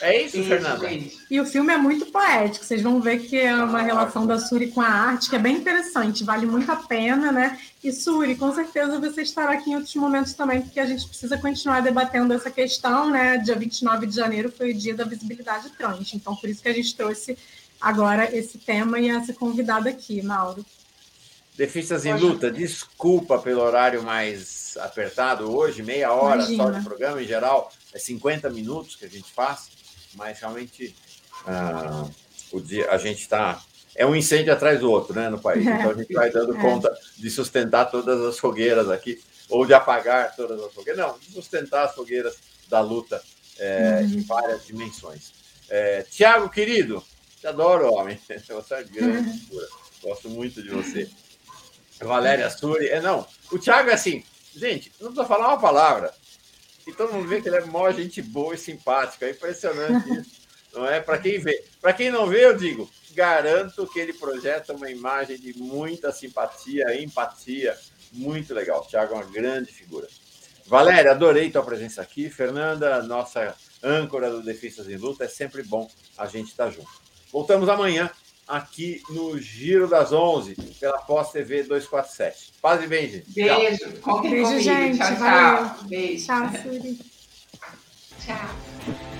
É isso, isso Fernanda. E o filme é muito poético. Vocês vão ver que é uma ah, relação da Suri com a arte que é bem interessante, vale muito a pena, né? E Suri, com certeza você estará aqui em outros momentos também, porque a gente precisa continuar debatendo essa questão, né? Dia 29 de janeiro foi o dia da visibilidade trans, então por isso que a gente trouxe agora esse tema e essa convidada aqui, Mauro. Defistas em luta, desculpa pelo horário mais apertado hoje, meia hora Imagina. só de programa em geral, é 50 minutos que a gente faz mas realmente ah, o dia, a gente está. É um incêndio atrás do outro, né, no país. Então a gente vai dando é. conta de sustentar todas as fogueiras aqui, ou de apagar todas as fogueiras. Não, de sustentar as fogueiras da luta é, uhum. em várias dimensões. É, Tiago, querido, te adoro, homem. Você é grande uhum. figura. Gosto muito de você. Valéria Suri. É, não, o Tiago é assim, gente, não precisa falar uma palavra. E todo mundo vê que ele é mó gente boa e simpática. É impressionante isso. Não é? Para quem vê. Para quem não vê, eu digo, garanto que ele projeta uma imagem de muita simpatia, empatia. Muito legal. Tiago é uma grande figura. Valéria, adorei tua presença aqui. Fernanda, nossa âncora do Defistas em Luta. É sempre bom a gente estar junto. Voltamos amanhã aqui no Giro das 11, pela Pós TV 247. Paz e bem, gente. Beijo. Beijo, gente. Tchau, tchau. Beijo. Tchau, Suri. Tchau.